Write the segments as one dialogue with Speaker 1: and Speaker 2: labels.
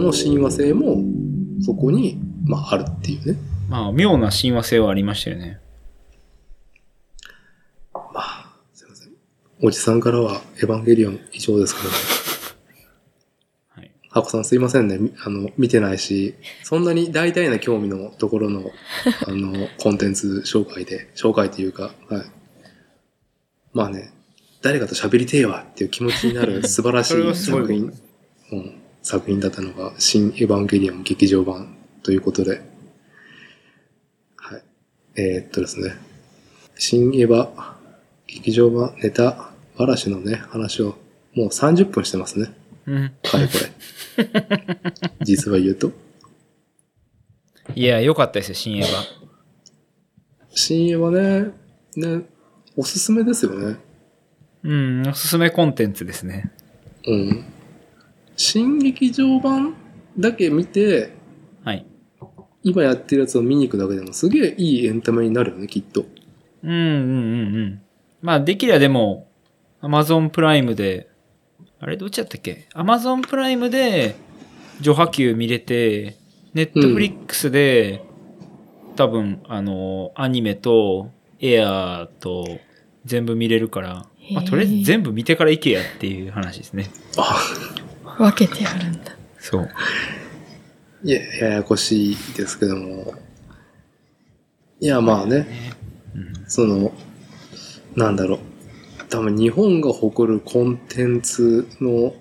Speaker 1: からシンジとの親和性もそこに、まあ、あるっていうね。
Speaker 2: まあ、妙な親和性はありましたよね。
Speaker 1: まあ、すいません。おじさんからはエヴァンゲリオン以上ですけどね。
Speaker 2: はい。
Speaker 1: ハコさんすいませんね。みあの、見てないし、そんなに大体な興味のところの、あの、コンテンツ紹介で、紹介というか、はい。まあね、誰かと喋りてえわっていう気持ちになる素晴らし
Speaker 2: い
Speaker 1: 作品、うん、作品だったのが、新エヴァンゲリオン劇場版ということで、はい。えーっとですね、新エヴァ劇場版ネタ話のね、話をもう30分してますね。
Speaker 2: うん。
Speaker 1: かれこれ。実は言うと。
Speaker 2: いや、良かったですよ、新エヴァ。
Speaker 1: 新エヴァね、ね、おすすめですよね。
Speaker 2: うん、おすすめコンテンツですね。
Speaker 1: うん。新劇場版だけ見て、
Speaker 2: はい。
Speaker 1: 今やってるやつを見に行くだけでもすげえいいエンタメになるよね、きっと。
Speaker 2: うん、うん、うん、うん。まあ、できりゃでも、アマゾンプライムで、あれどっちだったっけ？アマゾンプライムで、序波球見れて、ネットフリックスで、多分、あの、アニメと、エアーと、全部見れるから、まあ、とりあえず全部見てから行けやっていう話ですね。
Speaker 1: あ、
Speaker 3: 分けてあるんだ。
Speaker 2: そう。
Speaker 1: いや、ややこしいですけども。いや、まあね、
Speaker 2: うん。
Speaker 1: その、なんだろう。多分日本が誇るコンテンツの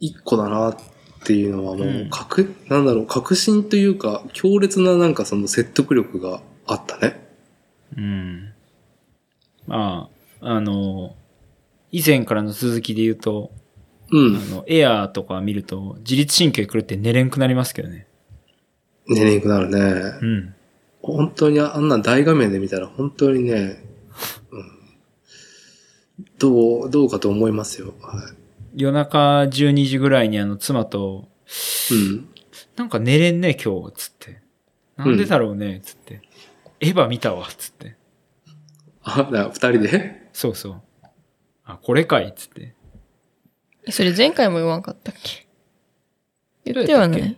Speaker 1: 一個だなっていうのはもう、かく、なんだろう、確信というか、強烈ななんかその説得力があったね。
Speaker 2: うん。まあ、あの、以前からの続きで言うと、
Speaker 1: うん
Speaker 2: あ。の、エアーとか見ると、自律神経狂って寝れんくなりますけどね。
Speaker 1: 寝れんくなるね。
Speaker 2: うん。
Speaker 1: 本当にあんな大画面で見たら本当にね、うん、どう、どうかと思いますよ。は
Speaker 2: 夜中12時ぐらいにあの、妻と、
Speaker 1: い。うん。
Speaker 2: なんか寝れんね、今日、つって。なんでだろうね、つって。エヴァ見たわ、つって。
Speaker 1: あ、だ二人で？
Speaker 2: そうそう。あ、これかい、つって。
Speaker 3: それ前回も言わんかったっけ？言ってはない。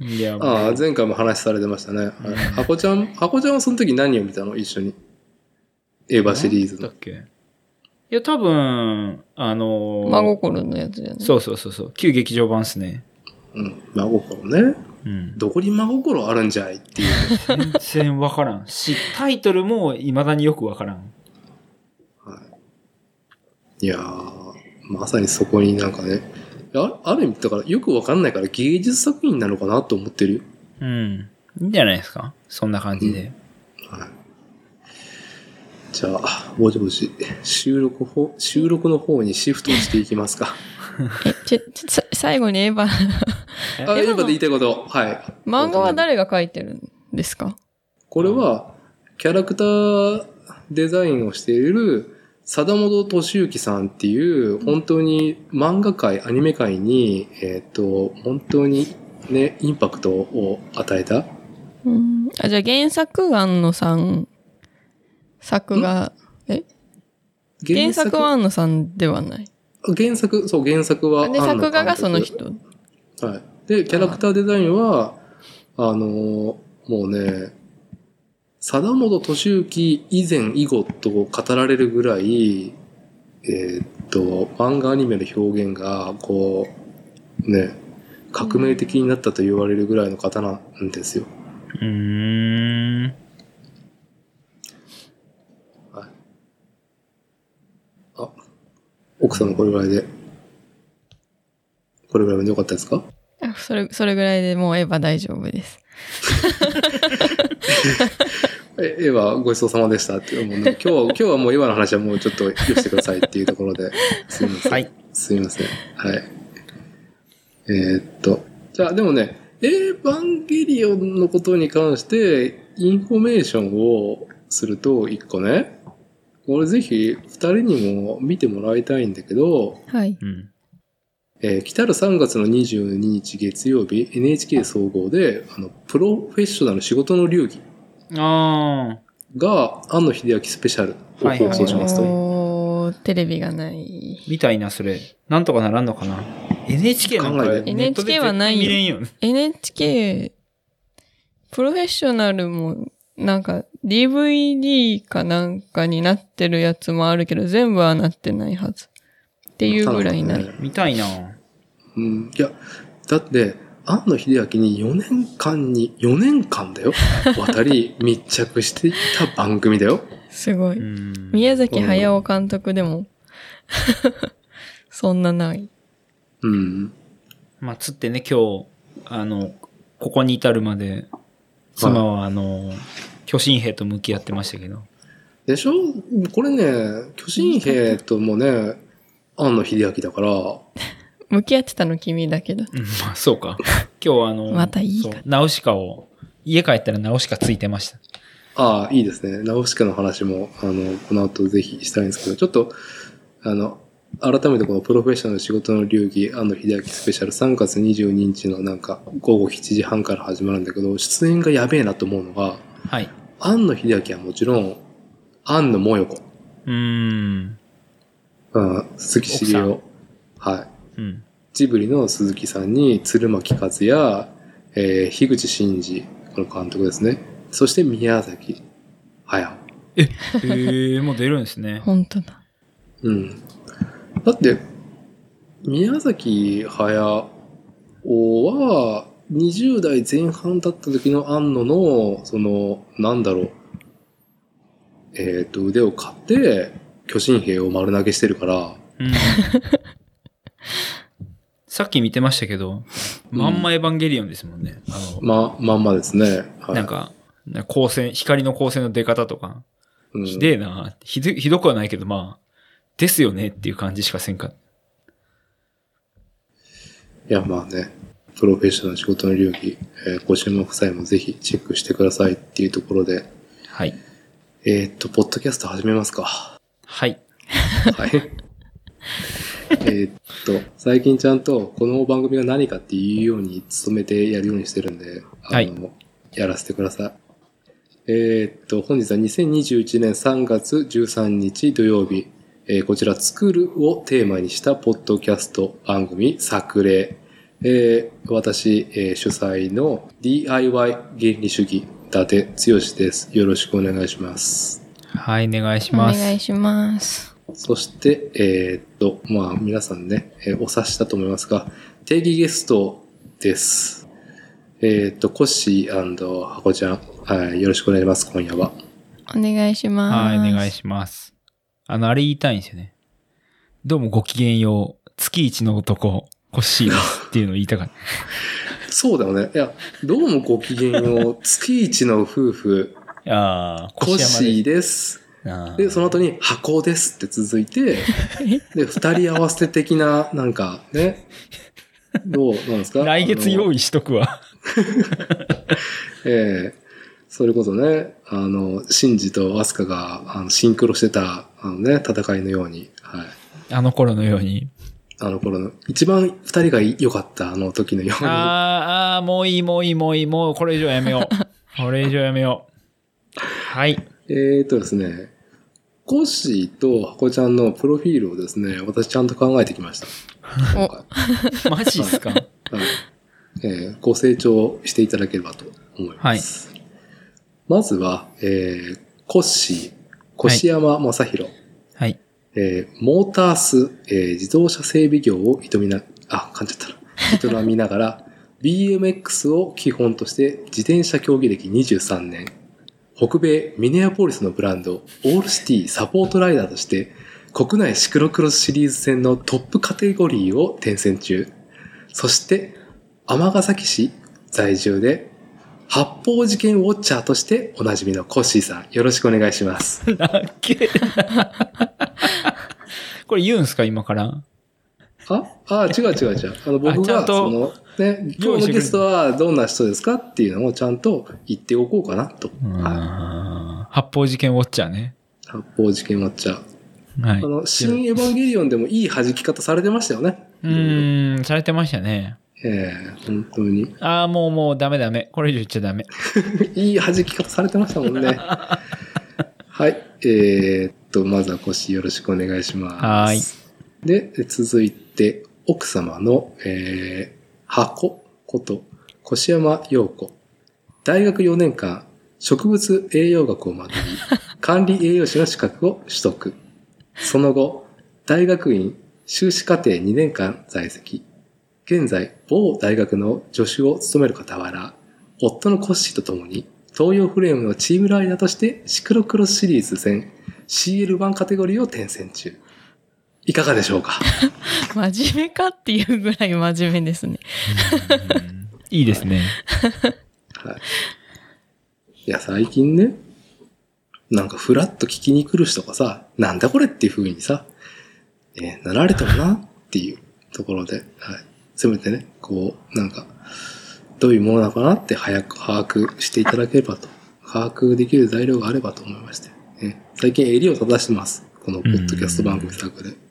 Speaker 2: いや、
Speaker 1: ああ、前回も話されてましたね。はいハコちゃん、ハコちゃんはその時何を見たの？一緒に。エヴァシリーズの
Speaker 2: だっ。けいや、多分、あのー
Speaker 3: 真心のやつじゃない？
Speaker 2: そうそうそうそう。旧劇場版っすね。
Speaker 1: うん。真心ね。
Speaker 2: うん。
Speaker 1: どこに真心あるんじゃいっていう。
Speaker 2: 全然わからんし、タイトルも未だによくわからん。
Speaker 1: いやー、まさにそこになんかね、あある意味、だからよくわかんないから芸術作品なのかなと思ってるよ。
Speaker 2: うん。いいんじゃないですか？そんな感じで。
Speaker 1: はい。じゃあ、ぼちぼち、収録方、収録の方にシフトしていきますか。
Speaker 3: え、ちょ、ちょさ最後にエヴァ、
Speaker 1: あ、
Speaker 2: え
Speaker 1: エヴァで言いたいこと。はい。
Speaker 3: 漫画は誰が描いてるんですか
Speaker 1: これは、キャラクターデザインをしている、貞本敏之さんっていう、本当に漫画界、アニメ界に、えっ、と、本当にね、インパクトを与えた？
Speaker 3: うん。あ、じゃあ原作庵野さん、作画、え？原作？は庵野さんではない。
Speaker 1: 原作、そう、原作は。
Speaker 3: で、作画がその人。
Speaker 1: はい。で、キャラクターデザインは、あのーもうね、貞本敏之以前以後と語られるぐらい、えーっと、漫画アニメの表現が、こう、ね、革命的になったと言われるぐらいの方なんですよ。
Speaker 2: うーん。
Speaker 1: あ、奥さんもこれぐらいで、これぐらいでよかったですか？
Speaker 3: あそれ、それぐらいでもうエヴァ大丈夫です。
Speaker 1: え、絵はごちそうさまでしたって、もうね、今日は、今日はもう絵はの話はもうちょっとよしてくださいっていうところで、すみません。
Speaker 2: はい。
Speaker 1: すみません。はい。えーっと、じゃあでもね、エヴァンゲリオンのことに関して、インフォメーションをすると、一個ね、これぜひ二人にも見てもらいたいんだけど、
Speaker 3: はい。
Speaker 2: うん。
Speaker 1: えー来たる3月の22日月曜日、NHK 総合で、あの、プロフェッショナル仕事の流儀
Speaker 2: あ
Speaker 1: が、庵野秀明スペシャルを放送しますと。
Speaker 3: おテレビがない。
Speaker 2: みたいな、それ。なんとかならんのかな ?NHK なんか
Speaker 3: NHK はない
Speaker 2: 見れんよね。
Speaker 3: NHK、プロフェッショナルも、なんか DVD かなんかになってるやつもあるけど、全部はなってないはず。っていうぐらいない。
Speaker 1: ただね
Speaker 2: 見たいな
Speaker 1: うん。いや、だって、庵野秀明に4年間に、4年間だよ。渡り 密着していた番組だよ。
Speaker 3: すごい。
Speaker 2: うん。
Speaker 3: 宮崎駿監督でも、そんなない。
Speaker 1: うん。
Speaker 2: まあ、つってね、今日、あの、ここに至るまで、妻は、あの、巨神兵と向き合ってましたけど。
Speaker 1: でしょ？これね、巨神兵ともね、庵野秀明だから、
Speaker 3: 向き合ってたの君だけど。
Speaker 2: うん、まあ、そうか。今日はあの、
Speaker 3: またいいか
Speaker 2: ナウシカを、家帰ったらナウシカついてました。
Speaker 1: ああ、いいですね。ナウシカの話も、あの、この後ぜひしたいんですけど、ちょっと、あの、改めてこのプロフェッショナル仕事の流儀、庵野秀明スペシャル3月22日のなんか午後7時半から始まるんだけど、出演がやべえなと思うのが、
Speaker 2: はい。
Speaker 1: 庵野秀明はもちろん、庵野もよこ、
Speaker 2: うーん。
Speaker 1: うん、鈴木茂雄、はい。
Speaker 2: うん。
Speaker 1: ジブリの鈴木さんに鶴巻和也、えー、樋口真嗣、この監督ですね。そして宮崎駿。
Speaker 2: え、へえ、もう出るんですね。
Speaker 3: 本当だ。
Speaker 1: うん。だって、宮崎駿は、20代前半だった時の庵野の、その、なんだろう、えっ、と、腕を買って、巨神兵を丸投げしてるから、
Speaker 2: うん。さっき見てましたけど、まんまエヴァンゲリオンですもんね。あの、
Speaker 1: ま、まんまですね。はい、
Speaker 2: なんか、光線、光の光線の出方とか、
Speaker 1: うん、
Speaker 2: ひでえなひどひどくはないけど、まあ、ですよねっていう感じしかせんか。
Speaker 1: いや、まあね、プロフェッショナル仕事の流儀、えーご注目さえもぜひチェックしてくださいっていうところで、
Speaker 2: はい。
Speaker 1: えーっと、ポッドキャスト始めますか。
Speaker 2: はい。
Speaker 1: はい。えーっと、最近ちゃんとこの番組が何かっていうように努めてやるようにしてるんで、あの、
Speaker 2: はい
Speaker 1: やらせてください。えーっと、本日は2021年3月13日土曜日、えーこちら、作るをテーマにしたポッドキャスト番組、作例。えー私、えー主催の DIY 原理主義、伊達剛です。よろしくお願いします。
Speaker 2: はい、お願いし
Speaker 3: お
Speaker 2: ます。
Speaker 3: 願いします。
Speaker 1: そして、えーっと、まあ、皆さんね、えーお察したと思いますが、定義ゲストです。えーっと、コッシーハコちゃん、はい、よろしくお願いします、今夜は。
Speaker 3: お願いします。
Speaker 2: はい、お願いします。あの、あれ言いたいんですよね。どうもごきげんよう。月一の男、コッシーですっていうのを言いたかった。
Speaker 1: そうだよね。いや、どうもご機嫌よう、月一の夫婦、
Speaker 2: ああ、
Speaker 1: コッシーです。
Speaker 2: ー
Speaker 1: で、その後に、箱ですって続いて、で、二人合わせて的な、なんか、ね、どう、なんですか？
Speaker 2: 来月用
Speaker 1: 意。
Speaker 2: 意しとくわ。
Speaker 1: ええそれこそね、あの、シンジとアスカが、あの、シンクロしてた、あのね、戦いのように、はい。
Speaker 2: あの頃のように。
Speaker 1: あの頃の、一番二人が良かったあの時のように。
Speaker 2: あーあー、もういい、もういい、もういい、もうこれ以上やめよう。これ以上やめよう。はい。
Speaker 1: えーとですね、コッシーとハコちゃんのプロフィールをですね、私ちゃんと考えてきました。今回
Speaker 2: マジっすか？
Speaker 1: はい。えーご成長していただければと思います。まずは、えー、コッシー、越山正宏、
Speaker 2: はい。
Speaker 1: えーモータース、えー自動車整備業を営みな、あ、噛んじゃったな。営みながら、BMX を基本として自転車競技歴23年、北米ミネアポリスのブランド、オールシティサポートライダーとして、国内シクロクロスシリーズ戦のトップカテゴリーを転戦中。そして、尼崎市在住で、発砲事件ウォッチャーとしておなじみのコッシーさん、よろしくお願いします。
Speaker 2: これ言うんすか今から？
Speaker 1: ああ、違う違う違う。あの、僕が、その、ね、今日のゲストはどんな人ですかっていうのをちゃんと言っておこうかなと。はい。
Speaker 2: 発砲事件ウォッチャーね。
Speaker 1: 発砲事件ウォッチャー。
Speaker 2: はい。
Speaker 1: あの、新エヴァンゲリオンでもいい弾き方されてましたよね。
Speaker 2: うーん、されてましたね。
Speaker 1: ええ本当に。
Speaker 2: ああ、もうもうダメダメ。これ以上言っちゃダメ。
Speaker 1: いい弾き方されてましたもんね。はい。えーっと、まずは腰よろしくお願いします。
Speaker 2: はーい。
Speaker 1: で、続いて、奥様の、えー、箱こと、越山陽子。大学4年間、植物栄養学を学び、管理栄養士の資格を取得。その後、大学院修士課程2年間在籍。現在、某大学の助手を務める傍ら、夫のコッシーと共に、東洋フレームのチームライダーとしてシクロクロスシリーズ戦 CL1 カテゴリーを転戦中。いかがでしょうか？
Speaker 3: 真面目かっていうぐらい真面目ですね。
Speaker 2: いいですね。
Speaker 1: はい。いや、最近ね、なんかフラッと聞きに来る人がさ、なんだこれっていう風にさ、えーなられてもなっていうところで、はい。せめてね、こう、なんか、どういうものなのかなって早く把握していただければと、把握できる材料があればと思いまして、ね、最近襟を正してます。このポッドキャスト番組サークルで。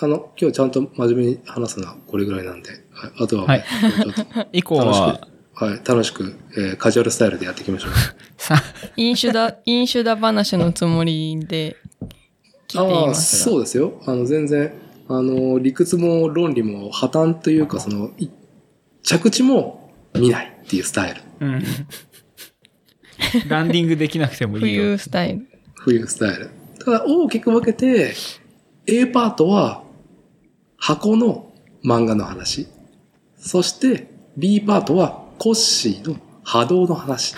Speaker 1: え、あの、今日ちゃんと真面目に話すのはこれぐらいなんで、はい、あとは、
Speaker 2: はい
Speaker 1: ちょっと
Speaker 2: 以降
Speaker 1: 楽し
Speaker 2: は、
Speaker 1: く、はい、楽しく、えーカジュアルスタイルでやっていきましょう。
Speaker 2: さ、
Speaker 3: 飲酒だ、飲酒だ話のつもりで来てい
Speaker 1: ああ、
Speaker 3: ますが。
Speaker 1: そうですよ。あの、全然、あの、理屈も論理も破綻というか、その、い着地も見ないっていうスタイル。
Speaker 2: うん。ランディングできなくてもいいよ
Speaker 3: 冬。スタイル。
Speaker 1: 冬スタイル。ただ、大きく分けて、A パートは、箱の漫画の話。そして、B パートは、コッシーの波動の話。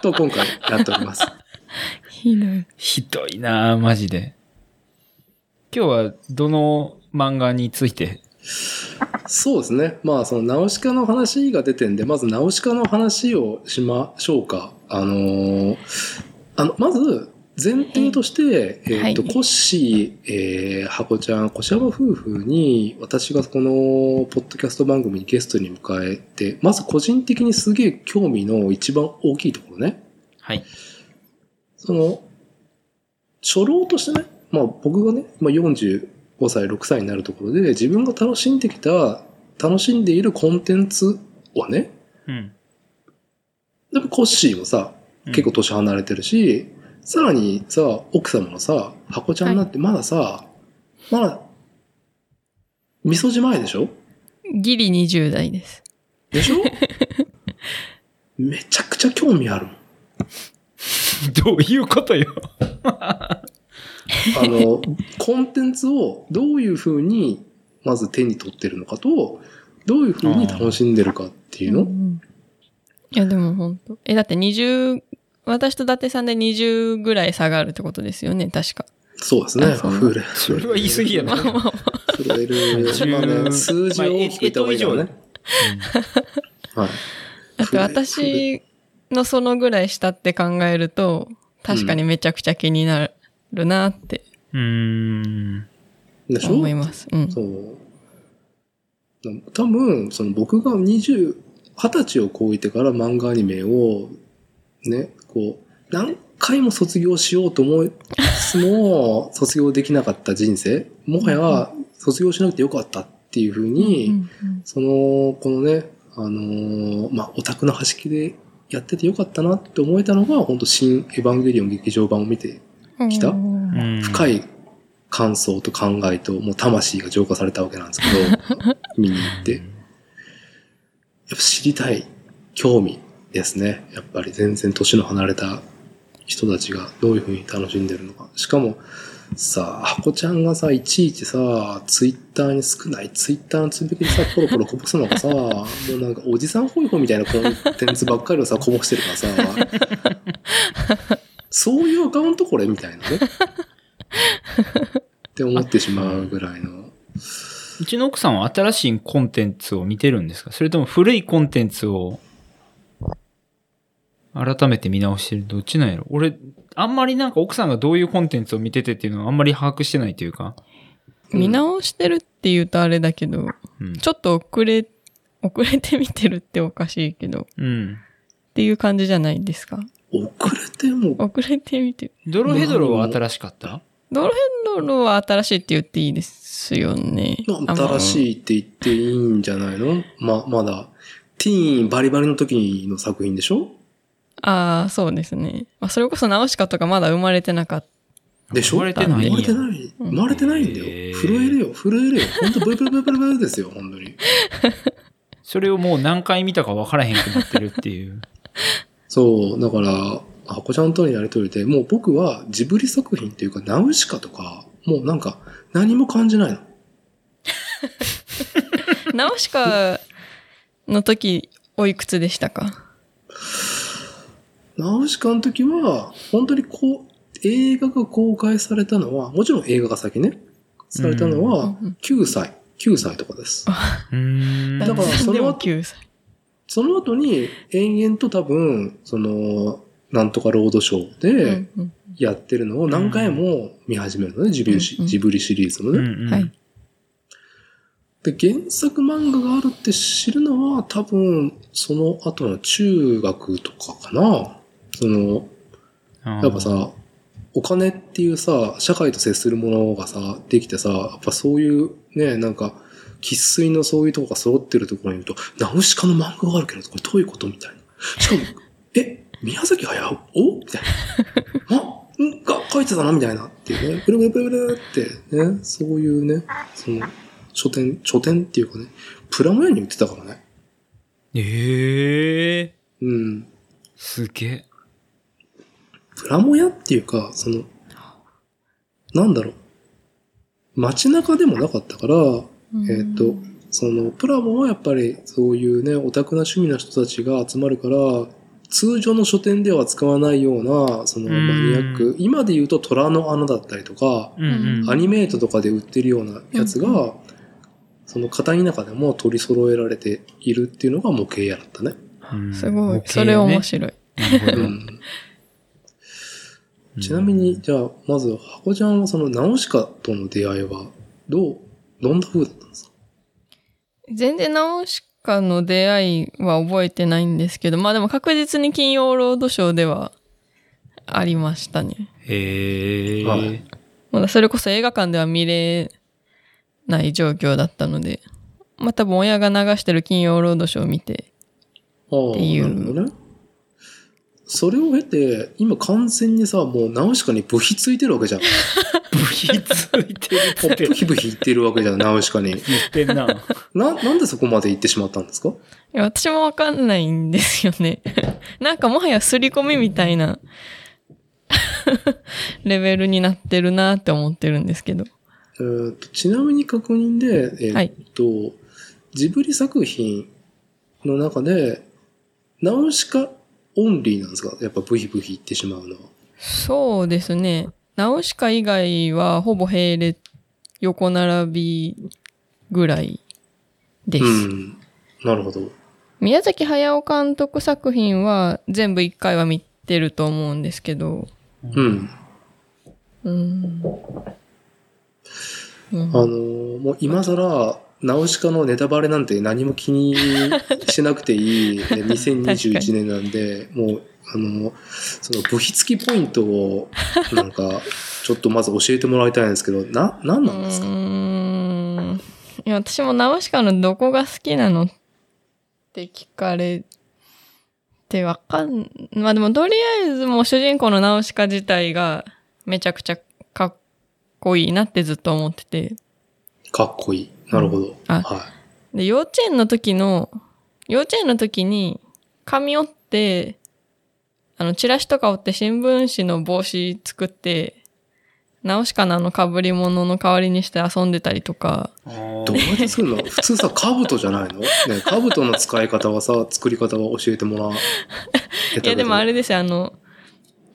Speaker 1: と、今回やっております。
Speaker 3: ひどい。
Speaker 2: ひどいなぁ、マジで。今日はどの漫画について？
Speaker 1: そうですね。まあ、その、ナウシカの話が出てんで、まずナウシカの話をしましょうか。あのーあの、まず、前提として、えっ、と、
Speaker 3: はい
Speaker 1: コッシー、えー、ハコちゃん、小山夫婦に、私がこの、ポッドキャスト番組にゲストに迎えて、まず個人的にすげえ興味の一番大きいところね。
Speaker 2: はい。
Speaker 1: その、初老としてね、まあ僕がね、まあ、45歳、6歳になるところで、自分が楽しんできた、楽しんでいるコンテンツをね、
Speaker 2: うん。
Speaker 1: でもコッシーもさ、結構年離れてるし、さらにさ、奥様のさ、箱ちゃんになってまださ、まだ、味噌じ前でしょ？
Speaker 3: ギリ20代です。
Speaker 1: でしょ？めちゃくちゃ興味あるもん。
Speaker 2: どういうことよ？
Speaker 1: あの、コンテンツをどういうふうに、まず手に取ってるのかと、どういうふうに楽しんでるかっていうの、
Speaker 3: んいや、でも本当え、だって20、私と伊達さんで20ぐらい差があるってことですよね、確か。
Speaker 1: そうですね。
Speaker 3: あそ
Speaker 1: れ、
Speaker 2: それは言い過ぎやな。
Speaker 1: まあね、数字を大きく言った方がいいよね。はい。
Speaker 3: だって私のそのぐらい下って考えると、確かにめちゃくちゃ気になるなって
Speaker 2: うーん。
Speaker 1: でしょ？
Speaker 3: 思います。うん。
Speaker 1: そう。多分、その僕が20、20歳を超えてから漫画アニメを、ね、こう、何回も卒業しようと思いつつも、卒業できなかった人生、もはや卒業しなくてよかったっていうふうに、
Speaker 3: うん
Speaker 1: その、このね、あのーまあ、オタクの端切れやっててよかったなって思えたのが、本当新エヴァンゲリオン劇場版を見て、
Speaker 3: うん
Speaker 1: 来た
Speaker 3: うん。
Speaker 1: 深い感想と考えと、もう魂が浄化されたわけなんですけど、見に行って。やっぱ知りたい、興味ですね。やっぱり全然年の離れた人たちがどういうふうに楽しんでるのか。しかも、さあ、ハコちゃんがさ、いちいちさ、ツイッターに少ない、ツイッターのつぶやきでさ、ポロポロこぼすのがさ、もうなんかおじさんホイホイみたいなコンテンツばっかりをさ、こぼしてるからさ、そういうアカウントこれみたいなね。って思ってしまうぐらいの。
Speaker 2: うちの奥さんは新しいコンテンツを見てるんですか？それとも古いコンテンツを改めて見直してるどっちなんやろ？俺、あんまりなんか奥さんがどういうコンテンツを見ててっていうのはあんまり把握してないというか。
Speaker 3: 見直してるって言うとあれだけど、
Speaker 2: うん。
Speaker 3: ちょっと遅れ、遅れて見てるっておかしいけど、っ
Speaker 2: うん。
Speaker 3: ていう感じじゃないですか？
Speaker 1: 遅れても、
Speaker 3: 遅れて見てる。
Speaker 2: ドロヘドロは新しかった？
Speaker 3: ドロヘンドロは新しいって言っていいですよね。
Speaker 1: まあ新
Speaker 3: い。
Speaker 1: しいって言っていいんじゃないの？ま、まだ、ティーンバリバリの時の作品でしょ？
Speaker 3: ああ、そうですね。まあ、それこそナウシカとかまだ生まれてなかっ
Speaker 1: でしょ？
Speaker 2: 生まれてない
Speaker 1: 生まれてない。生まれてないんだよ。震えるよ、震えるよ。ほんとブルブルブルブルブルですよ、本当に。
Speaker 2: それをもう何回見たか分からへんくなってるっていう。
Speaker 1: そう、だから、箱ちゃんとのやりとりで、もう僕はジブリ作品っていうか、ナウシカとか、もうなんか、何も感じないの。
Speaker 3: た。ナウシカの時、おいくつでしたか？
Speaker 1: ナウシカの時は、本当にこう、映画が公開されたのは、もちろん映画が先ね、されたのは
Speaker 3: うんうん、
Speaker 1: 9歳、9歳とかです。だからその後
Speaker 3: でも9歳。
Speaker 1: その後に、延々と多分、その、なんとかロードショーでやってるのを何回も見始めるのね、ジブリシ
Speaker 3: うんうん
Speaker 1: ジブリシリーズのね。で、原作漫画があるって知るのは多分、その後の中学とかかな。その、やっぱさ、お金っていうさ、社会と接するものがさ、できてさ、やっぱそういうね、なんか、喫水のそういうとこが揃ってるところにいると、ナウシカの漫画があるけど、これどういうことみたいな。しかも、え、宮崎駿？みたいな。あ、んが書いてたなみたいなっていうね。ブルブルブルブルってね、そういうね、その、書店、書店っていうかね、プラモ屋に売ってたからね。
Speaker 2: ええ
Speaker 1: うん。
Speaker 2: すげえ。
Speaker 1: プラモ屋っていうか、その、なんだろう。街中でもなかったから、えっ、と、その、プラモはやっぱりそういうね、オタクな趣味な人たちが集まるから、通常の書店では使わないような、その
Speaker 2: うん
Speaker 1: マニアック、今で言うと虎の穴だったりとか、
Speaker 2: うんうん。
Speaker 1: アニメートとかで売ってるようなやつ
Speaker 3: う
Speaker 1: が、その片田舎でも取り揃えられているっていうのが模型屋だったね。
Speaker 2: うん
Speaker 3: すごい。
Speaker 2: 模型
Speaker 3: それ面
Speaker 2: ね
Speaker 3: 白い。
Speaker 1: うんちなみに、じゃあ、まず、箱ちゃんはそのナウシカとの出会いは、どう、どんな風だったんですか？
Speaker 3: 全然ナウシカの出会いは覚えてないんですけど、まあでも確実に金曜ロードショーではありましたね。
Speaker 2: へえ。
Speaker 1: はい
Speaker 3: まだそれこそ映画館では見れない状況だったので、まあ多分親が流してる金曜ロードショーを見て、っていう
Speaker 1: なるほどね。それを経て、今完全にさ、もうナウシカにブヒついてるわけじゃん。
Speaker 2: ブヒついてるって
Speaker 1: ブヒブヒ言ってるわけじゃん、ナウシカに。
Speaker 2: 言ってんな。
Speaker 1: な、なんでそこまで行ってしまったんですか？
Speaker 3: いや私もわかんないんですよね。なんかもはや刷り込みみたいな レベルになってるなって思ってるんですけど。
Speaker 1: えーとちなみに確認で、えー
Speaker 3: はい
Speaker 1: っと、ジブリ作品の中で、ナウシカオンリーなんですか？やっぱブヒブヒ言ってしまうのは。
Speaker 3: そうですね。ナウシカ以外はほぼ並列、横並びぐらいです。
Speaker 1: うん。なるほど。
Speaker 3: 宮崎駿監督作品は全部一回は見てると思うんですけど、
Speaker 1: うん。
Speaker 3: うん。うん
Speaker 1: あのーもう今更、ナウシカのネタバレなんて何も気にしなくていい、ね、2021年なんで、もう、あのーその、部費付きポイントを、なんか、ちょっとまず教えてもらいたいんですけど、な、何なんですか？
Speaker 3: うーんいや、私もナウシカのどこが好きなのって聞かれてわかん、まあでもとりあえずもう主人公のナウシカ自体がめちゃくちゃかっこいいなってずっと思ってて。
Speaker 1: かっこいい。なるほど。
Speaker 3: あ
Speaker 1: は
Speaker 3: で、幼稚園の時の、幼稚園の時に紙折って、あの、チラシとか折って新聞紙の帽子作って、ナウシカのあの被り物の代わりにして遊んでたりとか、
Speaker 1: い。どうやって作るの？普通さ、兜じゃないの？ね、兜の使い方はさ、作り方は教えてもらえ
Speaker 3: いや、でもあ
Speaker 1: れ、
Speaker 3: れですよ、あの、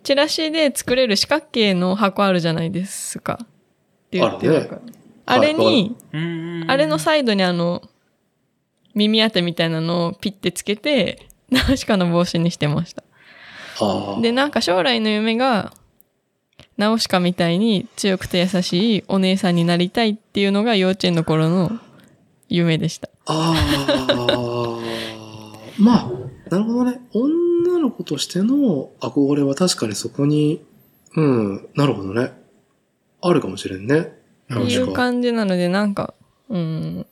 Speaker 3: チラシで作れる四角形の箱あるじゃないですか。って言って
Speaker 1: あるね
Speaker 3: あれに、
Speaker 2: うん
Speaker 3: あれのサイドにあの、耳当てみたいなのをピッてつけて、ナウシカの帽子にしてました。で、なんか将来の夢が、ナウシカみたいに強くて優しいお姉さんになりたいっていうのが幼稚園の頃の夢でした。
Speaker 1: ああ、まあ、なるほどね。女の子としての憧れは確かにそこに、うん、なるほどね。あるかもしれんね。
Speaker 3: っていう。感じなので、なんか、うん、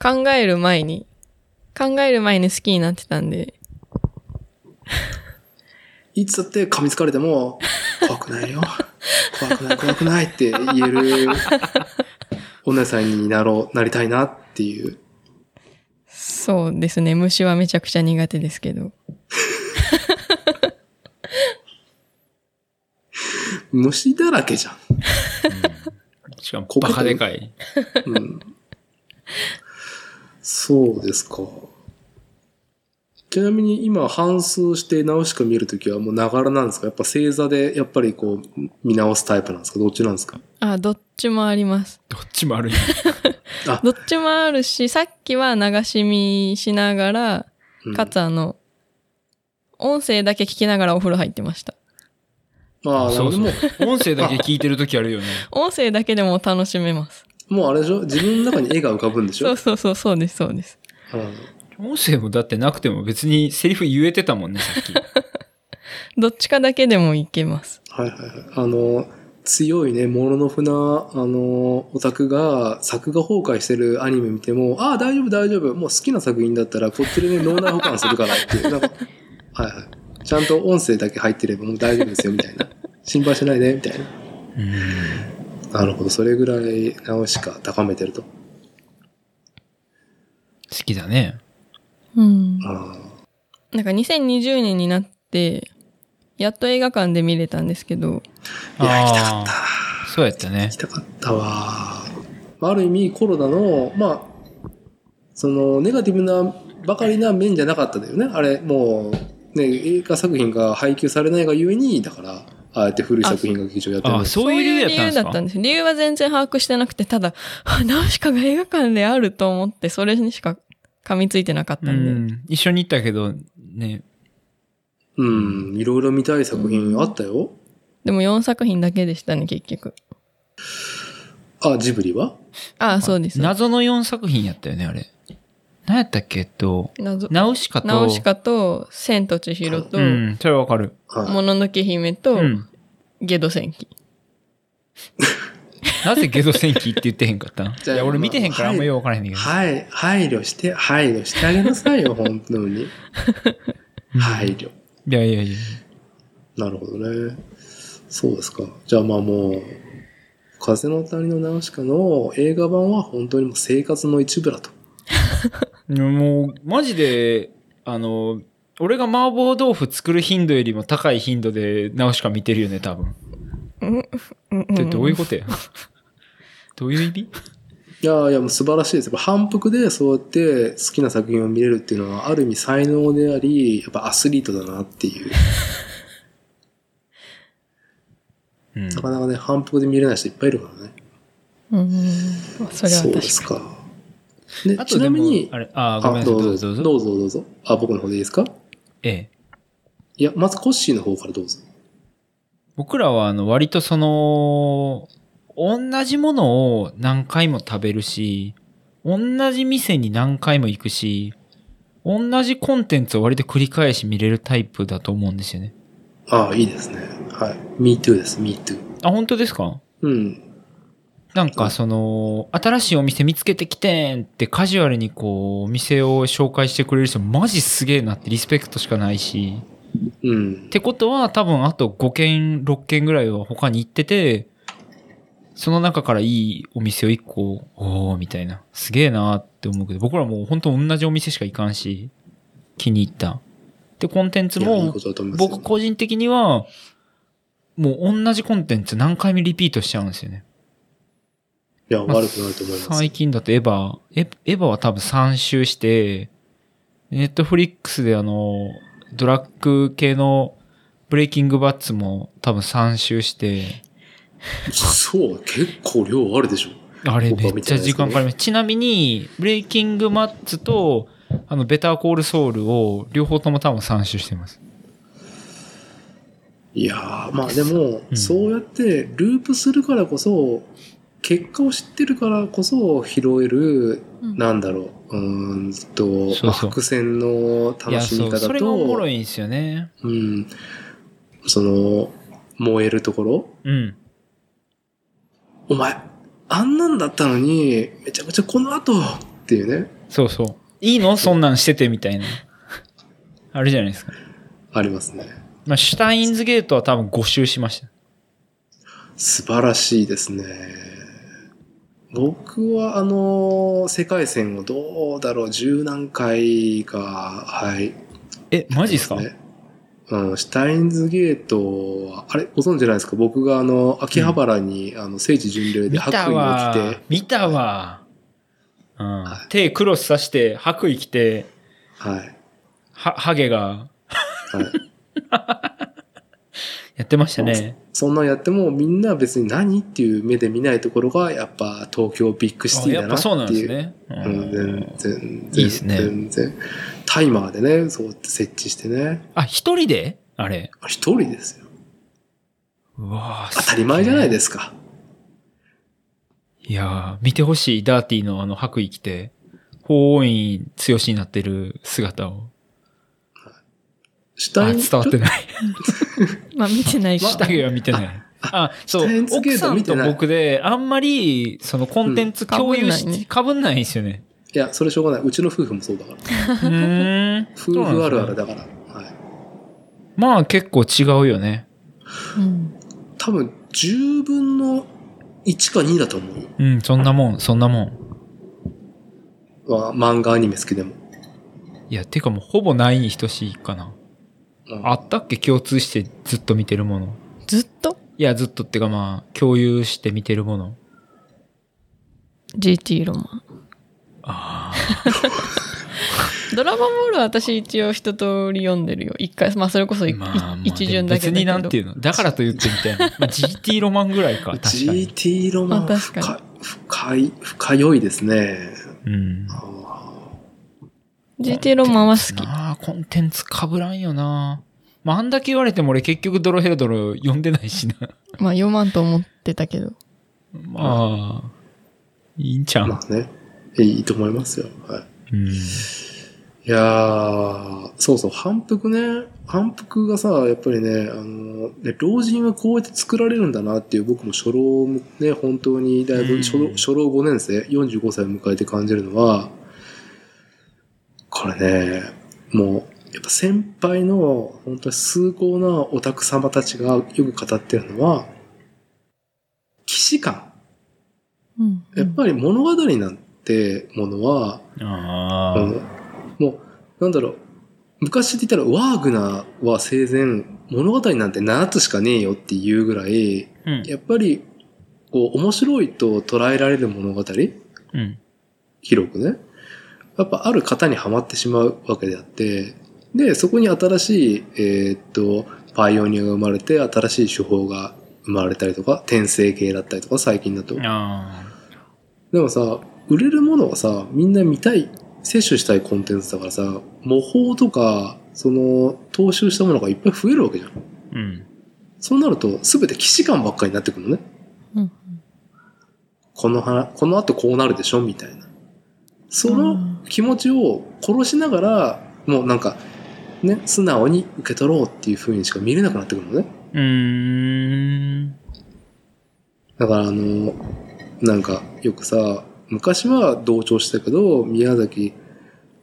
Speaker 3: 考える前に、考える前に好きになってたんで、
Speaker 1: いつだって噛みつかれても、怖くないよ。怖くない、怖くないって言える、お姉さんになろう、なりたいなっていう。
Speaker 3: そうですね。虫はめちゃくちゃ苦手ですけど。
Speaker 1: 虫だらけじゃん。
Speaker 2: しかも、バカでかい。
Speaker 1: うん。そうですか。ちなみに今、反数して直しか見るときはもうながらなんですか？やっぱ星座でやっぱりこう、見直すタイプなんですか？どっちなんですか？
Speaker 3: あ、どっちもあります。
Speaker 2: どっちもあるんや。
Speaker 3: どっちもあるし、さっきは流し見しながら、
Speaker 1: うん
Speaker 3: かつあの、音声だけ聞きながらお風呂入ってました。
Speaker 1: ああ。
Speaker 2: そうそ
Speaker 1: もう、
Speaker 2: う。音声だけ聞いてるときあるよね。
Speaker 3: 音声だけでも楽しめます。
Speaker 1: もうあれでしょ？自分の中に絵が浮かぶんでしょ？
Speaker 3: そうそうそう、そうです、そうです。
Speaker 1: うん
Speaker 2: 音声もだってなくても別にセリフ言えてたもんね、さっき。
Speaker 3: どっちかだけでもいけます。
Speaker 1: はいはいはい。あの、強いね、モロノフな、あの、オタクが作画崩壊してるアニメ見ても、ああ、大丈夫大丈夫。もう好きな作品だったらこっちでね、脳内保管するからっていう。なんか、はいはい。ちゃんと音声だけ入ってればもう大丈夫ですよ、みたいな。心配しないで、みたいな。
Speaker 2: うん。
Speaker 1: なるほど。それぐらい直しか高めてると。
Speaker 2: 好きだね。
Speaker 3: うん。
Speaker 1: あ
Speaker 3: なんか2020年になって、やっと映画館で見れたんですけど、
Speaker 1: あ。いや、行きたかっ
Speaker 2: あ
Speaker 1: た。
Speaker 2: ーそうやったね
Speaker 1: 行き。たかったわ。まあある意味コロナの、まあ、そのネガティブなばかりな面じゃなかっただよね。あれ、もう、ね、映画作品が配給されないがゆえに、だから、ああやって古い作品が劇場やってるん
Speaker 2: あ、
Speaker 1: です
Speaker 2: そういう理由やったんですか？
Speaker 3: だったんです。理由は全然把握してなくて、ただ、あ、ナウシカが映画館であると思って、それにしか噛みついてなかったんで。
Speaker 2: うん。一緒に行ったけど、ね。
Speaker 1: うん、いろいろ見たい作品あったよ。
Speaker 3: でも4作品だけでしたね、結局。
Speaker 1: あ、ジブリは？
Speaker 3: ああ、そうです。
Speaker 2: 謎の4作品やったよね、あれ。何やったっけ？えっと、
Speaker 3: 謎
Speaker 2: ナウシカと、
Speaker 3: ナウシカと、千と千尋と、
Speaker 2: うん、それはわかる。
Speaker 1: はい。
Speaker 3: もののけ姫と、
Speaker 2: うん。
Speaker 3: ゲド戦記。
Speaker 2: なぜゲド戦記って言ってへんかったん？
Speaker 1: じゃ
Speaker 2: や、俺見てへんから
Speaker 1: まあ
Speaker 2: あんまよくわからへんねんけど。
Speaker 1: はい、配慮して、配慮してあげなさいよ、本当に。配慮。
Speaker 2: いやいやいや。
Speaker 1: なるほどね。そうですか。じゃあまあもう、風の谷のナウシカの映画版は本当にもう生活の一部だと。
Speaker 2: もう、マジで、あの、俺が麻婆豆腐作る頻度よりも高い頻度でナウシカ見てるよね、多分。
Speaker 3: うんうん
Speaker 2: ってどういうことや？どういう意味？
Speaker 1: いやいや、もう素晴らしいです。やっぱ反復でそうやって好きな作品を見れるっていうのは、ある意味才能であり、やっぱアスリートだなっていう。
Speaker 2: うん。
Speaker 1: なかなかね、反復で見れない人いっぱいいるからね。
Speaker 3: うん。それは
Speaker 1: そう
Speaker 3: 確か
Speaker 1: ですか。で
Speaker 2: あ
Speaker 1: ち
Speaker 2: とでも
Speaker 1: なみに、
Speaker 2: あれ、あ、ごめんなさい、
Speaker 1: どうぞ
Speaker 2: どうぞどうぞ。
Speaker 1: あ、僕の方でいいですか？
Speaker 2: ええ。
Speaker 1: いや、まずコッシーの方からどうぞ。
Speaker 2: 僕らは、あの、割とその、同じものを何回も食べるし、同じ店に何回も行くし、同じコンテンツを割と繰り返し見れるタイプだと思うんですよね。
Speaker 1: ああ、いいですね。はい。me too です、me too。
Speaker 2: あ、本当ですか？
Speaker 1: うん。
Speaker 2: なんかその、新しいお店見つけてきてんってカジュアルにこう、お店を紹介してくれる人マジすげえなってリスペクトしかないし。
Speaker 1: うん
Speaker 2: っ。てことは多分あと5軒、6軒ぐらいは他に行ってて、その中からいいお店を1個、おーみたいな。すげえなって思うけど、僕らもう本当同じお店しか行かんし、気に入った。で、コンテンツも僕個人的には、もう同じコンテンツ何回もリピートしちゃうんですよね。
Speaker 1: いや、
Speaker 2: まあ
Speaker 1: 悪くないと思います。
Speaker 2: 最近だとエヴァ、エエヴァは多分3周して、ネットフリックスであの、ドラッグ系のブレイキングバッツも多分3周して、
Speaker 1: そう、結構量あるでしょ。
Speaker 2: あれめっちゃ時間かかります。ちなみに、ブレイキングマッツと、あの、ベターコールソウルを両方とも多分3周してます。
Speaker 1: いやー、まあでも、
Speaker 2: うん
Speaker 1: そうやってループするからこそ、結果を知ってるからこそ拾える、
Speaker 3: うん
Speaker 1: なんだろう、うーんと、
Speaker 2: そう
Speaker 1: 伏線の楽しみ方
Speaker 2: それがおもろ
Speaker 1: と、
Speaker 2: いんですよね。
Speaker 1: うん、その、燃えるところ、
Speaker 2: うん。
Speaker 1: お前、あんなんだったのに、めちゃくちゃこの後っていうね、
Speaker 2: そうそう。いいの？そんなんしててみたいな。あるじゃないですか。
Speaker 1: ありますね。
Speaker 2: まあ、シュタインズゲートは多分5周しました。
Speaker 1: 素晴らしいですね。僕はあの、世界戦をどうだろう、十何回か、はい。
Speaker 2: え、マジっすか、
Speaker 1: ねうん、シュタインズゲートは、あれ、ご存知ないですか？僕があの、秋葉原に、あの、聖地巡礼で
Speaker 2: 見
Speaker 1: 白衣を着て、。
Speaker 2: 見たわ。うん
Speaker 1: は。
Speaker 2: 手クロスさして、白衣着て、
Speaker 1: はい。
Speaker 2: は、ハゲが
Speaker 1: はい。
Speaker 2: やってましたね。
Speaker 1: そんなんやっても、みんな別に何っていう目で見ないところが、やっぱ東京ビッグシ
Speaker 2: あ
Speaker 1: ティだなっていう。
Speaker 2: やっぱそうなんですね。
Speaker 1: 全然、
Speaker 2: いいですね
Speaker 1: 全然。タイマーでね、そうやって設置してね。
Speaker 2: あ、一人で？あれ。
Speaker 1: あ一人ですよ。
Speaker 2: うわー
Speaker 1: 当たり前じゃない
Speaker 2: す
Speaker 1: ですか。
Speaker 2: いやー見てほしい。ダーティーのあの白衣着て、法王院強しになってる姿を。あ、
Speaker 1: シュタイン
Speaker 2: 伝わってない。
Speaker 3: まあ見てないから。
Speaker 2: 下着は見てない。あ、そう奥さんと僕で、あんまり、そのコンテンツ共有し、
Speaker 3: うん
Speaker 2: かぶんないんですよね。
Speaker 1: いや、それしょうがない。うちの夫婦もそうだから。
Speaker 2: うーん。
Speaker 1: 夫婦あるある
Speaker 2: だ。
Speaker 1: だから。はい。
Speaker 2: まあ結構違うよね。
Speaker 3: うん。
Speaker 1: 多分、10分の1か2だと思うよ。
Speaker 2: うん、そんなもん、そんなもん。
Speaker 1: まあ漫画アニメ好きでも。
Speaker 2: いや、てかもうほぼないに等しいかな。
Speaker 1: うん
Speaker 2: あったっけ？共通してずっと見てるもの。
Speaker 3: ずっと？
Speaker 2: いや、ずっとってかまあ、共有して見てるもの。
Speaker 3: GT ロマン。
Speaker 2: あ
Speaker 3: ドラゴンボールは私一応一通り読んでるよ。一回、まあそれこそ。
Speaker 2: まあ、まあ
Speaker 3: 一巡だけ
Speaker 2: 別に
Speaker 3: だけど。
Speaker 2: なんていうの？だからと言ってみたいな。まあ、GT ロマンぐらいか、確かに。
Speaker 1: GT ロマン
Speaker 3: あ確かに
Speaker 1: 深深い、深酔いですね。
Speaker 2: うん。
Speaker 1: あ
Speaker 3: GT ロマンは好き。
Speaker 2: なあ、コンテンツ被らんよな。まあ、あんだけ言われても俺結局ドロヘルドロ読んでないしな。
Speaker 3: まあ読まんと思ってたけど。
Speaker 2: まあ、いいんちゃう、
Speaker 1: ーまあね。いいと思いますよ。はい。
Speaker 2: うん。
Speaker 1: いやー、そうそう、反復ね。反復がさ、やっぱりね、あの、ね、老人はこうやって作られるんだなっていう、僕も初老ね、本当にだいぶ初老,、
Speaker 2: うん
Speaker 1: 初老5年生、45歳を迎えて感じるのは、これね、もう、やっぱ先輩の本当に崇高なオタク様たちがよく語ってるのは、騎士感。
Speaker 3: うん。
Speaker 1: やっぱり物語なんてものは、うんもう、なんだろう、昔って言ったらワーグナーは生前物語なんて7つしかねえよっていうぐらい、
Speaker 2: うん。
Speaker 1: やっぱり、こう、面白いと捉えられる物語
Speaker 2: うん。
Speaker 1: 広くね。やっぱある方にはまってしまうわけであって、で、そこに新しい、えーっと、パイオニアが生まれて、新しい手法が生まれたりとか、転生系だったりとか、最近だと。
Speaker 2: あ
Speaker 1: でもさ、売れるものはさ、みんな見たい、摂取したいコンテンツだからさ、模倣とか、その、踏襲したものがいっぱい増えるわけじゃん。
Speaker 2: あ、うん。
Speaker 1: そうなると、すべて既視感ばっかりになってくるのね。
Speaker 3: うん
Speaker 1: この話、この後こうなるでしょ？みたいな。その気持ちを殺しながら、もうなんか、ね、素直に受け取ろうっていう風にしか見れなくなってくるのね。
Speaker 2: うーん。
Speaker 1: だからあの、なんかよくさ、昔は同調したけど、宮崎、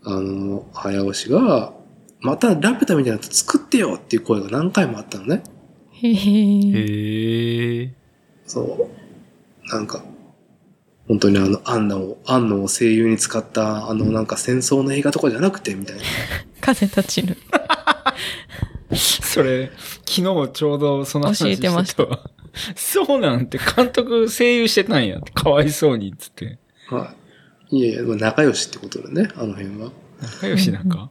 Speaker 1: あの、早押しが、またラピュタみたいなやつ作ってよっていう声が何回もあったのね。
Speaker 3: へへ
Speaker 2: へえ。
Speaker 1: そう。なんか、本当にあの、アンナを、アンナを声優に使った、あの、なんか戦争の映画とかじゃなくて、みたいな。
Speaker 3: 風立ちぬ。
Speaker 2: それ、昨日ちょうどその話
Speaker 3: 教えてました
Speaker 2: わ。そうなんて監督声優してたんや。かわいそうに、つって。
Speaker 1: はい。いえいえ、まあ仲良しってことでね、あの辺は。
Speaker 2: 仲良しなんか？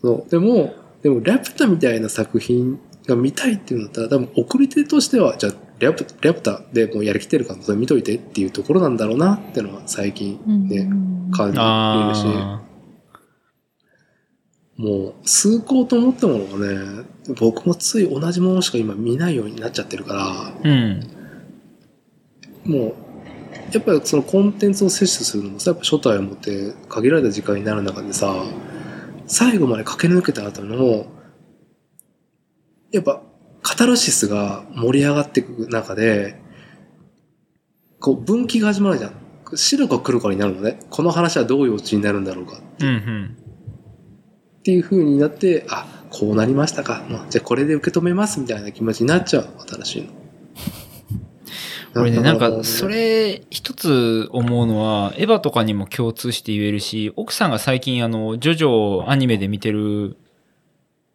Speaker 1: そう。でも、でも、ラピュタみたいな作品が見たいっていうんだったら、多分、送り手としては、じゃあ、ラピュラピュタでもうやりきってるから、それ見といてっていうところなんだろうなっていうのは最近ね、感じるし、
Speaker 2: あ
Speaker 1: もう、崇高と思ったものがね、僕もつい同じものしか今見ないようになっちゃってるから、
Speaker 2: あ。うん。
Speaker 1: もう、やっぱりそのコンテンツを摂取するのもさ、やっぱ初体を持って限られた時間になる中でさ、最後まで駆け抜けた後の、やっぱカタルシスが盛り上がっていく中で、こう分岐が始まるじゃん。白か黒かになるのね。この話はどういうオチになるんだろうか。
Speaker 2: うんうん。
Speaker 1: っていう風になって、あ、こうなりましたか。まあ、じゃあこれで受け止めますみたいな気持ちになっちゃう、新しいの。
Speaker 2: これね、なんか、そ、れ、一つ思うのは、エヴァとかにも共通して言えるし、奥さんが最近あの、ジョジョをアニメで見てる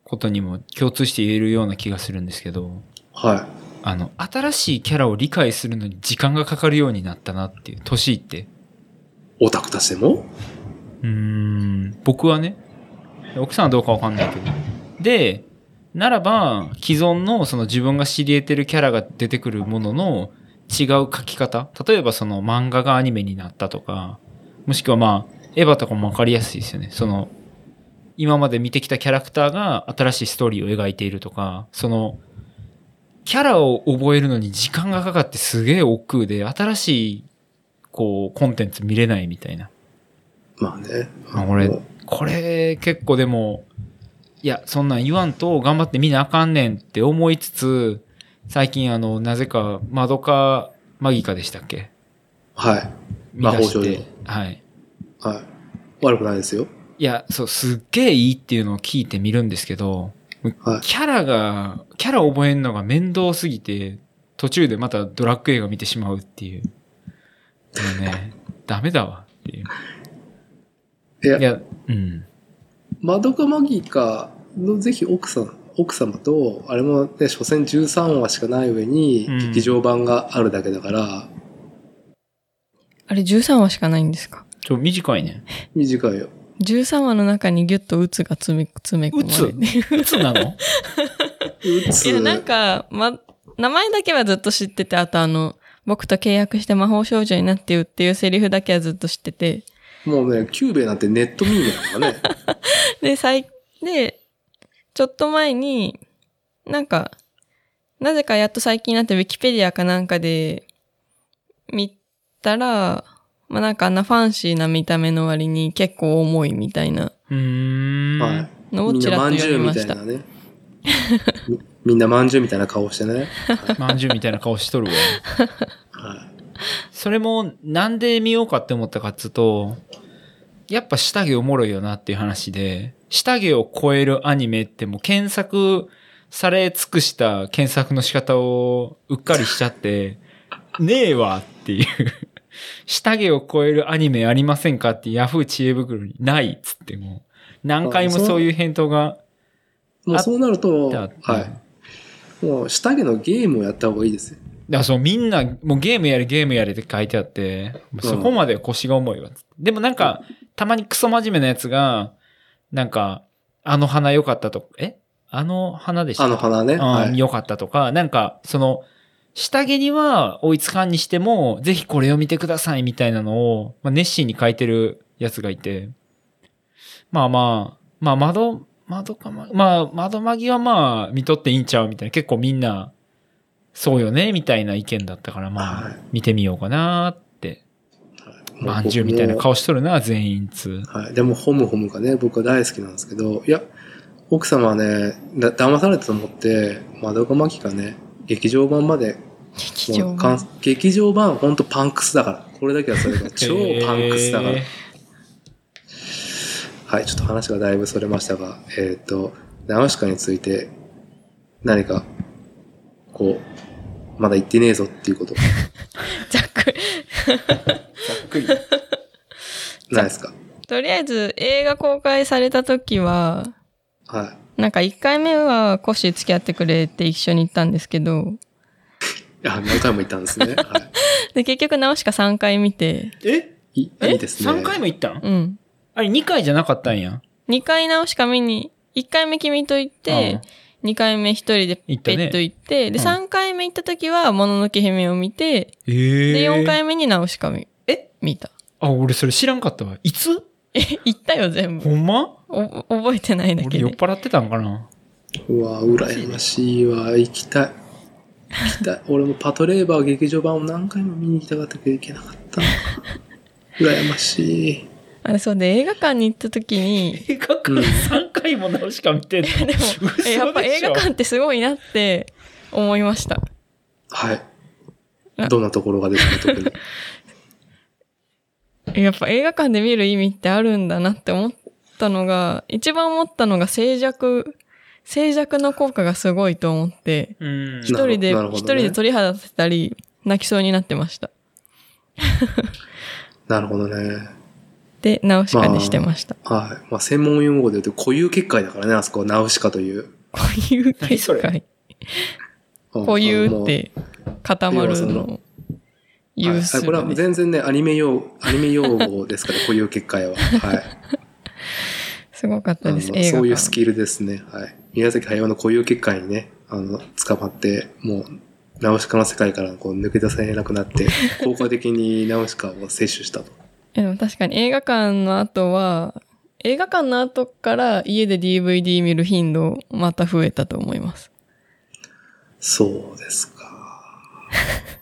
Speaker 2: ことにも共通して言えるような気がするんですけど、
Speaker 1: は
Speaker 2: あの、新しいキャラを理解するのに時間がかかるようになったなっていう、年いって。
Speaker 1: い。オタクたちでも？
Speaker 2: うーん、僕はね、奥さんはどうかわかんないけど。で、ならば、既存のその自分が知り得てるキャラが出てくるものの違う書き方。例えばその漫画がアニメになったとか、もしくはまあ、エヴァとかもわかりやすいですよね。その、今まで見てきたキャラクターが新しいストーリーを描いているとか、その、キャラを覚えるのに時間がかかってすげえ億劫で、新しい、こう、コンテンツ見れないみたいな。
Speaker 1: まあね。
Speaker 2: まあ俺これ結構でも、いや、そんなん言わんと頑張って見なあかんねんって思いつつ、最近あの、なぜか、マドカマギカでしたっけ？
Speaker 1: はい。魔法少女
Speaker 2: て。はい。
Speaker 1: はい。悪くないですよ。
Speaker 2: いや、そう、すっげえいいっていうのを聞いてみるんですけど、
Speaker 1: はい
Speaker 2: キャラが、キャラ覚えるのが面倒すぎて、途中でまたドラッグ映画見てしまうっていう。もうね、ダメだわっていう。
Speaker 1: いや、
Speaker 2: いや、うん。
Speaker 1: マドカマギカのぜひ奥さん、奥様と、あれもね、所詮13話しかない上に
Speaker 2: うん、
Speaker 1: 劇場版があるだけだから、
Speaker 3: あれ13話しかないんですか？
Speaker 2: ちょ、短いね。
Speaker 1: 短いよ。
Speaker 3: 13話の中にギュッと鬱が詰め詰め込まれて。
Speaker 2: いつなの？
Speaker 1: う つ
Speaker 3: いや、なんか、ま、名前だけはずっと知ってて、あとあの、僕と契約して魔法少女になってよっていうセリフだけはずっと知ってて。
Speaker 1: もうね、キューベイなんてネットミームだからね。
Speaker 3: で、最、で、ちょっと前に、なんか、なぜかやっと最近になってウィキペディアかなんかで見たら、まあなんかあんなファンシーな見た目の割に結構重いみたいな
Speaker 2: うーん。
Speaker 1: はい。
Speaker 3: のを
Speaker 1: みんな
Speaker 3: ちらっと
Speaker 1: まんじゅう
Speaker 3: 読みました。
Speaker 1: みたいなね。みみんなまんじゅうみたいな顔してね。
Speaker 2: まんじゅうみたいな顔しとるわ。
Speaker 1: はい。
Speaker 2: それも、なんで見ようかって思ったかっつうと、やっぱ下着おもろいよなっていう話で、下着を超えるアニメってもう検索され尽くした検索の仕方をうっかりしちゃって、ねえわっていう。下着を超えるアニメありませんかってヤフー知恵袋にないっつっても、何回もそういう返答が
Speaker 1: もうそうなると、はい。もう下着のゲームをやった方がいいですよ。
Speaker 2: だからそうみんな、もうゲームやれゲームやれって書いてあって、そこまで腰が重いわ。でもなんか、たまにクソ真面目なやつが、なんか、あの花良かったと、え？あの花でした？
Speaker 1: あの花ね。
Speaker 2: うん
Speaker 1: はい。
Speaker 2: 良かったとか、なんか、その、下着には追いつかんにしても、ぜひこれを見てくださいみたいなのを、まあ、熱心に書いてるやつがいて、まあまあ、まあ窓、窓かま、まあ窓マギはまあ見とっていいんちゃうみたいな、結構みんな、そうよねみたいな意見だったから、まあ
Speaker 1: はい、
Speaker 2: 見てみようかなって、まんじゅうみたいな顔しとるな、全員つ。
Speaker 1: はい。でも、ホムホムがね、僕は大好きなんですけど、いや、奥様はね、だ騙されたと思って、まどかまきがね、劇場版まで、
Speaker 3: 劇場版。
Speaker 1: 劇場版、ほんとパンクスだから。これだけはそれが 超パンクスだから。
Speaker 2: へ
Speaker 1: はい、ちょっと話がだいぶそれましたが、えっ、と、ナウシカについて、何か、こう、まだ言ってねえぞっていうこと、
Speaker 3: ざっくり。
Speaker 2: ーざっくり。
Speaker 1: ないですか？
Speaker 3: とりあえず映画公開された時は、
Speaker 1: はい。
Speaker 3: なんか1回目はコッシー付き合ってくれって一緒に行ったんですけど、
Speaker 1: あ、何回も言ったんですね。は
Speaker 3: で、結局直しか3回見て、
Speaker 2: え？
Speaker 1: い。いいですね。
Speaker 2: 3回も行ったん
Speaker 3: うん。
Speaker 2: あれ2回じゃなかったんや。
Speaker 3: 2回直しか見に、1回目君と行って、2回目一人でペット行って、で、
Speaker 2: うん
Speaker 3: 3回目行った時は、もののけ姫を見て、
Speaker 2: えー
Speaker 3: で、4回目に直しか見、
Speaker 2: え？
Speaker 3: 見た。
Speaker 2: あ、俺それ知らんかったわ。いつ？
Speaker 3: え、行ったよ、全部。
Speaker 2: ほんま？
Speaker 3: お覚えてないだけで。
Speaker 2: 俺酔っ払ってたんかな
Speaker 1: うわ、羨ましいわ。行きたい。俺もパトレーバー劇場版を何回も見に行きたかったけど行けなかったな。羨ましい。
Speaker 3: あれ、そうで、映画館に行った時に、
Speaker 2: 映画館3回も直しか見てんの？
Speaker 3: でも、えやっぱ映画館ってすごいなって思いました。
Speaker 1: はい
Speaker 3: あ。
Speaker 1: どんなところがですか、特に？
Speaker 3: やっぱ映画館で見る意味ってあるんだなって思ったのが、一番思ったのが静寂静寂の効果がすごいと思って、
Speaker 2: うん。
Speaker 3: 一人で、
Speaker 1: なるほどね
Speaker 3: 一人で鳥肌立てたり、泣きそうになってました。
Speaker 1: なるほどね。
Speaker 3: で、ナウシカにしてました。
Speaker 1: はい。まあ、専門用語で言うと固有結界だからね、あそこはナウシカという。
Speaker 3: 固有結界。
Speaker 1: うん
Speaker 3: 固有って固まるのを
Speaker 1: はい
Speaker 3: 有す
Speaker 1: はいこれは
Speaker 3: る。
Speaker 1: 全然ね、アニメ用、アニメ用語ですから、固有結界は。はい。
Speaker 3: すごかったです、映画館。
Speaker 1: そういうスキルですね。はい。宮崎駿の固有結界にね、あの、捕まって、もう、ナウシカの世界からこう抜け出せなくなって、効果的にナウシカを摂取したと。
Speaker 3: えでも確かに映画館の後は、映画館の後から家で DVD 見る頻度また増えたと思います。
Speaker 1: そうですか。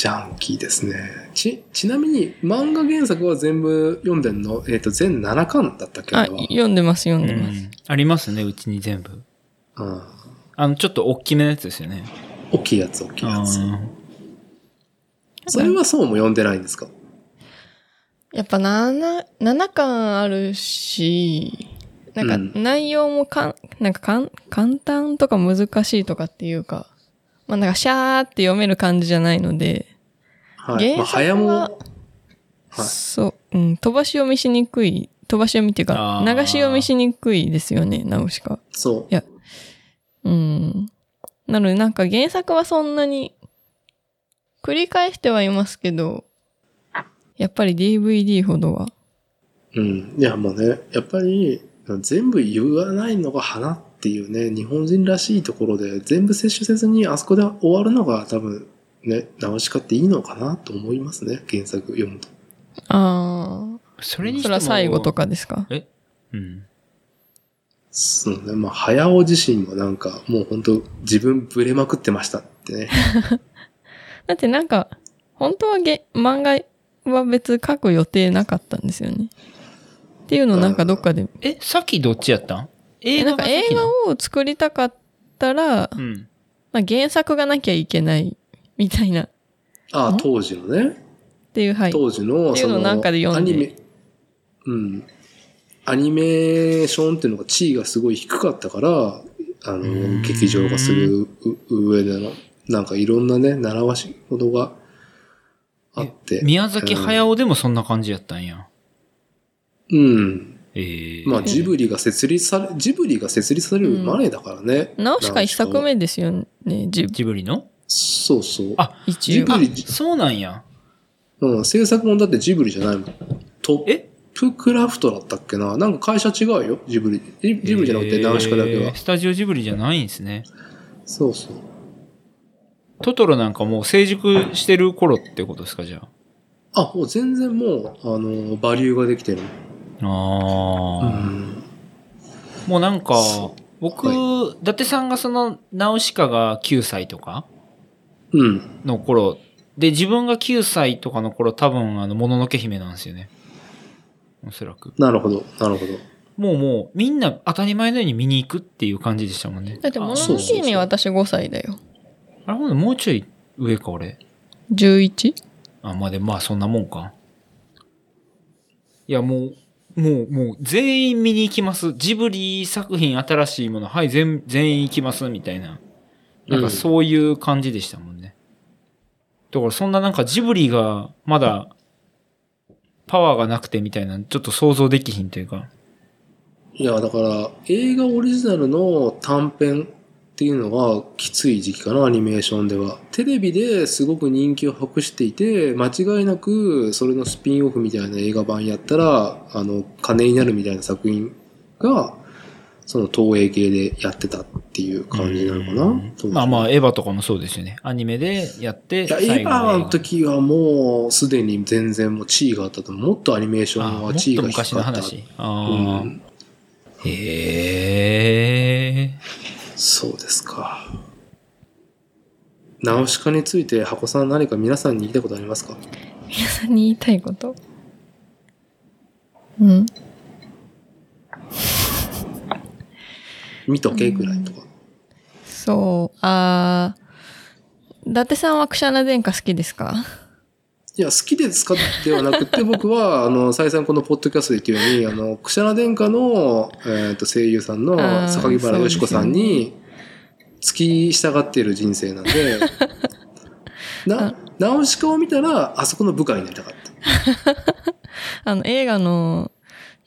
Speaker 1: ジャンキーですね。ち、ちなみに漫画原作は全部読んでんの？えっ、と、全7巻だったっけ？
Speaker 3: あ、読んでます、読ん
Speaker 2: う
Speaker 3: でます。
Speaker 2: ん。ありますね、うちに全部。
Speaker 1: うん。
Speaker 2: あの、ちょっと大きめのやつですよね。
Speaker 1: 大きいやつ、大きいやつ。
Speaker 2: あ
Speaker 1: それはそうも読んでないんですか？
Speaker 3: やっぱ7、7巻あるし、なんか
Speaker 1: うん
Speaker 3: 内容もかん、なんかかん簡単とか難しいとかっていうか、まあなんかシャーって読める感じじゃないので、
Speaker 1: はい。まあ、
Speaker 3: 原作は
Speaker 1: 早も、はい。
Speaker 3: そう、うん、飛ばし読みしにくい、飛ばし読みっていうか流し読みしにくいですよね、ナウシカ。
Speaker 1: そう。
Speaker 3: いやうん。なのでなんか原作はそんなに繰り返してはいますけど、やっぱり DVD ほどは。
Speaker 1: うん。いや、もうね、やっぱり、全部言わないのが花っていうね、日本人らしいところで、全部摂取せずに、あそこで終わるのが多分、ね、ナウシカっていいのかなと思いますね、原作読むと。
Speaker 3: ああ。
Speaker 2: それにしても。
Speaker 3: それは最後と。かですか？
Speaker 2: え？うん。
Speaker 1: そうね、まあ、早尾自身もなんか、もう本当自分ブレまくってましたってね。
Speaker 3: だってなんか、本当はげ漫画は別書く予定なかったんですよね。っていうのをなんかどっかで、
Speaker 2: え、さっきどっちやったん？映
Speaker 3: えなんか映
Speaker 2: 画
Speaker 3: を作りたかったら、
Speaker 2: うん。
Speaker 3: まあ、原作がなきゃいけないみたいな、っ
Speaker 1: ああ、
Speaker 3: ん？
Speaker 1: 当時のね、
Speaker 3: ていう、はい。
Speaker 1: 当時の、
Speaker 3: っていうのをなんかで読んで
Speaker 1: アニメ、うん。アニメーションっていうのが地位がすごい低かったから、あ
Speaker 2: ん
Speaker 1: の、劇場がするう上での、なんかいろんなね、習わし事があって。
Speaker 2: 宮崎駿でもそんな感じやったんや。
Speaker 1: うん。
Speaker 2: ええ
Speaker 1: まあ、ジブリが設立され、ジブリが設立される前だからね。
Speaker 3: ナウシカ一作目ですよね、ジ
Speaker 2: ジブリの？
Speaker 1: そうそう。
Speaker 2: あ。
Speaker 1: ジブリ、
Speaker 2: そうなんや。
Speaker 1: うん、制作もんだってジブリじゃないもん。トッ
Speaker 2: え？
Speaker 1: プクラフトだったっけななんか会社違うよ、ジブリ。ジジブリじゃなくて、ナウシカだけは
Speaker 2: えー。スタジオジブリじゃないんですね。
Speaker 1: そうそう。
Speaker 2: トトロなんかもう成熟してる頃ってことですか、じゃ
Speaker 1: あ、もう全然もう、あの、バリューができてる。
Speaker 2: あ。ああ、
Speaker 1: うん。
Speaker 2: もうなんか
Speaker 1: そ、
Speaker 2: 僕、
Speaker 1: は
Speaker 2: 伊達さんがその、ナウシカが9歳とか
Speaker 1: うん。
Speaker 2: の頃、で、自分が9歳とかの頃、多分、あの、もののけ姫なんですよね。おそらく。
Speaker 1: なるほど、なるほど。
Speaker 2: もうもう、みんな当たり前のように見に行くっていう感じでしたもんね。
Speaker 3: だって、もの
Speaker 2: あ
Speaker 3: のけ姫私5歳だよ。
Speaker 2: あれほんでもうちょい上か、俺。
Speaker 3: 11?
Speaker 2: あ、まあでもまあそんなもんか。いや、もう、もう、もう、全員見に行きます。ジブリ作品新しいもの、はい、全、全員行きます、みたいな。なんかそういう感じでしたもんね。だからそんななんかジブリがまだパワーがなくてみたいな、ちょっと想像できひんというか。
Speaker 1: いや、だから、映画オリジナルの短編っていうのがきつい時期かな、アニメーションでは。テレビですごく人気を博していて、間違いなくそれのスピンオフみたいな映画版やったら、あの、金になるみたいな作品が、その東映系でやってたっていう感じなのかな？当時
Speaker 2: まあまあ、エヴァとかもそうですよね。アニメでやって、
Speaker 1: いや、エヴァ
Speaker 2: 映
Speaker 1: の時はもうすでに全然もう地位があったと思う。もっとアニメーションは地位
Speaker 2: と
Speaker 1: が低かった。
Speaker 2: 昔の話。あ
Speaker 1: う
Speaker 2: あ、
Speaker 1: ん、
Speaker 2: へえ。
Speaker 1: そうですか。ナウシカについて箱さん何か皆さんに言いたいことありますか？
Speaker 3: 皆さんに言いたいこと？うん。
Speaker 1: 見とけぐらいとか。
Speaker 3: そう、あー、伊達さんはクシャナ殿下好きですか？
Speaker 1: いいや、好きですか？ではなくて、僕は、あの、再三このポッドキャストで言ってるように、あの、クシャナ殿下の、えっ、と、声優さんの
Speaker 3: あー
Speaker 1: 榊原よし子さんに、付き従っている人生なんで、な、ナウシカを見たら、あそこの部下になりたかった。
Speaker 3: あの、映画の、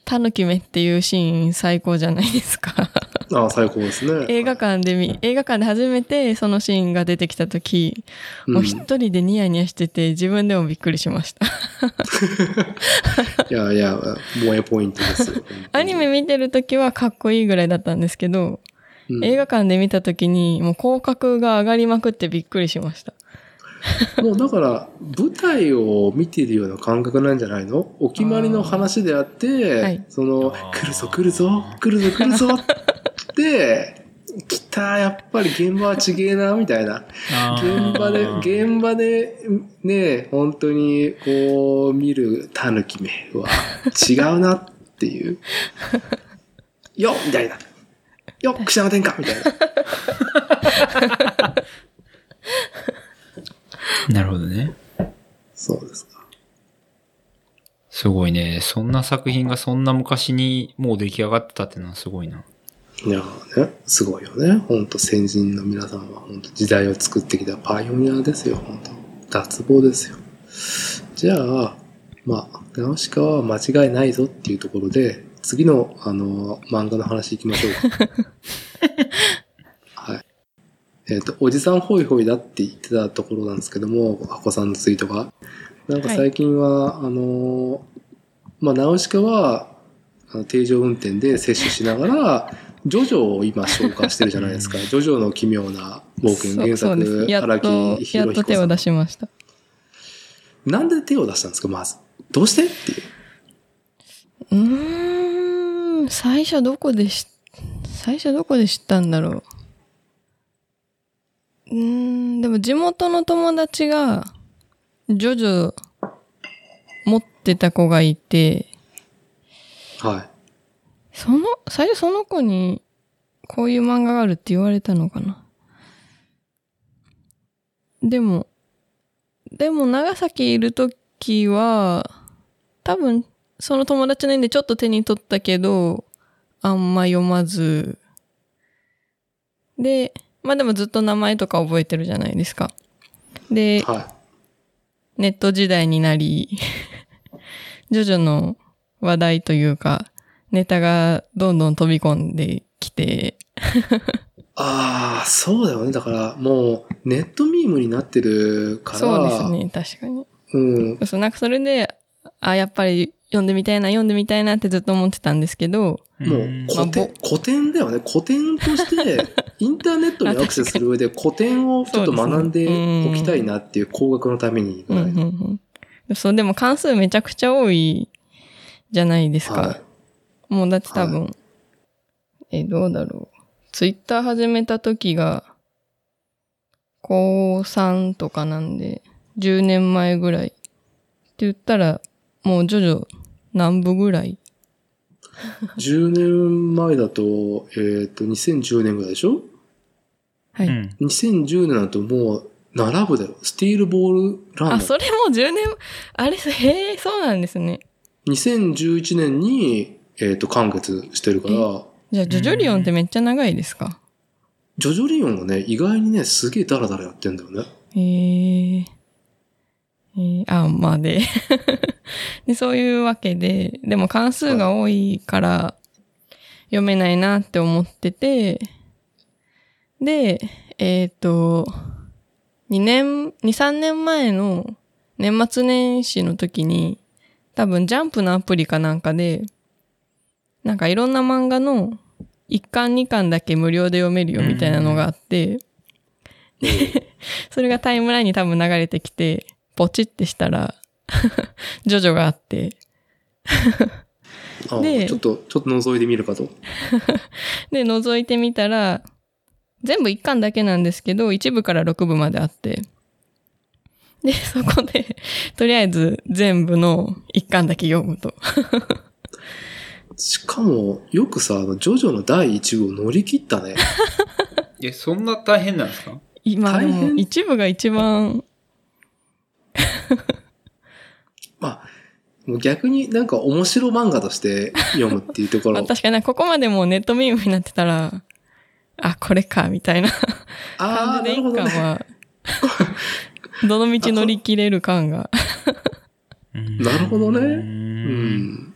Speaker 3: タヌキメっていうシーン最高じゃないですか。
Speaker 1: ああ、最高ですね。
Speaker 3: 映画館で見、映画館で初めてそのシーンが出てきた時、もう一人でニヤニヤしてて自分でもびっくりしました。
Speaker 1: いやいや、萌えポイントですよ。
Speaker 3: アニメ見てる時はかっこいいぐらいだったんですけど、
Speaker 1: うん
Speaker 3: 映画館で見た時にもう広角が上がりまくってびっくりしました。
Speaker 1: もうだから、舞台を見ているような感覚なんじゃないの？お決まりの話であって、
Speaker 3: はい
Speaker 1: その来るぞ来るぞ、来るぞ来るぞって、来た、やっぱり現場はちげえな、みたいな。現場で、現場で、ね、本当に、こう、見るタヌキ目は違うなっていう。よっみたいな。よっ串山天下みたいな。
Speaker 2: なるほどね。
Speaker 1: そうですか。
Speaker 2: すごいね。そんな作品がそんな昔にもう出来上がってたってのはすごいな。
Speaker 1: いやーね、すごいよね。本当先人の皆さんは本当時代を作ってきたパイオニアですよ。本当脱帽ですよ。じゃあ、まあ、ナウシカは間違いないぞっていうところで、次の、あの、漫画の話行きましょうか。はい。えっ、と、おじさんホイホイだって言ってたところなんですけども、アコさんのツイートが。なんか最近は、あの、まあ、ナウシカは、あの定常運転で摂取しながら、ジョジョを今紹介してるじゃないですか。ジョジョの奇妙な冒険原。作、
Speaker 3: やっ
Speaker 1: 荒木博彦
Speaker 3: 手を出。しました。
Speaker 1: なんで手を出したんですか、まず。どうして？っていう。
Speaker 3: うーん、最初どこでし、最初どこで知ったんだろう。うーん、でも地元の友達が、ジョジョ持ってた子がいて、
Speaker 1: はい。
Speaker 3: その、最初その子に、こういう漫画があるって言われたのかな？でも、でも長崎いるときは、多分、その友達の縁でちょっと手に取ったけど、あんま読まず。で、まあでもずっと名前とか覚えてるじゃないですか。で、
Speaker 1: は
Speaker 3: ネット時代になり、ジョジョの話題というか、ネタがどんどん飛び込んできて、
Speaker 1: い。ああ、そうだよね。だから、もう、ネットミームになってるから。
Speaker 3: そうです。ね、確かに。
Speaker 1: うん。
Speaker 3: そう、なんかそれで、あ、やっぱり読んでみたいな、読んでみたいなってずっと思ってたんですけど、
Speaker 1: もう
Speaker 2: うん
Speaker 1: 古典、古典だよね。古典として、インターネットにアクセスする上で古典をちょっと学んでおきたいなっていう工学のためにぐ
Speaker 3: うんうん
Speaker 1: らいの。
Speaker 3: うん。そう、でも関数めちゃくちゃ多いじゃないですか。
Speaker 1: はい。
Speaker 3: もうだって多分、え、どうだろう。ツイッター始めた時が、高3とかなんで、10年前ぐらい。って言ったら、もうジョジョ何部ぐらい
Speaker 1: ？10年前だと、えっ、と、2010年ぐらいでしょ？
Speaker 3: はい。
Speaker 2: うん。
Speaker 1: 2010年だともう、並ぶだよ。スティールボールラン
Speaker 3: あ、
Speaker 1: ド。
Speaker 3: それもう10年、あれ、へえ、そうなんですね。
Speaker 1: 2011年に、えっ、と、完結してるから、
Speaker 3: じゃあ、ジョジョリオンってめっちゃ長いですか？
Speaker 1: ジョジョリオンがね、意外にね、すげえダラダラやってんだよね。
Speaker 3: へえ。えー、あ、まあで。で、そういうわけで、でも関数が多いから読めないなって思ってて、で、えっ、と、2年、2、3年前の年末年始の時に、多分ジャンプのアプリかなんかで、なんかいろんな漫画の1巻2巻だけ無料で読めるよみたいなのがあって、それがタイムラインに多分流れてきて、ポチってしたら、ジョジョがあって、
Speaker 1: あ
Speaker 3: で
Speaker 1: ちょっと、ちょっと覗いてみるかと。
Speaker 3: で、覗いてみたら、全部1巻だけなんですけど、1部から6部まであって、で、そこで、とりあえず全部の1巻だけ読むと。
Speaker 1: しかも、よくさ、あのジョジョの第1部を乗り切ったね。
Speaker 2: え、そんな大変なんですか？
Speaker 3: 今でも
Speaker 1: 大変
Speaker 3: 1部が一番、
Speaker 1: もう逆になんか面白漫画として読むっていうとこ
Speaker 3: まあ
Speaker 1: ろ。
Speaker 3: 確かにここまでもうネットミームになってたら、あ、これか、みたいな
Speaker 1: あ
Speaker 3: じ
Speaker 1: なるほどね。
Speaker 3: 巻は、どの道乗り切れる感が。
Speaker 1: なるほどね
Speaker 2: う。
Speaker 1: うんん。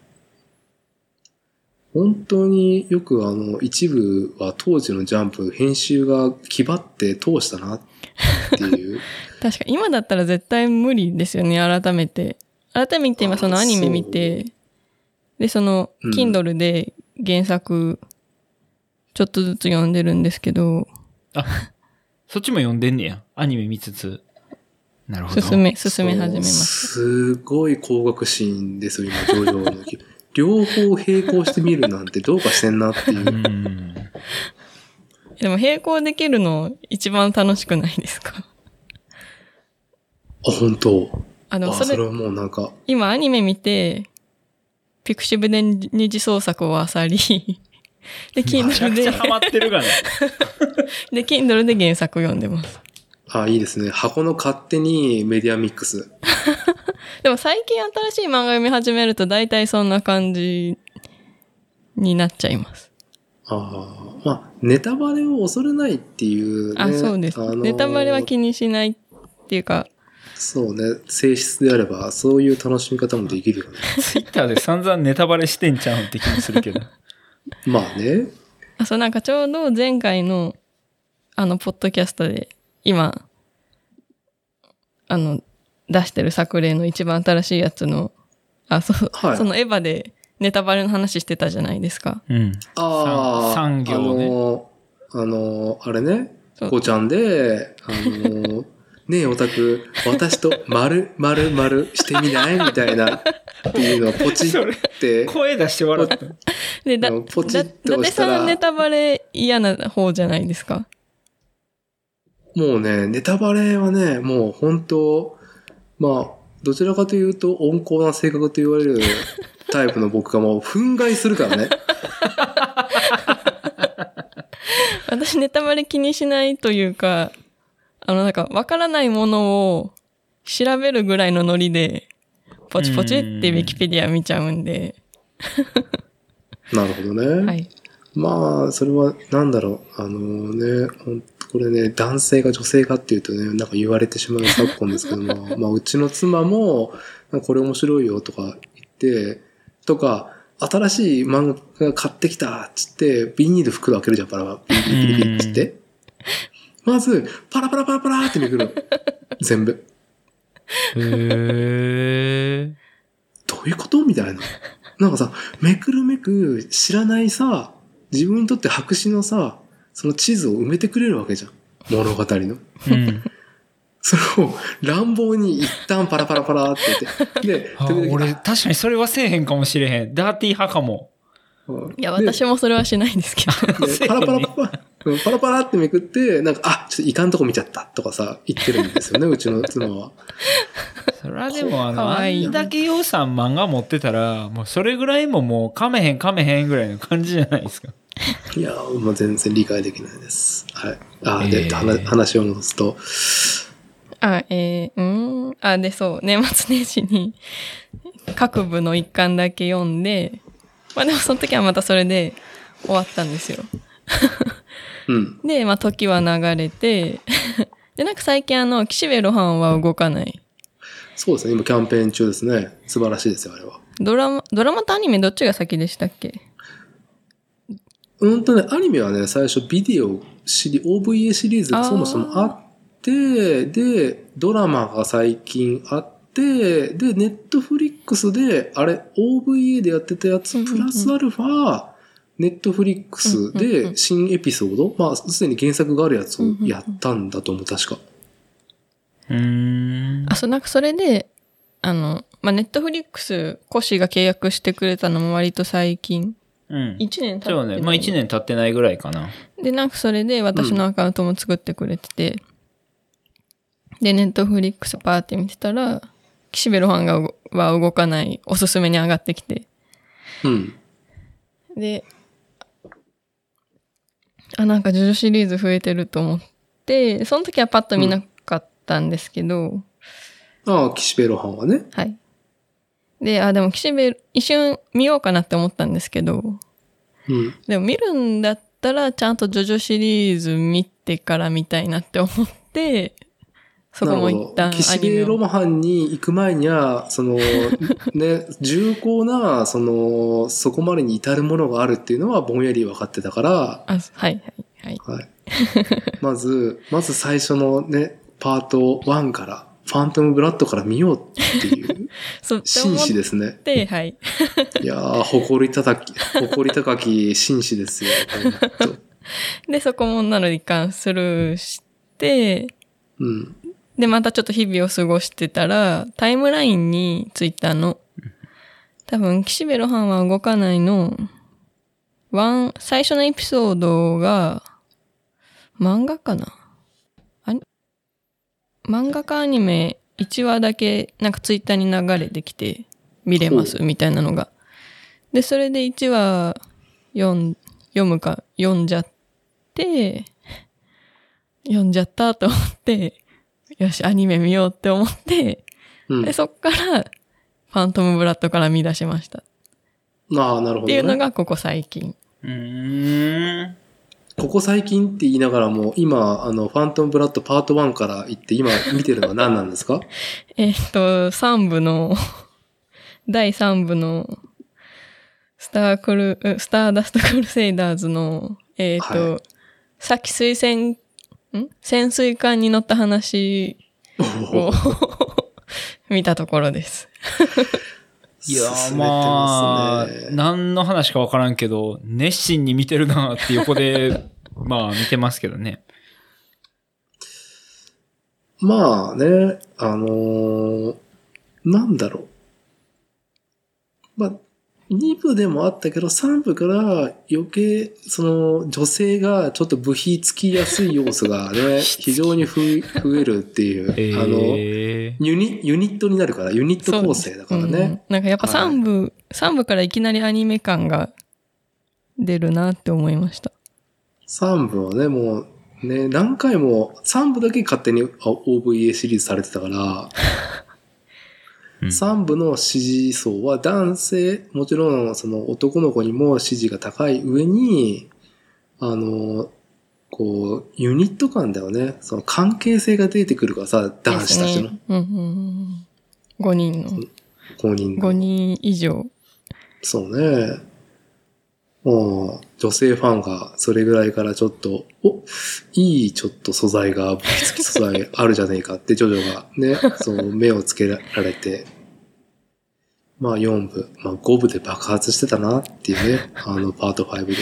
Speaker 1: 本当によくあの、一部は当時のジャンプ、編集が気張って通したなっていう。
Speaker 3: 確か今だったら絶対無理ですよね、改めて。改めて今そのアニメ見て、で、その
Speaker 1: うん、
Speaker 3: Kindle で原作、ちょっとずつ読んでるんですけど、
Speaker 2: そっちも読んでんねや。アニメ見つつ。なるほど。
Speaker 3: 進め、進め始めます。
Speaker 1: すごい高額シーンですよ、今、上場の時。両方並行して見るなんてどうかしてんなっていうう。
Speaker 2: ん。
Speaker 3: でも並行できるの一番楽しくないですか？
Speaker 1: あ、本当
Speaker 3: あ、で
Speaker 1: あ、
Speaker 3: もそれ
Speaker 1: それ、はもうなんか、
Speaker 3: 今アニメ見て、ピクシブで二次創作を漁り、で、
Speaker 2: めちゃ
Speaker 3: Kindle で
Speaker 2: くちゃ、ハマってるがね。
Speaker 3: で、Kindle で原作読んでます。
Speaker 1: あ、いいですね。箱の勝手にメディアミックス。
Speaker 3: でも最近新しい漫画読み始めると大体そんな感じになっちゃいます。
Speaker 1: ああ、まあ、ネタバレを恐れないっていうね。
Speaker 3: あ、そうです。
Speaker 1: あのー
Speaker 3: ネタバレは気にしないっていうか、
Speaker 1: そうね。性質であれば、そういう楽しみ方もできるよね。
Speaker 2: ツイッターで散々ネタバレしてんちゃうんって気もするけど。
Speaker 1: まあね。
Speaker 3: あ、そうなんかちょうど前回のあの、ポッドキャストで今、あの、出してる作例の一番新しいやつの、あ、そう、
Speaker 1: はい。
Speaker 3: そのエヴァでネタバレの話してたじゃないですか。
Speaker 2: うん。
Speaker 1: ああ、
Speaker 2: 産産業ね。
Speaker 1: あの、あの、あれね、こうちゃんで、あの、ねえオタク、私と丸、丸、丸してみない？みたいな、っていうのをポチって、
Speaker 2: 声出して笑った。
Speaker 3: で、だ、
Speaker 1: ポチ
Speaker 3: だ、
Speaker 1: ッ
Speaker 3: 伊達
Speaker 1: と押したら。
Speaker 3: さんネタバレ嫌な方じゃないですか？
Speaker 1: もうね、ネタバレはね、もう本当まあ、どちらかというと温厚な性格と言われる タイプの僕がもう憤慨するからね。
Speaker 3: 私ネタバレ気にしないというか、あのなんかわからないものを調べるぐらいのノリで、ポチポチってウィキペディア見ちゃうんで、
Speaker 1: なるほどね。
Speaker 3: はい。
Speaker 1: まあ、それは、なんだろう。あのね、ほんとこれね、男性か女性かっていうとね、なんか言われてしまう昨今ですけども、まあ、うちの妻も、これ面白いよとか言って、とか、新しい漫画買ってきたっつって、ビニール袋開けるじゃん、パラパラ、ビリビリビリビリって。まず、パラパラパラパラってめくるの。全部。
Speaker 2: へー。
Speaker 1: どういうこと？みたいな。なんかさ、めくるめく知らないさ、自分にとって白紙のさ、その地図を埋めてくれるわけじゃん。物語の。
Speaker 2: うん。
Speaker 1: それを乱暴に一旦パラパラパラって言って。で、
Speaker 2: 俺、確かにそれはせえへんかもしれへん。ダーティー派かも。
Speaker 1: うん
Speaker 3: いや、
Speaker 1: で
Speaker 3: 私もそれはしないですけど。
Speaker 1: で パラパラパラパラ、うんパラってめくって、なんか、あ、ちょっといかんとこ見ちゃったとかさ、言ってるんですよね、うちの妻は。
Speaker 2: それはでも、あ
Speaker 3: か
Speaker 2: の、あ
Speaker 3: わいい
Speaker 2: んだけようさん漫画持ってたら、もうそれぐらいももう噛めへん噛めへんぐらいの感じじゃないですか。
Speaker 1: いや、もう全然理解できないです。はい。あ、で、
Speaker 2: えー
Speaker 1: 話話を戻すと、
Speaker 3: あ、えー、うーん？あ、で、そう、年末年始に各部の一巻だけ読んで、まあでもその時はまたそれで終わったんですよ。
Speaker 1: うん。
Speaker 3: で、まあ時は流れて、で、なんか最近あの、岸辺露伴は動かない。
Speaker 1: そうですね、今キャンペーン中ですね。素晴らしいですよ、あれは。
Speaker 3: ドラマ、ドラマとアニメどっちが先でしたっけ？
Speaker 1: うんとね、アニメはね、最初ビデオシリ、OVA シリーズがそもそもあって、で、ドラマが最近あって、で、ネットフリックスで、あれ、OVA でやってたやつ、
Speaker 3: うんうんうん
Speaker 1: プラスアルファ、ネットフリックス
Speaker 3: うんうんう
Speaker 1: で
Speaker 3: ん
Speaker 1: 新エピソード、まあ、すでに原作があるやつをやったんだと思う、確か。
Speaker 2: うーん。
Speaker 3: あ、そう、なんかそれで、あの、まあ、ネットフリックス、コシが契約してくれたのも割と最近。
Speaker 2: うん。
Speaker 3: 一年経ってない
Speaker 2: そうね。まあ一年経ってないぐらいかな。
Speaker 3: で、なんかそれで私のアカウントも作ってくれてて、で、ネットフリックスパーって見てたら、岸辺露伴がは動かないおすすめに上がってきて、
Speaker 1: うん。
Speaker 3: で、あ、なんかジョジョシリーズ増えてると思って、その時はパッと見なかったんですけど、
Speaker 1: ああ、岸辺露伴はね。
Speaker 3: はい。で、あ、でも岸辺、一瞬見ようかなって思ったんですけど、
Speaker 1: うん。
Speaker 3: でも見るんだったら、ちゃんとジョジョシリーズ見てから見たいなって思って、そこも一旦
Speaker 1: 岸。辺ロマハンに行く前には、その、ね、重厚な、その、そこまでに至るものがあるっていうのはぼんやり分かってたから、
Speaker 3: あ、はいはいはい。
Speaker 1: はい。まず、まず最初のね、パート1から、ファントムブラッドから見ようっていう、紳士ですね。
Speaker 3: て、はい。
Speaker 1: いやー、誇り高き、誇り高き紳士ですよ。
Speaker 3: で、そこもなので一貫スルーして、
Speaker 1: うん。
Speaker 3: で、またちょっと日々を過ごしてたら、タイムラインにツイッターの、多分、岸辺露伴は動かないの、ワン、最初のエピソードが、漫画かな？あ漫画かアニメ1話だけ、なんかツイッターに流れてきて、見れますみたいなのが。で、それで1話読ん、読むか、読んじゃって、読んじゃったと思って、よし、アニメ見ようって思って、
Speaker 1: うん
Speaker 3: で、。そっから、ファントムブラッドから見出しました。っ
Speaker 1: ああ、なるほど、ね。
Speaker 3: ていうのがここ最近。
Speaker 2: うーん。
Speaker 1: ここ最近って言いながらも、今、あの、ファントムブラッドパート1から行って、今見てるのは何なんですか？
Speaker 3: えっと、3部の、第3部の、スタークル、うスターダストクルセイダーズの、えっと、
Speaker 1: はい
Speaker 3: さっき水船、ん潜水艦に乗った話を見たところです。
Speaker 2: いやーまあ何の話かわからんけど、熱心に見てるなって横で、まあ見てますけどね。
Speaker 1: まあね、あのーなんだろう。まあ、2部でもあったけど、3部から余計、その、女性がちょっと部費つきやすい要素がね、非常に増えるっていう、
Speaker 2: え
Speaker 1: あの、
Speaker 2: ー、
Speaker 1: ユニ、ユニットになるから、ユニット構成だから
Speaker 3: うん
Speaker 1: ね。
Speaker 3: なんかやっぱ
Speaker 1: はい
Speaker 3: 3部、からいきなりアニメ感が出るなって思いました。
Speaker 1: 3部はね、もう、ね、何回も、3部だけ勝手にあ OVA シリーズされてたから、
Speaker 2: う ん
Speaker 1: 3部の支持層は男性、もちろんその男の子にも支持が高い上に、あの、こう、ユニット感だよね。その関係性が出てくるからさ、男子たちの
Speaker 3: ね。うんうんうん。5人の、
Speaker 1: 5人
Speaker 3: 5
Speaker 1: の。
Speaker 3: 人以上。
Speaker 1: そうね。女性ファンがそれぐらいからちょっと、お、いいちょっと素材が、武器付き素材 あるじゃねえかって、ジョジョがね、そう、目をつけられて、まあ4部、まあ5部で爆発してたなっていうね、あのパート5で。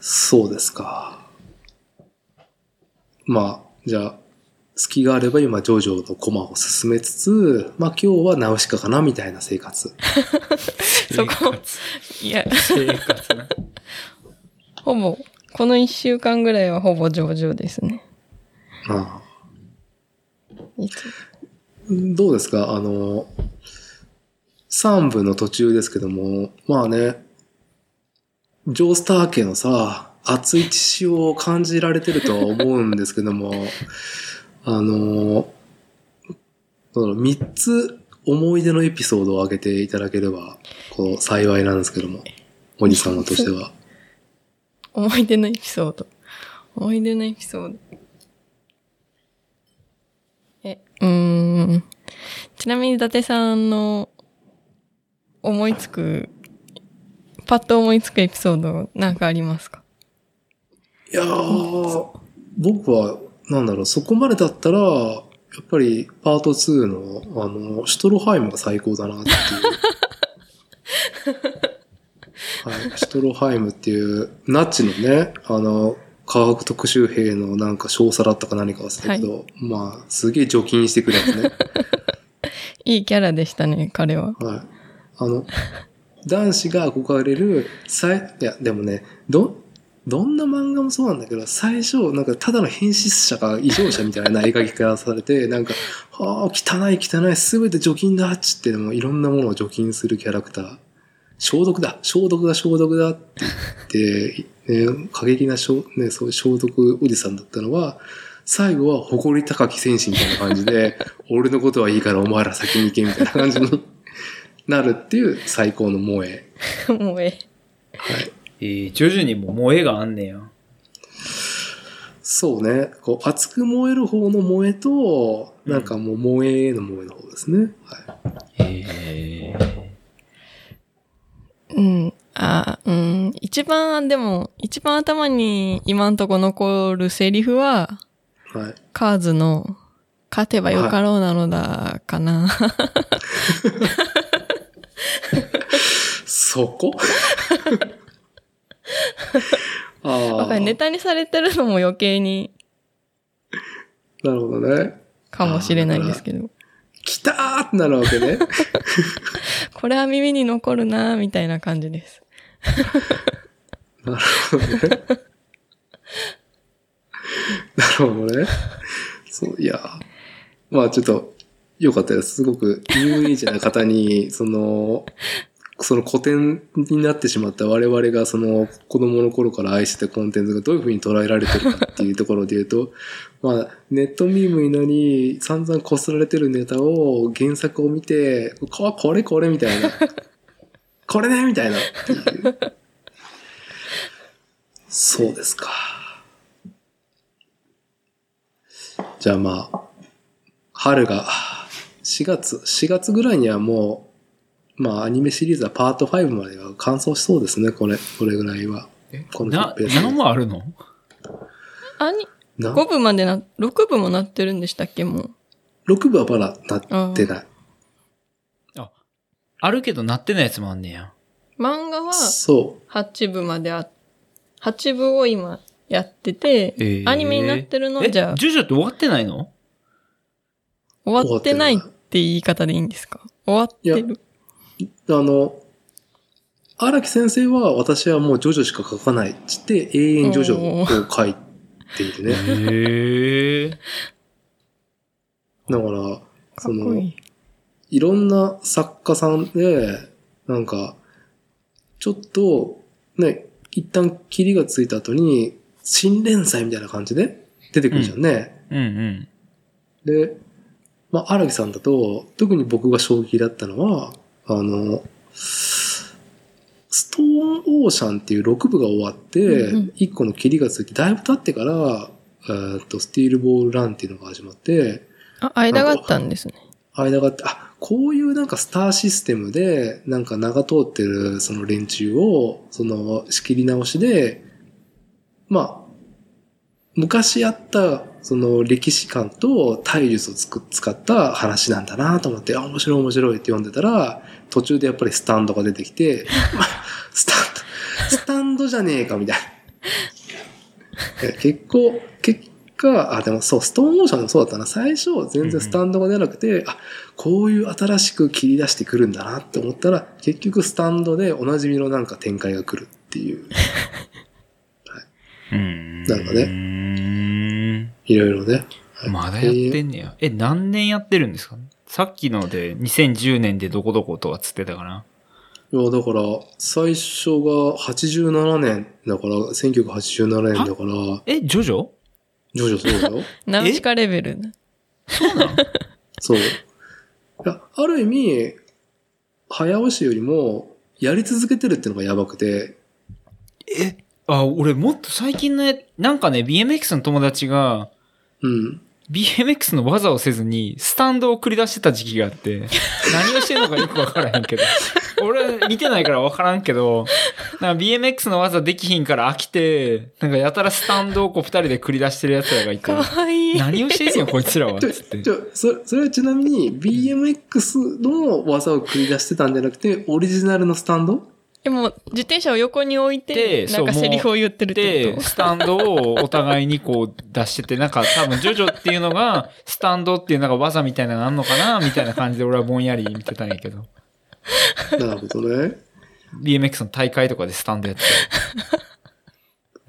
Speaker 1: そうですか。まあ、じゃあ、隙があれば今、ジョジョのコマを進めつつ、まあ今日はナウシカかなみたいな生活。
Speaker 3: そこ、いや、
Speaker 2: 生活な。
Speaker 3: ほぼ、この1週間ぐらいはほぼ上々ですね。
Speaker 1: ああどうですか？あの、3部の途中ですけども、まあね、ジョースター家のさ、熱い血潮を感じられてるとは思うんですけども、あの、その3つ思い出のエピソードを挙げていただければ、こう、幸いなんですけども、お兄様としては。
Speaker 3: 思い出のエピソード。思い出のエピソード。え、うーん。ちなみに伊達さんの思いつく、パッと思いつくエピソードなんかありますか？
Speaker 1: いやー、僕は、なんだろう、そこまでだったら、やっぱりパート2の、あの、シュトロハイムが最高だなっていう。はい、シュトロハイムっていう、ナッチのね、あの、科学特殊兵のなんか少佐だったか何か忘れたけど、まあ、すげえ除菌してくるやつね。
Speaker 3: いいキャラでしたね、彼は。
Speaker 1: はい。あの、男子が憧れる、さい、いや、でもね、ど、どんな漫画もそうなんだけど、最初、なんかただの変質者か異常者みたいな描き方されて、なんか、はあ、汚い汚い、すべて除菌だっつって、もういろんなものを除菌するキャラクター。消毒だ消毒だ消毒だって言って、ね、過激な消,、ね、そう消毒おじさんだったのは、最後は誇り高き戦士みたいな感じで、俺のことはいいからお前ら先に行けみたいな感じになるっていう最高の萌え。
Speaker 3: もうえ
Speaker 1: はい。
Speaker 2: えー、徐々にもう萌えがあんねや。
Speaker 1: そうね。こう、熱く燃える方の萌えと、なんかもう萌えの萌えの方ですね。はい。
Speaker 2: へえ。
Speaker 3: うん。あ、うん。一番、でも、一番頭に今んとこ残るセリフは、
Speaker 1: はい。
Speaker 3: カーズの、勝てばよかろうなのだ、かな。
Speaker 1: そこ？ああ。
Speaker 3: ネタにされてるのも余計に、
Speaker 1: なるほどね。
Speaker 3: かもしれないですけど。
Speaker 1: 来たーってなるわけね。
Speaker 3: これは耳に残るなみたいな感じです。
Speaker 1: なるほどね。なるほどね。そう、いや。まあちょっと、よかったです。すごくニューエイジな方に、その、その古典になってしまった我々がその子供の頃から愛してたコンテンツがどういう風に捉えられてるかっていうところで言うと、まあネットミームになり散々こすられてるネタを原作を見て、ここれこれみたいな。これねみたいな。そうですか。じゃあまあ、春が、4月、4月ぐらいにはもう、まあアニメシリーズはパート5までは完走しそうですね、これ、これぐらいは。この
Speaker 2: な、
Speaker 1: ペースで
Speaker 2: 何もあるの？
Speaker 3: あに、
Speaker 1: な
Speaker 3: ？5部までな、6部もなってるんでしたっけ、もう
Speaker 1: ？6部はまだなってない。
Speaker 2: あるけどなってないやつもあんねや。
Speaker 3: 漫画は
Speaker 1: そ
Speaker 3: 8部まであ、8部を今やってて、
Speaker 2: えー。
Speaker 3: アニメになってるの
Speaker 2: え、
Speaker 3: じゃあ。
Speaker 2: ジョジョって終わってないの？
Speaker 3: 終わってないって言い方でいいんですか？終わってる。
Speaker 1: う。あの、荒木先生は私はもうジョジョしか書かないっつって永遠ジョジョを書いているね。
Speaker 2: へえ。
Speaker 1: だから、その
Speaker 3: こいい。
Speaker 1: いろんな作家さんで、なんか、ちょっと、ね、一旦切りがついた後に、新連載みたいな感じで出てくるじゃんね。
Speaker 2: うんうん。
Speaker 1: で、まあ、荒木さんだと、特に僕が衝撃だったのは、あの、ストーンオーシャンっていう6部が終わって
Speaker 3: うんうん、
Speaker 1: 1個の切りがつき、だいぶ経ってから、えーっと、スティールボールランっていうのが始まって、
Speaker 3: あ、間があったんですね。
Speaker 1: 間があって、あ、こういうなんかスターシステムで、なんか名が通ってるその連中を、その仕切り直しで、まあ、昔あったその歴史観と体術をつく使った話なんだなと思って、あ、面白い面白いって読んでたら、途中でやっぱりスタンドが出てきて、ま あスタンド、スタンドじゃねえかみたいな。え結構、結果、あ、でもそう、ストーンオーシャンもそうだったな。最初、全然スタンドが出なくて、あ、こういう新しく切り出してくるんだなって思ったら、結局スタンドでおなじみのなんか展開が来るっていう、
Speaker 2: うん。
Speaker 1: なんかね
Speaker 2: ね。
Speaker 1: いろいろね。はい
Speaker 2: まだやってんねや。え、何年やってるんですか？さっきので2010年でどこどことかつってたかな。
Speaker 1: いや、だから、最初が87年だから、1987年だから、
Speaker 2: え、ジョジョ？
Speaker 1: ジョジョそうだよ。
Speaker 3: ナウシカレベル。
Speaker 1: そう。いや、ある意味、早押しよりも、やり続けてるっていうのがやばくて、
Speaker 2: え、あ、俺もっと最近のや、なんかね、BMX の友達が、
Speaker 1: うん。
Speaker 2: BMX の技をせずに、スタンドを繰り出してた時期があって、何をしてるのかよくわからへんけど。俺、見てないからわからんけど、なんか BMX の技できひんから飽きて、なんかやたらスタンドをこう二人で繰り出してる奴らがいて
Speaker 3: か、わいい。
Speaker 2: 何をしてんのこいつらは、
Speaker 1: ちょ、
Speaker 2: つって
Speaker 1: ち。ょ、そそれはちなみに BMX の技を繰り出してたんじゃなくて、オリジナルのスタンド
Speaker 3: でも、自転車を横に置いて、
Speaker 2: で
Speaker 3: なんかセリフを言ってるってこ
Speaker 2: で、スタンドをお互いにこう出してて、なんか多分ジョジョっていうのが、スタンドっていうなんか技みたいなのあんのかなみたいな感じで俺はぼんやり見てたんやけど。
Speaker 1: なるほどね。
Speaker 2: BMX の大会とかでスタンドやってた。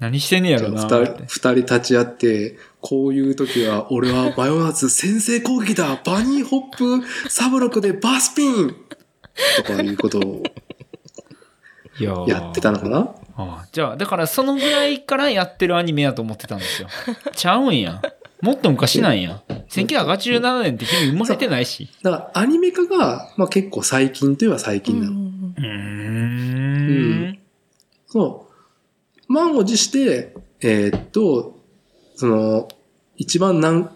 Speaker 2: 何してんねやろな
Speaker 1: 二人、立ち会って、こういう時は、俺は迷わず先制攻撃だバニーホップサブロックでバースピンとかいうことを
Speaker 2: いや
Speaker 1: ってたのかな？
Speaker 2: ああじゃあ、だからそのぐらいからやってるアニメやと思ってたんですよ。ちゃうんや。もっと昔なんや。1987年って君生まれてないし。
Speaker 1: だからアニメ化が、まあ結構最近といえば最近なの。
Speaker 3: うん
Speaker 2: うーん。
Speaker 1: そう。満を持して、えーっと、その、一番なん、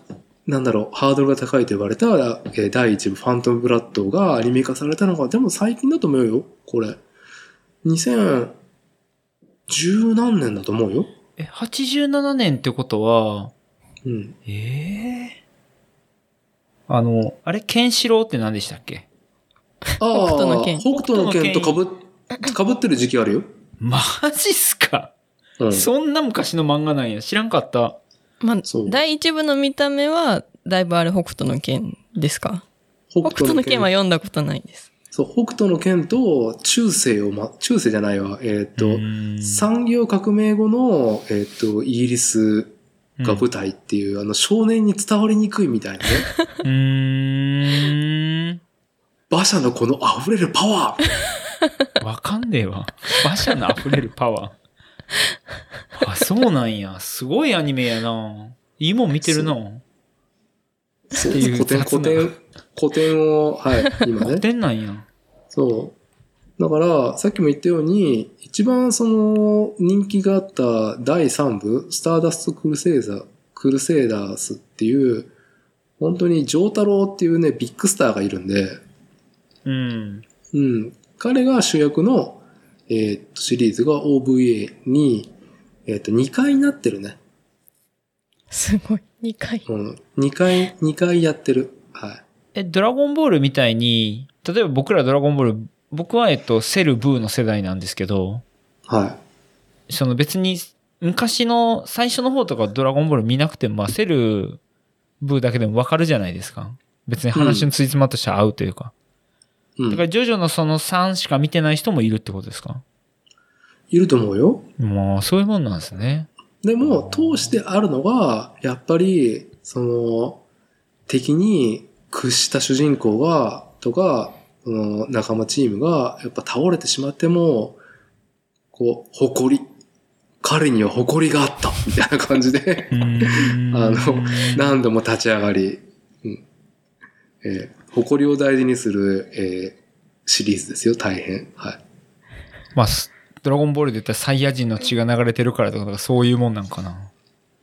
Speaker 1: なんだろう、ハードルが高いと言われた、えー第一部、ファントムブラッドがアニメ化されたのが、でも最近だと思うよ、これ。2010何年だと思うよ。
Speaker 2: え、87年ってことは、
Speaker 1: うん。
Speaker 2: ええあの、あれ、ケンシロウって何でしたっけ？
Speaker 1: ああ、
Speaker 3: 北斗の拳
Speaker 1: 北斗の拳とかぶ、かぶってる時期あるよ。
Speaker 2: マジっすか、
Speaker 1: うん。
Speaker 2: そんな昔の漫画なんや。知らんかった。
Speaker 3: まあ第一部の見た目は、だいぶあれ北斗の剣ですか？
Speaker 1: 北
Speaker 3: 北斗の剣は読んだことないです。
Speaker 1: そう、北斗の拳と中世をま、中世じゃないわ、えーっと、
Speaker 2: うん
Speaker 1: 産業革命後の、えーっと、イギリスが舞台っていう、あの、少年に伝わりにくいみたいなね。
Speaker 2: うーん。
Speaker 1: 馬車のこの溢れるパワー
Speaker 2: わかんねえわ。馬車の溢れるパワー。あ、そうなんや。すごいアニメやな。いいもん見てるな。
Speaker 1: そう古典、古典、古典を、はい、今
Speaker 2: 古
Speaker 1: ね。
Speaker 2: 典なんや。
Speaker 1: そう。だから、さっきも言ったように、一番その人気があった第3部、スターダスト・クルセイザー、クルセイダースっていう、本当にジョータロウっていうね、ビッグスターがいるんで、
Speaker 2: うん。
Speaker 1: うん。彼が主役の、えーっと、シリーズが OVA に、えーっと、2回なってるね。
Speaker 3: すごい。2回。
Speaker 1: うん。2回、2回やってる。はい。
Speaker 2: え、ドラゴンボールみたいに、例えば僕らドラゴンボール、僕はえっと、セル、ブーの世代なんですけど、
Speaker 1: は
Speaker 2: その別に、昔の最初の方とかドラゴンボール見なくても、まあ、セル、ブーだけでもわかるじゃないですか。別に話のついつまとしては合うというか。
Speaker 1: い。うん
Speaker 2: だか。ら、ジョジョのその3しか見てない人もいるってことですか？
Speaker 1: いると思うよ。
Speaker 2: まあ、そういうもんなんですね。
Speaker 1: でも、通してあるのが、やっぱり、その、敵に屈した主人公が、とか、その仲間チームが、やっぱ倒れてしまっても、こう、誇り。彼には誇りがあったみたいな感じで、あの何度も立ち上がり、うんえー誇りを大事にする、えーシリーズですよ、大変。はい。
Speaker 2: まあ、すドラゴンボールで言ったらサイヤ人の血が流れてるからとか、そういうもんなんかな。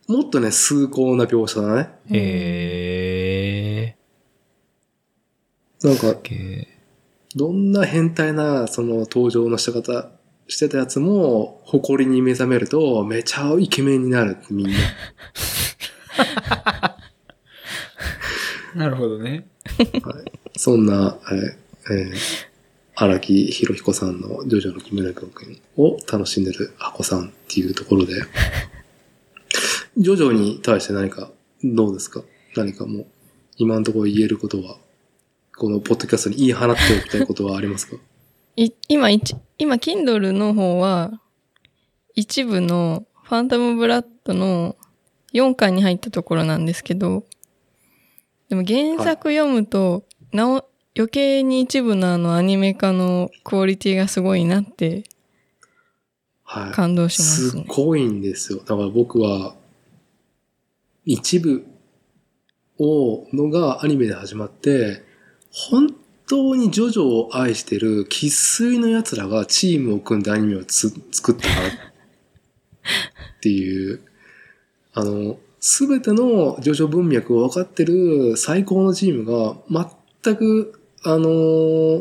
Speaker 1: もっとね、崇高な描写だね。
Speaker 2: へえ
Speaker 1: なんか、どんな変態な、その登場の仕方してたやつも、誇りに目覚めると、めちゃイケメンになる、みんな。
Speaker 2: なるほどね。
Speaker 1: そんな、えーえー荒木博彦さんのジョジョの奇妙な冒険を楽しんでるアコさんっていうところで、ジョジョに対して何か、どうですか？何かもう、今のところ言えることは、このポッドキャストに言い放っておきたいことはありますか？
Speaker 3: い今一、今、Kindle の方は、一部のファントムブラッドの4巻に入ったところなんですけど、でも原作読むと、なお、余計に一部のあのアニメ化のクオリティがすごいなって
Speaker 1: はい。
Speaker 3: 感動します
Speaker 1: す
Speaker 3: ね。
Speaker 1: ごいんですよ。だから僕は、一部を、のがアニメで始まって、本当にジョジョを愛してる生粋の奴らがチームを組んでアニメをつ作ったなっていう、あの、すべてのジョジョ文脈を分かってる最高のチームが全く、あの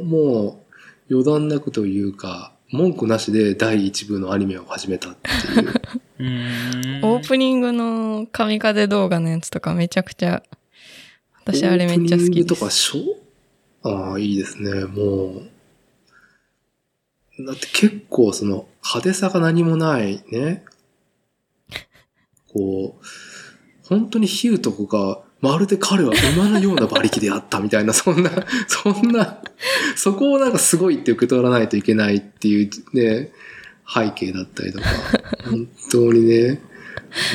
Speaker 1: もう余談なくというか、文句なしで第一部のアニメを始めたっていう。
Speaker 3: オープニングの神風動画のやつとかめちゃくちゃ、私あれめっちゃ好きで
Speaker 1: オープニングとか
Speaker 3: す。
Speaker 1: ああ、いいですね。もう。だって結構その派手さが何もないね。こう、本当にヒューとかが、まるで彼は馬のような馬力であったみたいな、そんな、そんな、そこをなんかすごいって受け取らないといけないっていうね、背景だったりとか、本当にね、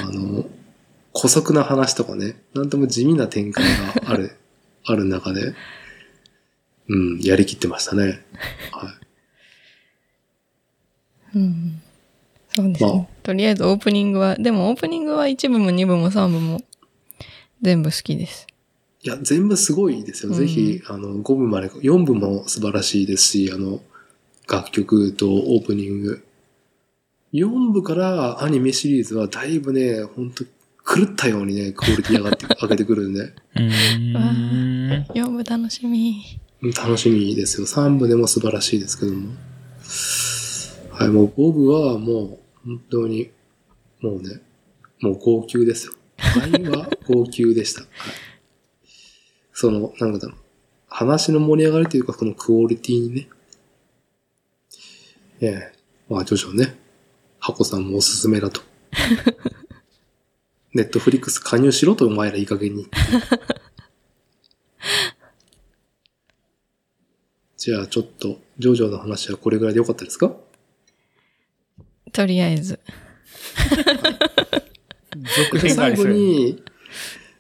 Speaker 1: あの、古速な話とかね、なんとも地味な展開がある、ある中で、うん、やりきってましたね。はい。
Speaker 3: うん。そうですね。
Speaker 1: まあ
Speaker 3: とりあえずオープニングは、でもオープニングは1部も2部も3部も全部好きです。
Speaker 1: いや、全部すごいですよ。
Speaker 3: うん
Speaker 1: ぜひ、あの、5部まで、4部も素晴らしいですし、あの、楽曲とオープニング。4部からアニメシリーズはだいぶね、ほんと狂ったようにね、クオリティ上がって、上げてくるんで、
Speaker 2: うーん。
Speaker 3: 4部楽しみ。
Speaker 1: 楽しみですよ。3部でも素晴らしいですけども。はい、もう5部はもう、本当に、もうね、もう号泣ですよ。愛は号泣でした。はいその、なんだろう。話の盛り上がりというか、このクオリティにね。ええまあ、徐々ね、ハコさんもおすすめだと。ネットフリックス加入しろと、お前らいい加減に。じゃあ、ちょっと、ジョジョの話はこれぐらいでよかったですか？
Speaker 3: とりあえず。
Speaker 2: 続編
Speaker 1: 最後に、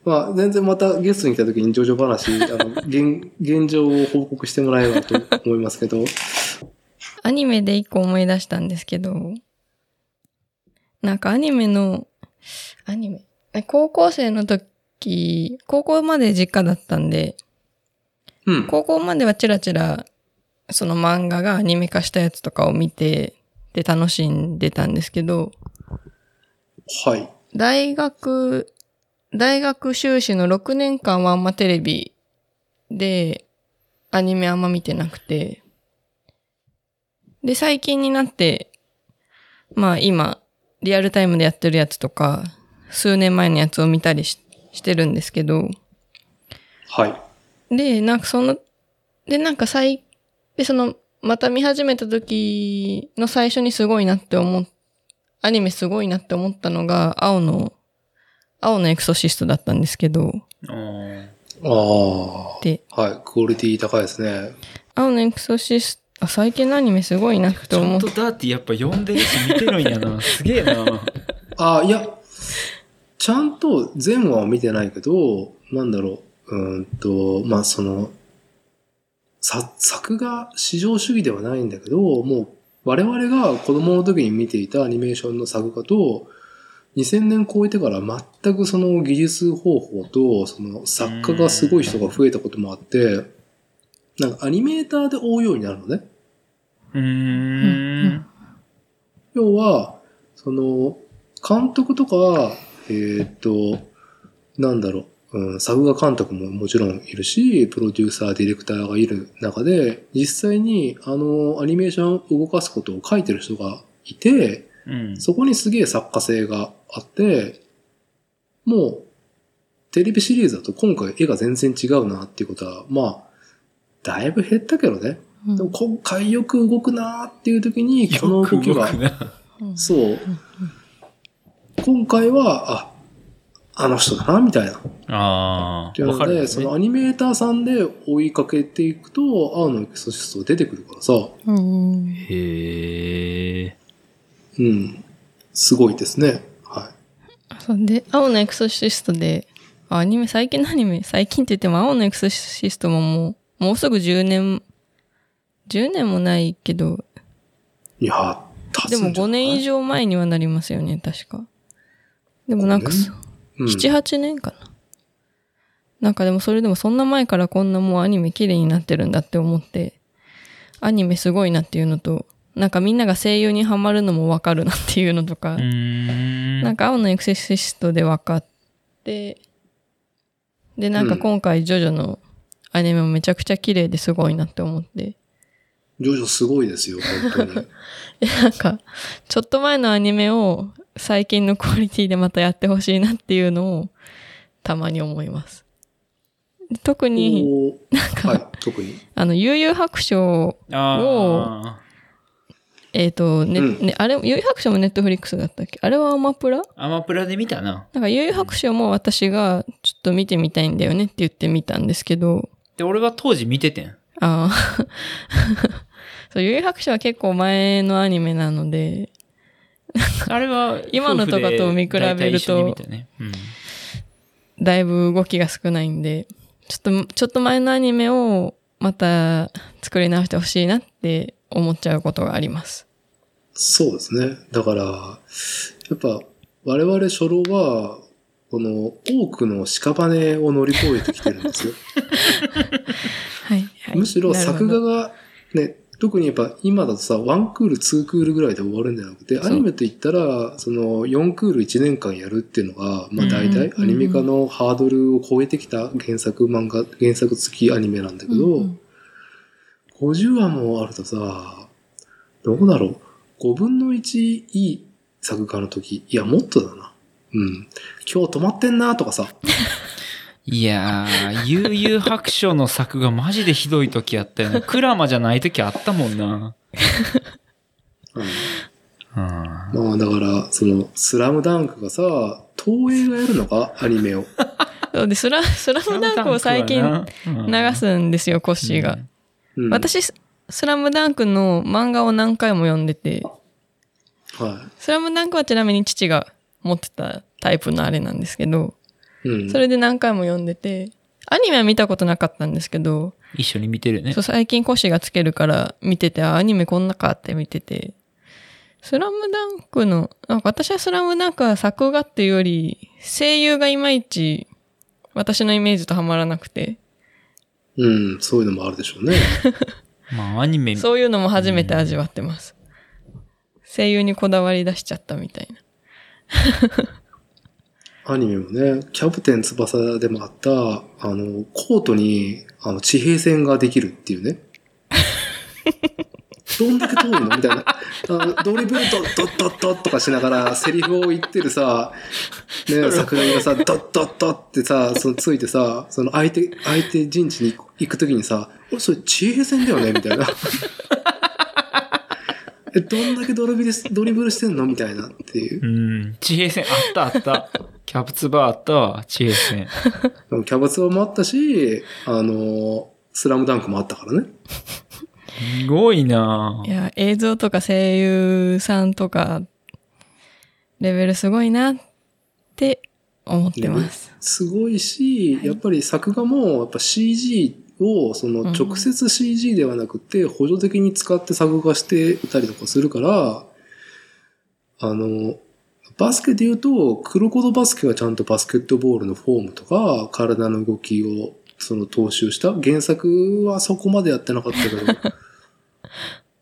Speaker 1: まあ、全然またゲストに来た時にジョジョ話、あの、現、現状を報告してもらえればと思いますけど、
Speaker 3: アニメで一個思い出したんですけど、なんかアニメの、アニメ？え高校生の時、高校まで実家だったんで、
Speaker 1: うん。
Speaker 3: 高校まではチラチラ、その漫画がアニメ化したやつとかを見て、で楽しんでたんですけど、
Speaker 1: はい。
Speaker 3: 大学、大学修士の6年間はあんまテレビでアニメあんま見てなくて、で、最近になって、まあ今、リアルタイムでやってるやつとか、数年前のやつを見たりししてるんですけど、
Speaker 1: はい。
Speaker 3: で、なんかその、で、なんか最、で、その、また見始めた時の最初にすごいなって思っ、アニメすごいなって思ったのが、青の、青のエクソシストだったんですけど、
Speaker 2: あー
Speaker 1: あ
Speaker 3: で、
Speaker 1: あ。はい。クオリティ高いですね。
Speaker 3: 青のエクソシスト、あ、最近のアニメすごいなって
Speaker 2: ちゃ
Speaker 3: 思っ
Speaker 2: んとダーティーやっぱ読んでるし見てるんやな。すげえな。
Speaker 1: ああ、いや、ちゃんと全話は見てないけど、なんだろう。うーんと、まあ、その、さ、作画至上主義ではないんだけど、もう我々が子供の時に見ていたアニメーションの作画と、2000年超えてから全くその技術方法と、その作家がすごい人が増えたこともあって、なんかアニメーターで追うようになるのね。
Speaker 2: うーん。
Speaker 1: 要は、その、監督とか、えーっと、なんだろう、うん、作画監督ももちろんいるし、プロデューサー、ディレクターがいる中で、実際にあの、アニメーションを動かすことを書いてる人がいて、
Speaker 2: うん。
Speaker 1: そこにすげえ作家性があって、もう、テレビシリーズだと今回絵が全然違うなっていうことは、まあ、だいぶ減ったけどね。
Speaker 3: うん
Speaker 1: でも今回よく動くなっていう時に、この動きがそう。今回は、あ、あの人だな、みたいな。っ
Speaker 2: ああ。
Speaker 1: ていうので、
Speaker 2: ね。
Speaker 1: そのアニメーターさんで追いかけていくと、青のエクソシストが出てくるからさ、
Speaker 3: うん
Speaker 2: へえ。
Speaker 1: うん。すごいですね。は
Speaker 3: そうで、青のエクソシストで、あアニメ、最近のアニメ、最近って言っても青のエクソシストももう、もうすぐ10年、10年もないけど、
Speaker 1: い。いや、経
Speaker 3: でも5
Speaker 1: つんじゃない
Speaker 3: 年以。上前にはなりますよね、確か。でもなんかそ、
Speaker 1: うん、
Speaker 3: 7、8年かな。なんかでもそれでもそんな前からこんなもうアニメ綺麗になってるんだって思って、アニメすごいなっていうのと、なんかみんなが声優にハマるのもわかるなっていうのとか
Speaker 2: ん。
Speaker 3: なんか青のエクセシストで分かって、で、なんか今回ジョジョのアニメもめちゃくちゃ綺麗ですごいなって思って、
Speaker 1: ジョジョすごいですよ、本当に。
Speaker 3: え なんか、ちょっと前のアニメを最近のクオリティでまたやってほしいなっていうのをたまに思います。で特に、
Speaker 1: こうはい、特に。
Speaker 3: あの、悠々白書、
Speaker 2: あ
Speaker 3: えっ、と、ね、
Speaker 1: うん
Speaker 3: ね、あれ、悠々白書もネットフリックスだったっけ？あれはアマプラ？
Speaker 2: あ。アマプラで見たな。
Speaker 3: なんか悠々白書も私がちょっと見てみたいんだよねって言ってみたんですけど、
Speaker 2: で、俺が当時見ててん。
Speaker 3: ああ。そう、悠々白書は結構前のアニメなので、
Speaker 2: あれは、
Speaker 3: 今のとかと見比べると。だいぶ動きが少ないんで、ちょっと、ちょっと前のアニメをまた作り直してほしいなって思っちゃうことがあります。
Speaker 1: そうですね。だから、やっぱ、我々初老は、この多くの屍を乗り越えてきてるんですよ。
Speaker 3: はい。はい
Speaker 1: むしろ作画がね、特にやっぱ今だとさ、1クール、2クールぐらいで終わるんじゃなくて、アニメと言ったら、その4クール1年間やるっていうのが、まあ大体アニメ化のハードルを超えてきた原作漫画、原作付きアニメなんだけど、
Speaker 3: うんうん
Speaker 1: 50話もあるとさ、どうだろう？5分の1いい作画の時、いや、もっとだな。うん。今日止まってんなとかさ。
Speaker 2: いやー、悠々白書の作がマジでひどい時あったよね。クラマじゃない時あったもんな。
Speaker 1: うん
Speaker 2: うん。
Speaker 1: まあだから、その、スラムダンクがさ、東映がやるのか？アニメを。
Speaker 3: そうで、スラ、スラムダンクを最近流すんですよ、コッシーが。
Speaker 1: うん
Speaker 3: 私、ススラムダンクの漫画を何回も読んでて、
Speaker 1: は
Speaker 3: スラムダンクはちなみに父が持ってたタイプのあれなんですけど、
Speaker 1: い。うん。
Speaker 3: それで何回も読んでて、アニメは見たことなかったんですけど、
Speaker 2: 一緒に見てるね
Speaker 3: そう。最近コシがつけるから見てて、あ、アニメこんなかって見てて、スラムダンクの、なんか私はスラムダンクは作画っていうより、声優がいまいち私のイメージとはまらなくて、
Speaker 1: うん、そういうのもあるでしょうね。
Speaker 2: まあアニメ、
Speaker 3: そういうのも初めて味わってます。声優にこだわり出しちゃったみたいな。
Speaker 1: アニメもね、キャプテン翼でもあった、あの、コートに、あの、地平線ができるっていうね。どんだけ遠いの？みたいな。あのドリブルドッドッドッドッとかしながら、セリフを言ってるさ、ね、桜木がさ、ドッドッドッってさ、そのついてさ、その相手、相手陣地に行くときにさ、俺それ地平線だよねみたいな。え、どんだけドリブルしドリブルしてんの？みたいなっていう
Speaker 2: う。ん。地平線、あったあった。キャプツバーあったわ、地平線。
Speaker 1: でもキャバツバもあったし、あの、スラムダンクもあったからね。
Speaker 2: すごいない
Speaker 3: や、映像とか声優さんとか、レベルすごいなって思ってます。
Speaker 1: すごいし、やっぱり作画も、やっぱ CG を、その
Speaker 3: うん
Speaker 1: 直接 CG ではなくて、補助的に使って作画してたりとかするから、あの、バスケで言うと、クロコドバスケはちゃんとバスケットボールのフォームとか、体の動きを、その踏襲した。原作はそこまでやってなかったけど、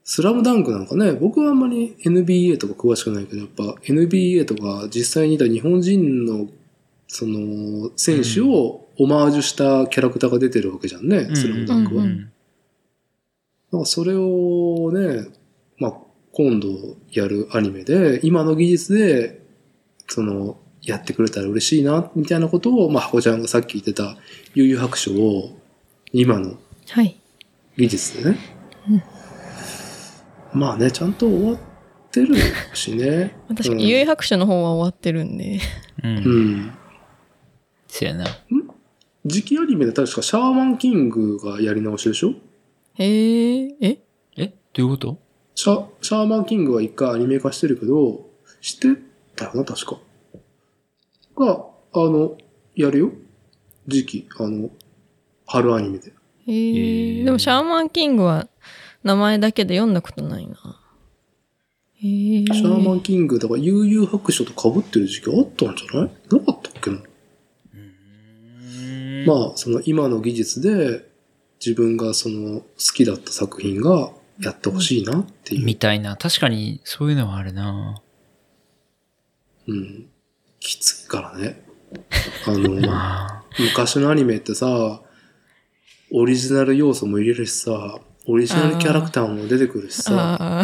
Speaker 1: スラムダンクなんかね、僕はあんまり NBA とか詳しくないけど、やっぱ NBA とか実際にいた日本人のその選手をオマージュしたキャラクターが出てるわけじゃんね、スラムダンクは。
Speaker 3: うん
Speaker 2: うん。
Speaker 1: だからそれをね、まあ、今度やるアニメで、今の技術で、その、やってくれたら嬉しいな、みたいなことを、まあ、箱ちゃんがさっき言ってた、悠々白書を、今の
Speaker 3: はい。
Speaker 1: 技術でね。まあね、ちゃんと終わってるしね。
Speaker 3: 確か
Speaker 1: うん
Speaker 3: に、幽遊白書の方は終わってるんで。
Speaker 2: う。
Speaker 1: うんん。
Speaker 2: そやな。
Speaker 1: 次期アニメで確かシャーマンキングがやり直しでしょ？
Speaker 3: へえ、え？
Speaker 2: え？どういうこと？
Speaker 1: シャシャーマンキングは一回アニメ化してるけど、知ってたよな、確か。が、あの、やるよ。次期、あの、春アニメで。
Speaker 3: へえ。でも、シャーマンキングは名前だけで読んだことないな。へえ。
Speaker 1: シャーマンキングだから悠々白書と被ってる時期あったんじゃない？なかったっけな？まあ、その今の技術で自分がその好きだった作品がやってほしいなっていう。
Speaker 2: みたいな。確かに、そういうのはあるな
Speaker 1: うん。きついからね。あの、
Speaker 2: まあ。
Speaker 1: 昔のアニメってさ、オリジナル要素も入れるしさ、オリジナルキャラクターも出てくるしさ。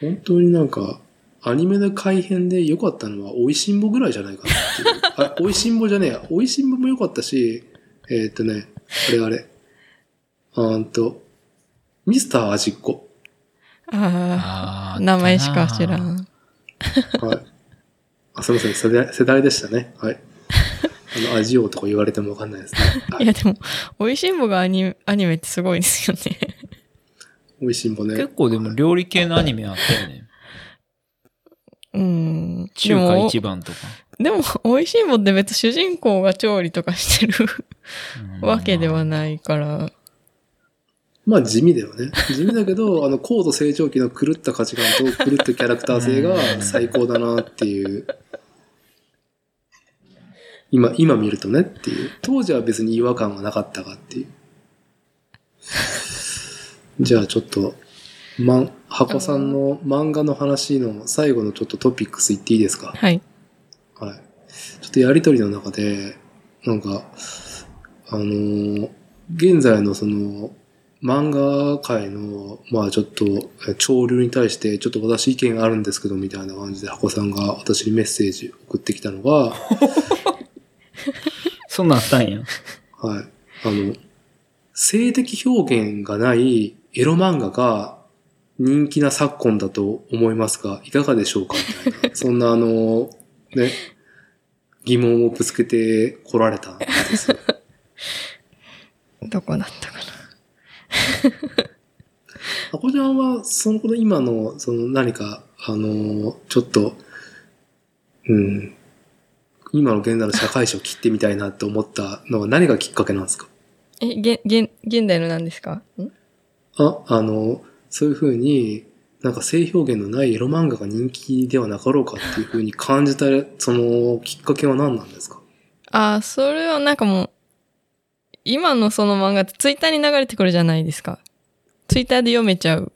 Speaker 1: 本当になんか、アニメの改編で良かったのは、おいしんぼぐらいじゃないかなっていう。あ、おいしんぼじゃねえや。おいしんぼも良かったし、えーっとね、あれあれ。あーんと、ミスター味っ子。
Speaker 3: ああ。名前しか知ら。ん。
Speaker 1: はい。あ、すみません。世代世代でしたね。はい。あの、味王とか言われてもわかんないですね。はい
Speaker 3: いや、でも、おいしんぼがアニアニメってすごいですよね。
Speaker 1: おいしんぼね。
Speaker 2: 結構でも料理系のアニメあったよね。
Speaker 3: うん。で
Speaker 2: 中華
Speaker 3: も
Speaker 2: 一番とか。
Speaker 3: でも、おいしんぼって別に主人公が調理とかしてる
Speaker 2: うん
Speaker 3: わけではないから。
Speaker 1: まあ地味だよね。地味だけど、あの、高度成長期の狂った価値観と狂ったキャラクター性が最高だなっていう。今、今見るとねっていう。当時は別に違和感がなかったかっていう。じゃあちょっと、まん、箱さんの漫画の話の最後のちょっとトピックス言っていいですか？
Speaker 3: はい。
Speaker 1: はい。ちょっとやりとりの中で、なんか、あのー現在のその、漫画界の、まあちょっと、え潮流に対して、ちょっと私意見あるんですけど、みたいな感じで、箱さんが私にメッセージ送ってきたのが、
Speaker 2: そんなんあったんや。
Speaker 1: はい。あの、性的表現がないエロ漫画が人気な昨今だと思いますが、いかがでしょうか？みたいな。そんなあの、ね、疑問をぶつけて来られたんですよ。
Speaker 3: どこだったかな？
Speaker 1: あこちゃんは、そのこの今の、その何か、あの、ちょっと、うん、今の現在の社会史を切ってみたいなって思ったのは何がきっかけなんですか？
Speaker 3: え、現、現、現代の何ですか？ん？
Speaker 1: あ、あの、そういうふうに、なんか性表現のないエロ漫画が人気ではなかろうかっていうふうに感じた、そのきっかけは何なんですか？
Speaker 3: あー、それはなんかもう、今のその漫画ってツイッターに流れてくるじゃないですか。ツイッターで読めちゃう。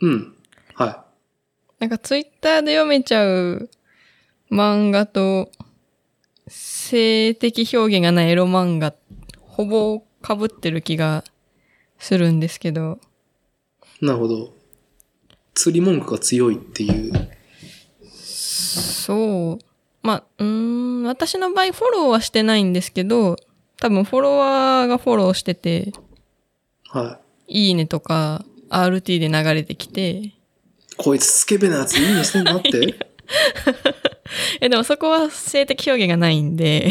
Speaker 1: うん。は
Speaker 3: なんかツイッターで読めちゃう漫画と、性的表現がないエロ漫画、ほぼ被ってる気がするんですけど。
Speaker 1: い。なるほど。釣り文句が強いっていう。
Speaker 3: そう。まあ、うーん、私の場合フォローはしてないんですけど、多分フォロワーがフォローしてて、
Speaker 1: はい
Speaker 3: いねとか RT で流れてきて、
Speaker 1: い。こいつスケベなやついいにしてんなって。
Speaker 3: え、でもそこは性的表現がないんで。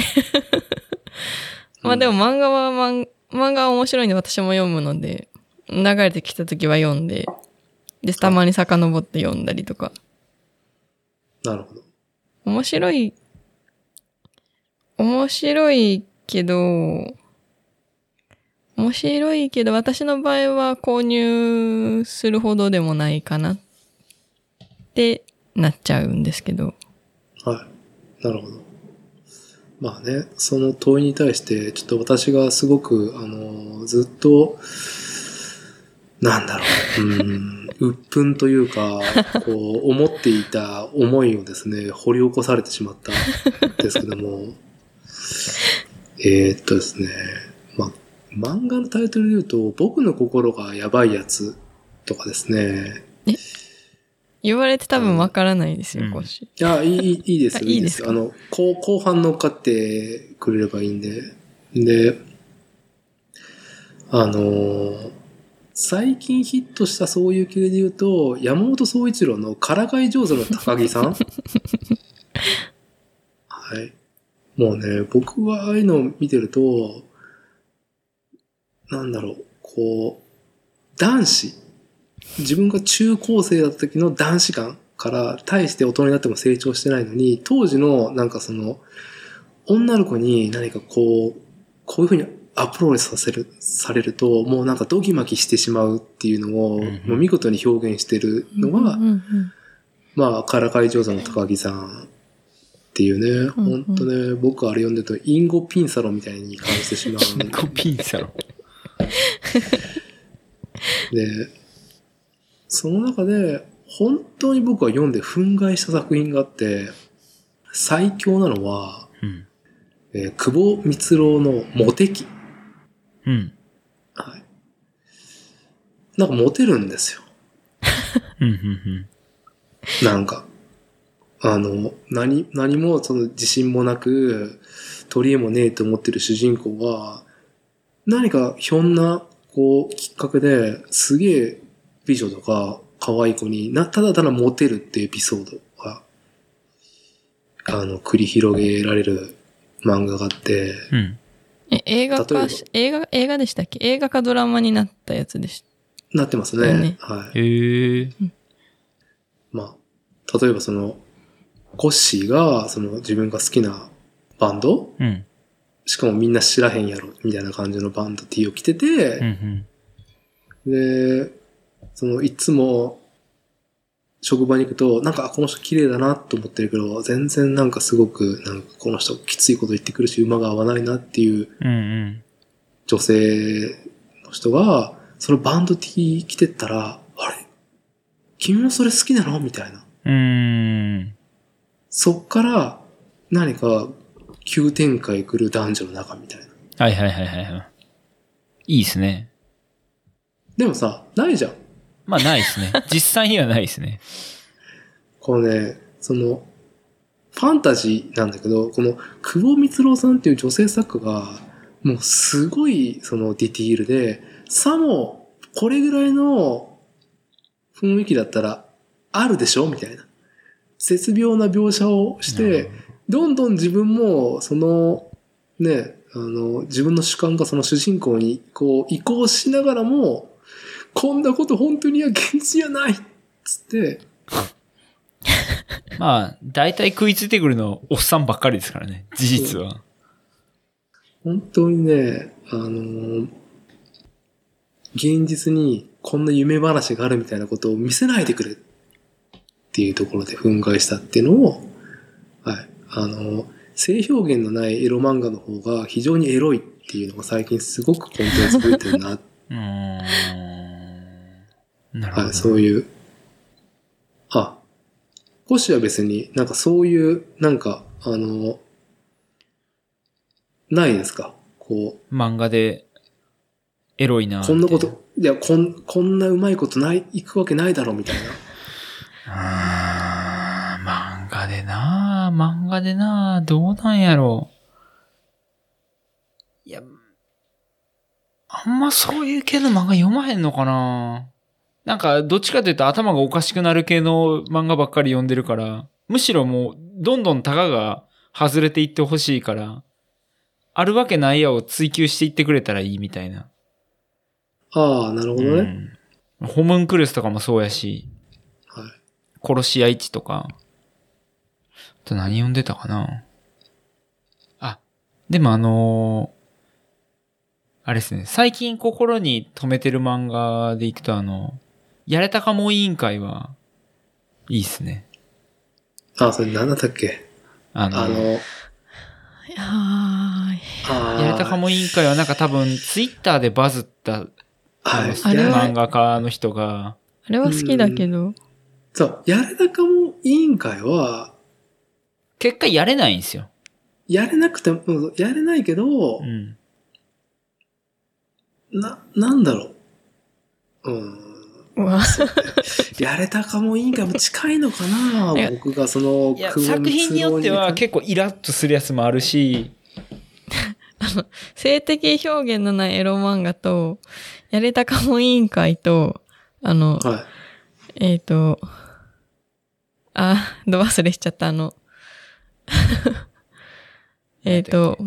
Speaker 3: まあでも漫画は漫漫画は面白いんで私も読むので、流れてきた時は読んで、で、たまに遡って読んだりとか。
Speaker 1: なるほど。
Speaker 3: 面白い、面白いけど、面白いけど私の場合は購入するほどでもないかなってなっちゃうんですけど。
Speaker 1: はい。なるほど。まあね、その問いに対して、ちょっと私がすごく、あの、ずっと、なんだろう、うん、鬱憤というか、こう、思っていた思いをですね、掘り起こされてしまったんですけども、えーっとですね、まあ、漫画のタイトルで言うと、僕の心がやばいやつとかですね、
Speaker 3: 言われて多分わからないですよ、
Speaker 2: うん。
Speaker 3: コッシ
Speaker 1: いや、いい、いですよ、
Speaker 3: あ
Speaker 1: いいですよ。あの、後後半乗っかってくれればいいんで。で、あのー最近ヒットしたそういう系で言うと、山本総一郎のからかい上手の高木さん？はい。もうね、僕はああいうのを見てると、なんだろう、こう、男子、自分が中高生だった時の男子感から、対して大人になっても成長してないのに、当時のなんかその、女の子に何かこう、こういうふうにアプローチさせる、されると、もうなんかドギマギしてしまうっていうのを、
Speaker 2: うんうん
Speaker 1: もう見事に表現してるのが、
Speaker 3: うんうん
Speaker 1: まあ、からかい上手の高木さんっていうね、
Speaker 3: うん
Speaker 1: ほんとね、僕あれ読んでると、インゴピンサロみたいに感じてしまう。
Speaker 2: コピンサロ。
Speaker 1: で、その中で、本当に僕は読んで憤慨した作品があって、最強なのは、
Speaker 2: うん。
Speaker 1: えー久保光郎のモテ期。
Speaker 2: うん。
Speaker 1: はい。なんかモテるんですよ。
Speaker 2: うん。うん。
Speaker 1: なんか。あの、何、何もその自信もなく、取り柄もねえと思ってる主人公が、何かひょんな、こう、きっかけで、すげえ美女とか可愛い子にな、ただただモテるっていうエピソードが、あの、繰り広げられる漫画があって、
Speaker 2: うん。
Speaker 3: え、映画かし、映画、映画でしたっけ？映画かドラマになったやつでした。
Speaker 1: なってますね。
Speaker 3: ね
Speaker 1: はい。
Speaker 2: へえ。
Speaker 1: まあ、例えばその、コッシーが、その自分が好きなバンド？
Speaker 2: うん。
Speaker 1: しかもみんな知らへんやろ、みたいな感じのバンド T を着て
Speaker 2: うん
Speaker 1: て、
Speaker 2: うん。
Speaker 1: で、その、いつも、職場に行くと、なんか、あこの人綺麗だなと思ってるけど、全然なんかすごく、なんかこの人きついこと言ってくるし、馬が合わないなっていう。女性の人が、そのバンド T 着てったら、あれ？君もそれ好きなの？みたいな。
Speaker 2: うーん。
Speaker 1: そっから、何か、急展開来る男女の中みたいな。
Speaker 2: はいはいはいはいはい。いいですね。
Speaker 1: でもさ、ないじゃん。
Speaker 2: まあないですね。実際にはないですね。
Speaker 1: このね、その、ファンタジーなんだけど、この、久保光郎さんっていう女性作家が、もうすごい、そのディティールで、さも、これぐらいの雰囲気だったら、あるでしょ？みたいな。絶妙な描写をして、どんどん自分も、その、ね、あの、自分の主観がその主人公に、こう、移行しながらも、こんなこと本当には現実じゃないっつって、
Speaker 2: まあ、大体食いついてくるのおっさんばっかりですからね。事実は。
Speaker 1: 本当にね、あのー現実にこんな夢話があるみたいなことを見せないでくれっていうところで憤慨したっていうのを、はい、あのー性表現のないエロ漫画の方が非常にエロいっていうのが最近すごくコンテンツ増えてるな、
Speaker 2: うーん。なるほど。
Speaker 1: はい、そういう。あ、コシは別になんかそういう、なんか、あのーないですか？こう、
Speaker 2: 漫画で、エロいな。
Speaker 1: こんなこと、いや、こん、こんなうまいことない、いくわけないだろ、みたいな。
Speaker 2: あー漫画でな漫画でなどうなんやろう。いや、あんまそういう系の漫画読まへんのかななんか、どっちかというと頭がおかしくなる系の漫画ばっかり読んでるから、むしろもう、どんどんタガが外れていってほしいから、あるわけないやを追求していってくれたらいいみたいな。
Speaker 1: ああ、なるほどね。
Speaker 2: うん。ホムンクルスとかもそうやし、
Speaker 1: はい。
Speaker 2: 殺し屋市とか。あと何読んでたかなあ、でもあのーあれですね、最近心に留めてる漫画でいくとあの、やれたかも委員会は、いいっすね。
Speaker 1: ああ、それ何だったっけ？
Speaker 2: あの、
Speaker 1: あの、
Speaker 3: いや
Speaker 2: れたかも委員会はなんか多分ツイッターでバズった、
Speaker 1: はい。
Speaker 2: 漫画家の人が、
Speaker 3: あれは好きだけど、
Speaker 1: そう、やれたかも委員会は、
Speaker 2: 結果やれないんですよ。
Speaker 1: やれなくても、うんやれないけど
Speaker 2: う、ん。
Speaker 1: な、なんだろう。うん。やれたかも委員会も近いのかな僕がその、
Speaker 2: 作品によっては結構イラッとするやつもあるし、
Speaker 3: 性的表現のないエロ漫画と、やれたかも委員会と、あの、
Speaker 1: にはい。
Speaker 3: えっ、と、あ、ど忘れしちゃった、あの、えっと、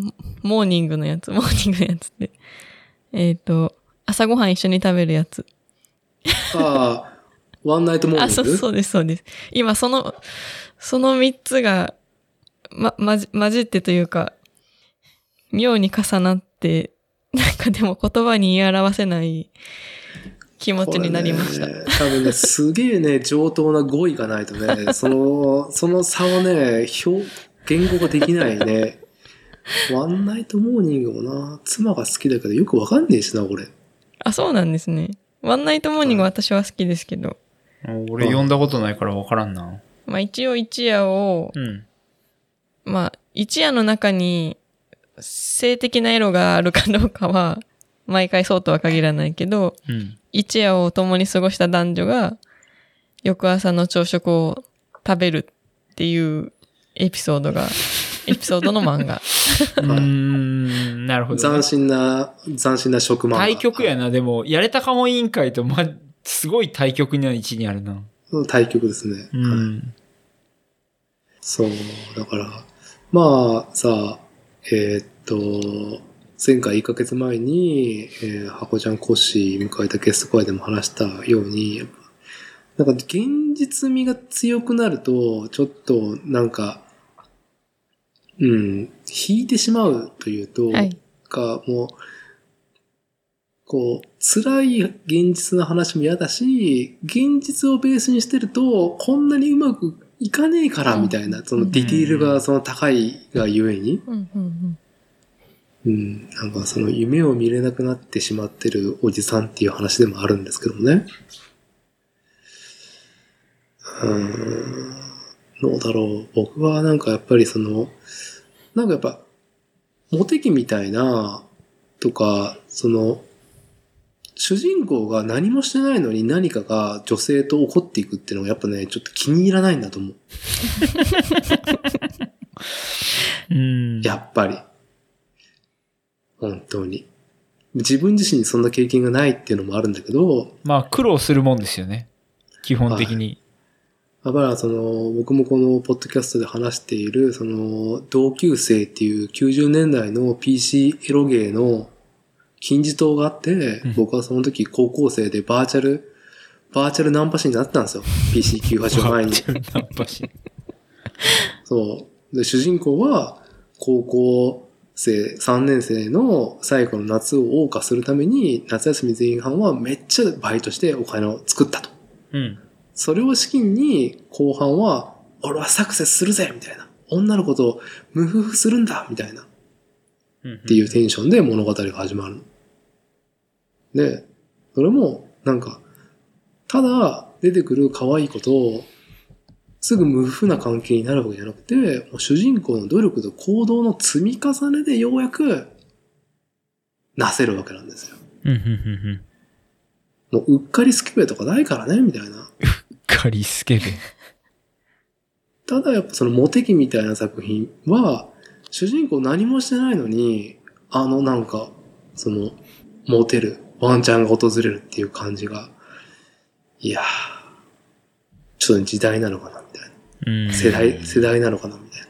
Speaker 3: モーニングのやつ、モーニングのやつって。えっ、と、朝ごはん一緒に食べるやつ。
Speaker 1: ああ、ワンナイトモーニング
Speaker 3: あ、そうそうです、そうです。今、その、その三つが、ま、まじ、混じってというか、妙に重なって、なんかでも言葉に言い表せない気持ちになりました。
Speaker 1: ね多分ね、すげえね、上等な語彙がないとね、その、その差をね、表、言語ができないね。ワンナイトモーニングもな、妻が好きだけどよくわかんねえしな、俺。
Speaker 3: あ、そうなんですね。ワンナイトモーニング私は好きですけど、
Speaker 2: 俺読んだことないからわからんな。
Speaker 3: まあ一応一夜を、
Speaker 2: うん。
Speaker 3: まあ一夜の中に性的なエロがあるかどうかは、毎回そうとは限らないけど、
Speaker 2: うん。
Speaker 3: 一夜を共に過ごした男女が、翌朝の朝食を食べるっていうエピソードが、エピソードの漫画。
Speaker 2: うーん、なるほど、ね
Speaker 1: 斬。新な、斬新な職場。
Speaker 2: 対局やな、でも、やれたかも委員会と、ま、すごい対局な位置にあるな。
Speaker 1: 対局ですね。
Speaker 2: う
Speaker 1: はい
Speaker 2: ん。
Speaker 1: そう、だから、まあさ、えーっと、前回1ヶ月前に、えー、箱ちゃんコッシー迎えたゲスト会でも話したように、やっぱなんか現実味が強くなると、ちょっとなんか、うん、引いてしまうというと、
Speaker 3: はい。
Speaker 1: か、もう、こう、辛い現実の話も嫌だし、現実をベースにしてると、こんなにうまくいかねえから、みたいな、そのディティールがその高いがゆえに、
Speaker 3: うんうん
Speaker 1: うん、なんかその夢を見れなくなってしまってるおじさんっていう話でもあるんですけどもね。うーん、どうだろう。僕はなんかやっぱりその、なんかやっぱ、モテ期みたいな、とか、その、主人公が何もしてないのに何かが女性と起こっていくっていうのがやっぱね、ちょっと気に入らないんだと思う。
Speaker 2: うん。
Speaker 1: やっぱり。本当に。自分自身にそんな経験がないっていうのもあるんだけど、
Speaker 2: まあ、苦労するもんですよね。基本的に。
Speaker 1: やっぱりその、僕もこのポッドキャストで話している、その、同級生っていう90年代の PC エロゲーの金字塔があって、
Speaker 2: うん
Speaker 1: 僕はその時高校生でバーチャル、バーチャルナンパ師になったんですよ。PC98 を前に。
Speaker 2: ナンパし。
Speaker 1: そう。で、主人公は、高校生、3年生の最後の夏を謳歌するために、夏休み前半はめっちゃバイトしてお金を作ったと。
Speaker 2: うん。
Speaker 1: それを資金に、後半は、俺はサクセスするぜみたいな。女の子と無夫婦するんだみたいな。
Speaker 2: うん。
Speaker 1: っていうテンションで物語が始まる。で、それも、なんか、ただ出てくる可愛い子と、すぐ無夫婦な関係になるわけじゃなくて、主人公の努力と行動の積み重ねでようやく、なせるわけなんですよ。もう、うっかりスケベとかないからね、みたいな。
Speaker 2: カリスケベ。
Speaker 1: ただやっぱそのモテ期みたいな作品は、主人公何もしてないのに、あのなんか、その、モテる、ワンちゃんが訪れるっていう感じが、いやー、ちょっと時代なのかな、みたい
Speaker 2: うん。
Speaker 1: な。世代、世代なのかな、みたいな。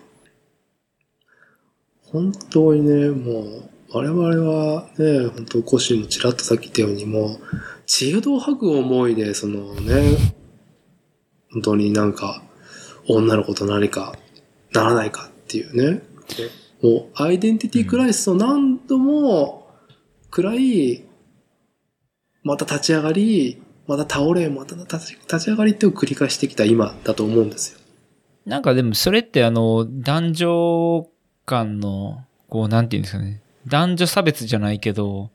Speaker 1: 本当にね、もう、我々はね、本当コッシーもちらっとさっき言ったように、もう、血を吐く思いで、そのね、本当になんか、女の子と何かならないかっていうね。もう、アイデンティティクライシスを何度も、くらい、また立ち上がり、また倒れ、また立ち立ち上がりってを繰り返してきた今だと思うんですよ。
Speaker 2: なんかでもそれってあの、男女間の、こう、なんていうんですかね。男女差別じゃないけど、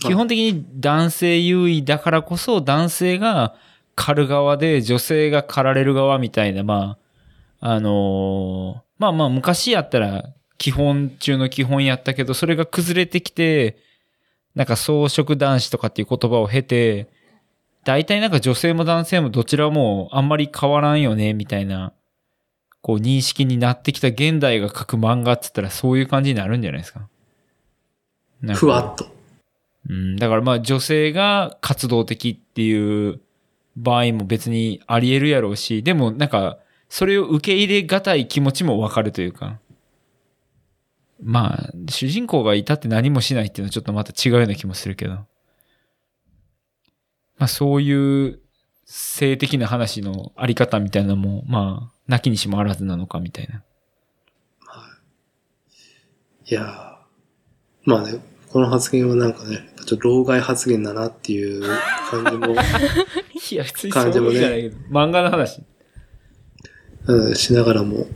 Speaker 2: 基本的に男性優位だからこそ男性が狩る側で女性が狩られる側みたいな、まあ、あのーまあまあ昔やったら基本中の基本やったけど、それが崩れてきて、なんか装飾男子とかっていう言葉を経て、大体なんか女性も男性もどちらもあんまり変わらんよね、みたいな、こう認識になってきた現代が描く漫画って言ったらそういう感じになるんじゃないですか。か
Speaker 1: ふわっと。
Speaker 2: うん、だからまあ女性が活動的っていう場合も別にあり得るやろうし、でもなんかそれを受け入れがたい気持ちもわかるというか。まあ、主人公がいたって何もしないっていうのはちょっとまた違うような気もするけど。まあそういう性的な話のあり方みたいなのも、まあ、なきにしもあらずなのかみたいな。
Speaker 1: いやまあね、この発言はなんかね、ちょっと老害発言だなっていう感じも、
Speaker 2: いや、普通
Speaker 1: にそうじゃない
Speaker 2: けど、漫画の話。
Speaker 1: うん、しながらも、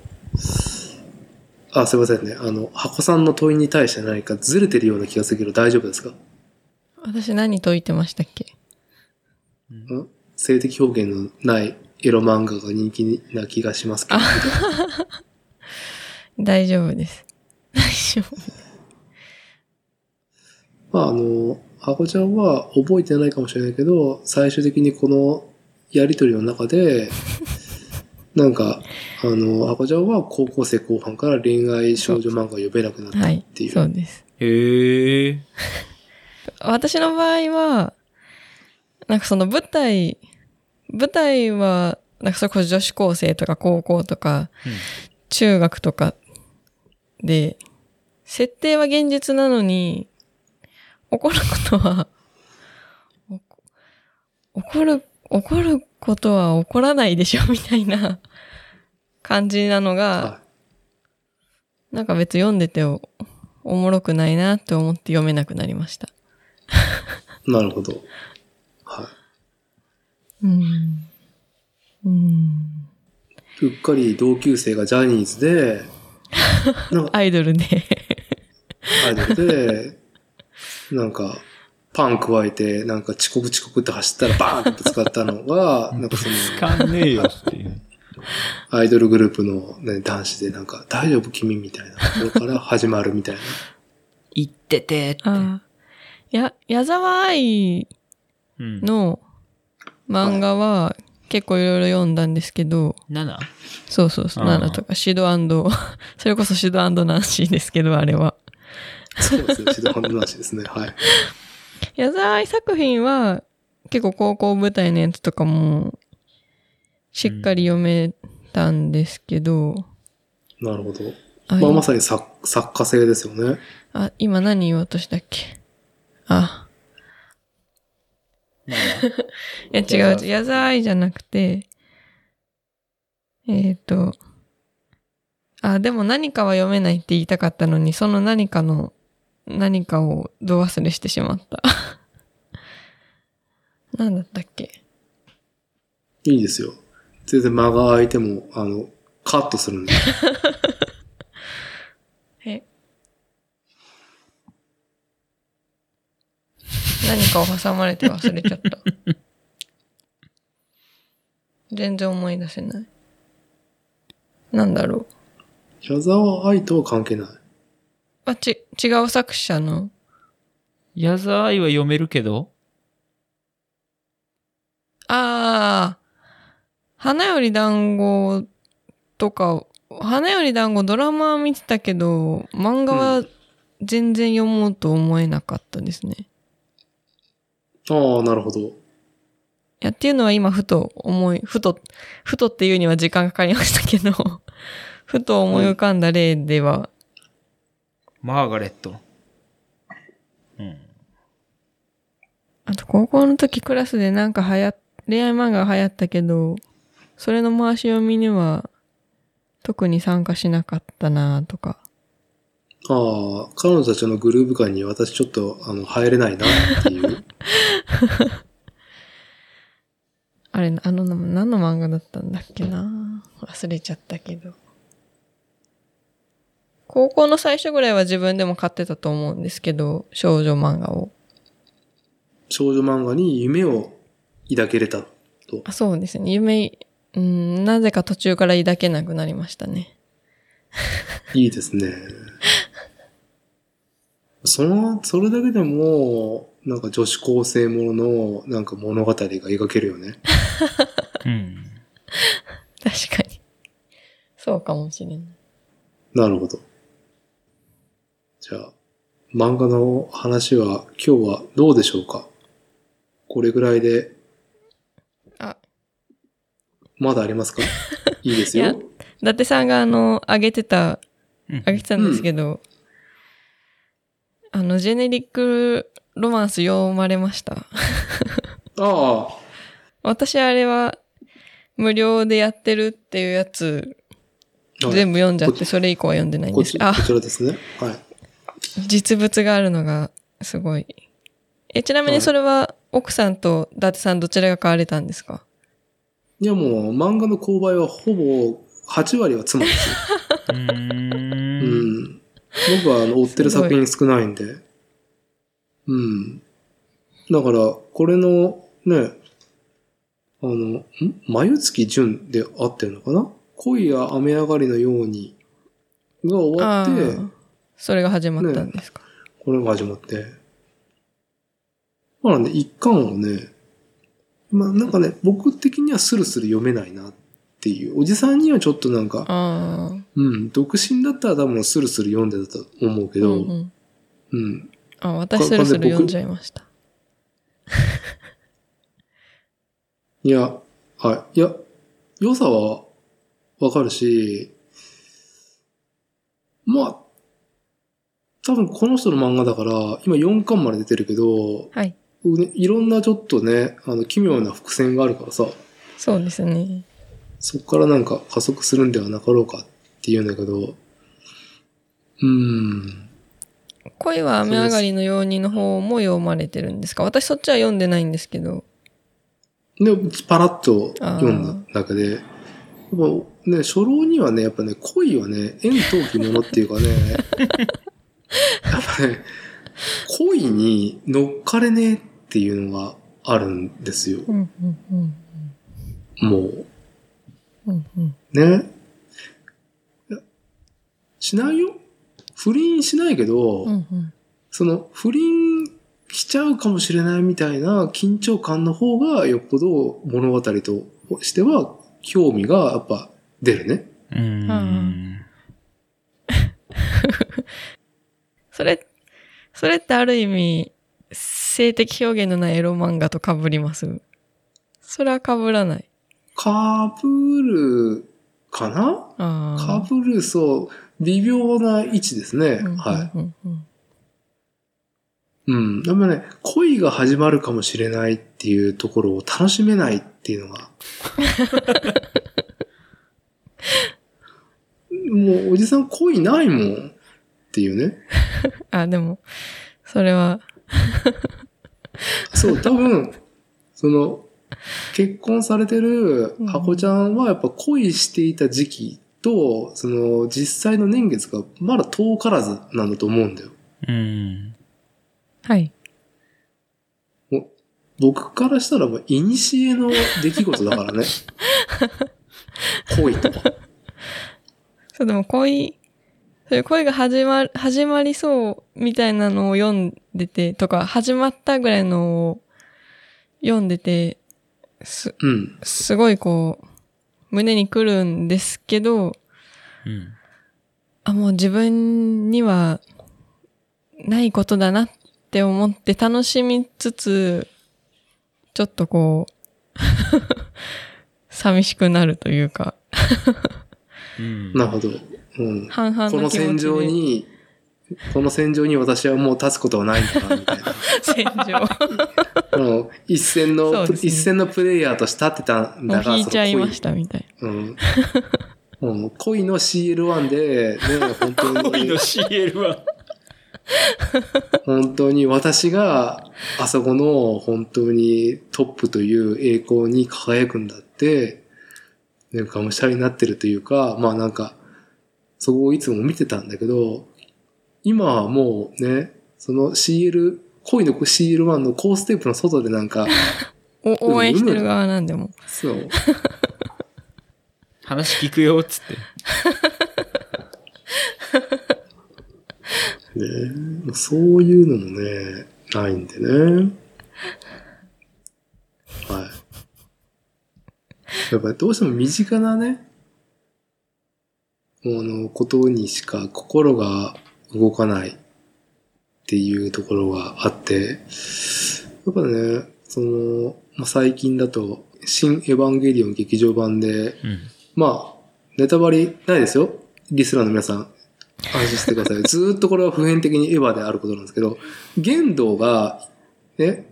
Speaker 1: あ、すいませんね。あの、箱さんの問いに対して何かずれてるような気がするけど大丈夫ですか？
Speaker 3: 私何解いてましたっけ？
Speaker 1: ん性的表現のないエロ漫画が人気な気がしますけど。
Speaker 3: 大丈夫です。大丈夫。
Speaker 1: まあ、あの、箱ちゃんは覚えてないかもしれないけど、最終的にこのやりとりの中で、なんか、あの、箱ちゃんは高校生後半から恋愛少女漫画を読めなくなった
Speaker 3: はい
Speaker 1: っていう。。
Speaker 3: そうです。
Speaker 2: へえ。
Speaker 3: 私の場合は、なんかその舞台、舞台は、なんかそれこそ女子高生とか高校とか、中学とかで、設定は現実なのに、起こることは、お起こる、起こることは起こらないでしょみたいな感じなのが、
Speaker 1: は
Speaker 3: なんか別に読んでておおもろくないなって思って読めなくなりました。
Speaker 1: なるほど。はい。
Speaker 3: うん。うん。
Speaker 1: うっかり同級生がジャニーズで、
Speaker 3: アイドルで。
Speaker 1: アイドルで、なんか、パン加えて、なんか遅刻遅刻って走ったらバーンってぶつかったのが、なんかその、
Speaker 2: 使んねえよっていう。
Speaker 1: アイドルグループの、ね、男子でなんか、大丈夫君みたいなところから始まるみたいな。
Speaker 2: 言っててって。
Speaker 3: や、矢沢愛
Speaker 2: うん。
Speaker 3: の漫画は結構いろいろ読んだんですけど、
Speaker 2: 7?
Speaker 3: そうそうそう、
Speaker 2: ああ
Speaker 3: 7とかシド それこそシドナンシーですけど、あれは。
Speaker 1: そうですね、指導の話ですね。はい。
Speaker 3: 矢沢愛作品は結構高校舞台のやつとかもしっかり読めたんですけど、
Speaker 1: なるほど。
Speaker 3: あ
Speaker 1: まあ、まさに作作家性ですよね。
Speaker 3: あ、今何言おうとしたっけ？あ、いや違う、矢沢愛じゃなくて、えっ、と、あ、でも何かは読めないって言いたかったのに、その何かの、何かをど忘れしてしまった。何だったっけ？
Speaker 1: いいですよ。全然間が空いても、あの、カットするんで。
Speaker 3: え何かを挟まれて忘れちゃった。全然思い出せない。なんだろう。
Speaker 1: 矢沢愛とは関係ない。
Speaker 3: あ、ち、違う作者の？
Speaker 2: 矢沢愛は読めるけど、
Speaker 3: ああ、花より団子とか、花より団子ドラマは見てたけど、漫画は全然読もうと思えなかったですね。
Speaker 1: ああ、なるほど。
Speaker 3: いや、っていうのは今ふと思い、ふと、ふとっていうには時間かかりましたけど、ふと思い浮かんだ例では、
Speaker 2: マーガレット。うん。
Speaker 3: あと高校の時クラスでなんか流行っ、恋愛漫画が流行ったけど、それの回し読みには特に参加しなかったなとか。
Speaker 1: ああ、彼女たちのグルーヴ感に私ちょっと、あの、入れないなっていう。
Speaker 3: あれ、あの、何の漫画だったんだっけな忘れちゃったけど。高校の最初ぐらいは自分でも買ってたと思うんですけど、少女漫画を。
Speaker 1: 少女漫画に夢を抱けれたと。
Speaker 3: あそうですね。夢、うん、なぜか途中から抱けなくなりましたね。
Speaker 1: いいですね。その、それだけでも、なんか女子高生ものの、なんか物語が描けるよね。
Speaker 2: うん。
Speaker 3: 確かに。そうかもしれない。
Speaker 1: なるほど。じゃあ、漫画の話は今日はどうでしょうか？これぐらいで、
Speaker 3: あ、
Speaker 1: まだありますか？いいですよ。
Speaker 3: 伊達さんがあの、あげてた、
Speaker 2: うん
Speaker 3: あげてたんですけど、あの、ジェネリックロマンス読まれました。
Speaker 1: ああ、
Speaker 3: 私あれは、無料でやってるっていうやつ、
Speaker 1: はい
Speaker 3: 全部読んじゃって、
Speaker 1: こ
Speaker 3: それ以降は読んでないんですけど、あ
Speaker 1: こ、ちらですね。はい。
Speaker 3: 実物があるのが、すごい。え、ちなみにそれは、奥さんと伊達さんどちらが買われたんですか？
Speaker 1: いやもう、漫画の購買はほぼ8割は妻です よ。
Speaker 2: う
Speaker 1: んん。僕はあの追ってる作品少ないんで。うん。だから、これのね、あの、ん？眉月純で合ってるのかな？恋や雨上がりのようにが終わって、
Speaker 3: それが始まったんですか、
Speaker 1: これが始まって。まあね、一巻をね、まあなんかね、僕的にはスルスル読めないなっていう。おじさんにはちょっとなんか。うん、独身だったら多分スルスル読んでたと思うけど、
Speaker 3: うんうん。
Speaker 1: うん。
Speaker 3: あ、私そろそろ読んじゃいました。
Speaker 1: いや、はい。いや、良さはわかるし、まあ、多分この人の漫画だから、今4巻まで出てるけど、
Speaker 3: はい。
Speaker 1: ねいろんなちょっとね、あの、奇妙な伏線があるからさ、
Speaker 3: そうですね。
Speaker 1: そこからなんか加速するんではなかろうかっていうんだけど、うん。
Speaker 3: 恋は雨上がりのようにの方も読まれてるんですか？私そっちは読んでないんですけど。
Speaker 1: で、パラッと読んだだけで、やっぱね、初老にはね、やっぱね、恋はね、縁遠きものっていうかね、やっぱね、恋に乗っかれねえっていうのがあるんですよ。
Speaker 3: うんうんうん
Speaker 1: もう、
Speaker 3: うんうん
Speaker 1: ね。しないよ不倫しないけど、
Speaker 3: うんうん
Speaker 1: その不倫しちゃうかもしれないみたいな緊張感の方がよっぽど物語としては興味がやっぱ出るね。
Speaker 2: うーん。
Speaker 3: それ、それってある意味、性的表現のないエロ漫画と被ります？それは被らない。
Speaker 1: かぶるかな？
Speaker 3: ああ。
Speaker 1: かぶる、そう、微妙な位置ですね。
Speaker 3: うん
Speaker 1: は
Speaker 3: うんうん
Speaker 1: い。うん。でもね、恋が始まるかもしれないっていうところを楽しめないっていうのが。もう、おじさん恋ないもんっていうね。
Speaker 3: あ、でも、それは、
Speaker 1: そう、多分、その、結婚されてる箱ちゃんはやっぱ恋していた時期と、その、実際の年月がまだ遠からずなんだと思うんだよ。
Speaker 2: うん。
Speaker 3: はい。
Speaker 1: 僕からしたらば、いにしえの出来事だからね。恋とか。
Speaker 3: そう、でも恋、そういう恋が始まる、始まりそうみたいなのを読んでて、とか、始まったぐらいのを読んでて、す、
Speaker 1: うん。
Speaker 3: すごいこう、胸に来るんですけど、
Speaker 2: うん。
Speaker 3: あ、もう自分にはないことだなって思って楽しみつつ、ちょっとこう、寂しくなるというか、
Speaker 2: うん。
Speaker 1: なるほど。うん。
Speaker 3: 半々
Speaker 1: この
Speaker 3: の気持ちで。
Speaker 1: 戦場に、この戦場に私はもう立つことはないんだな、みたいな。
Speaker 3: 戦場。
Speaker 1: 一戦の、
Speaker 3: ね
Speaker 1: 一戦のプレイヤーとして立ってたん
Speaker 3: もう
Speaker 1: だが、
Speaker 3: 引いちゃいましたみたい
Speaker 1: 恋。うん。うん恋の CL1 で、ね、本当に。
Speaker 2: 恋の CL は。
Speaker 1: 本当に私があそこの本当にトップという栄光に輝くんだって、なんかむしゃらになってるというか、まあなんか、そこをいつも見てたんだけど、今はもうね、その CL、恋の CL1 のコーステープの外でなんか、
Speaker 3: 応援してる側なんでも。
Speaker 1: そう、
Speaker 2: 話聞くよ、つって。
Speaker 1: ね、そういうのもね、ないんでね。はい。やっぱりどうしても身近なね、もの、ことにしか心が動かないっていうところがあって、やっぱね、その、まあ、最近だと、新エヴァンゲリオン劇場版で、
Speaker 2: うん。
Speaker 1: まあ、ネタバレないですよ。リスナーの皆さん、安心してください。ずーっとこれは普遍的にエヴァであることなんですけど、玄道が、ね、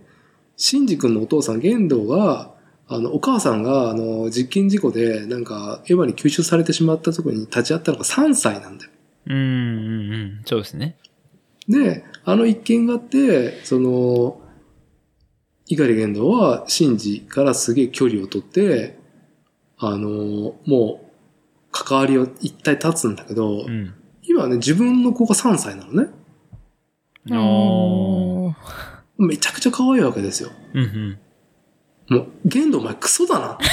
Speaker 1: シンジ君のお父さん玄道が、あの、お母さんが、あの、実験事故で、なんか、エヴァに吸収されてしまったところに立ち会ったのが3歳なんだよ。
Speaker 2: うん、うん、うん。そうですね。
Speaker 1: で、あの一件があって、その、碇玄道は、シンジからすげえ距離を取って、あの、もう、関わりを一体立つんだけど、
Speaker 2: うん。
Speaker 1: 今はね、自分の子が3歳なのね。
Speaker 2: おー。
Speaker 1: めちゃくちゃ可愛いわけですよ。
Speaker 2: うん、うん。
Speaker 1: もう、玄道お前クソだなっていう。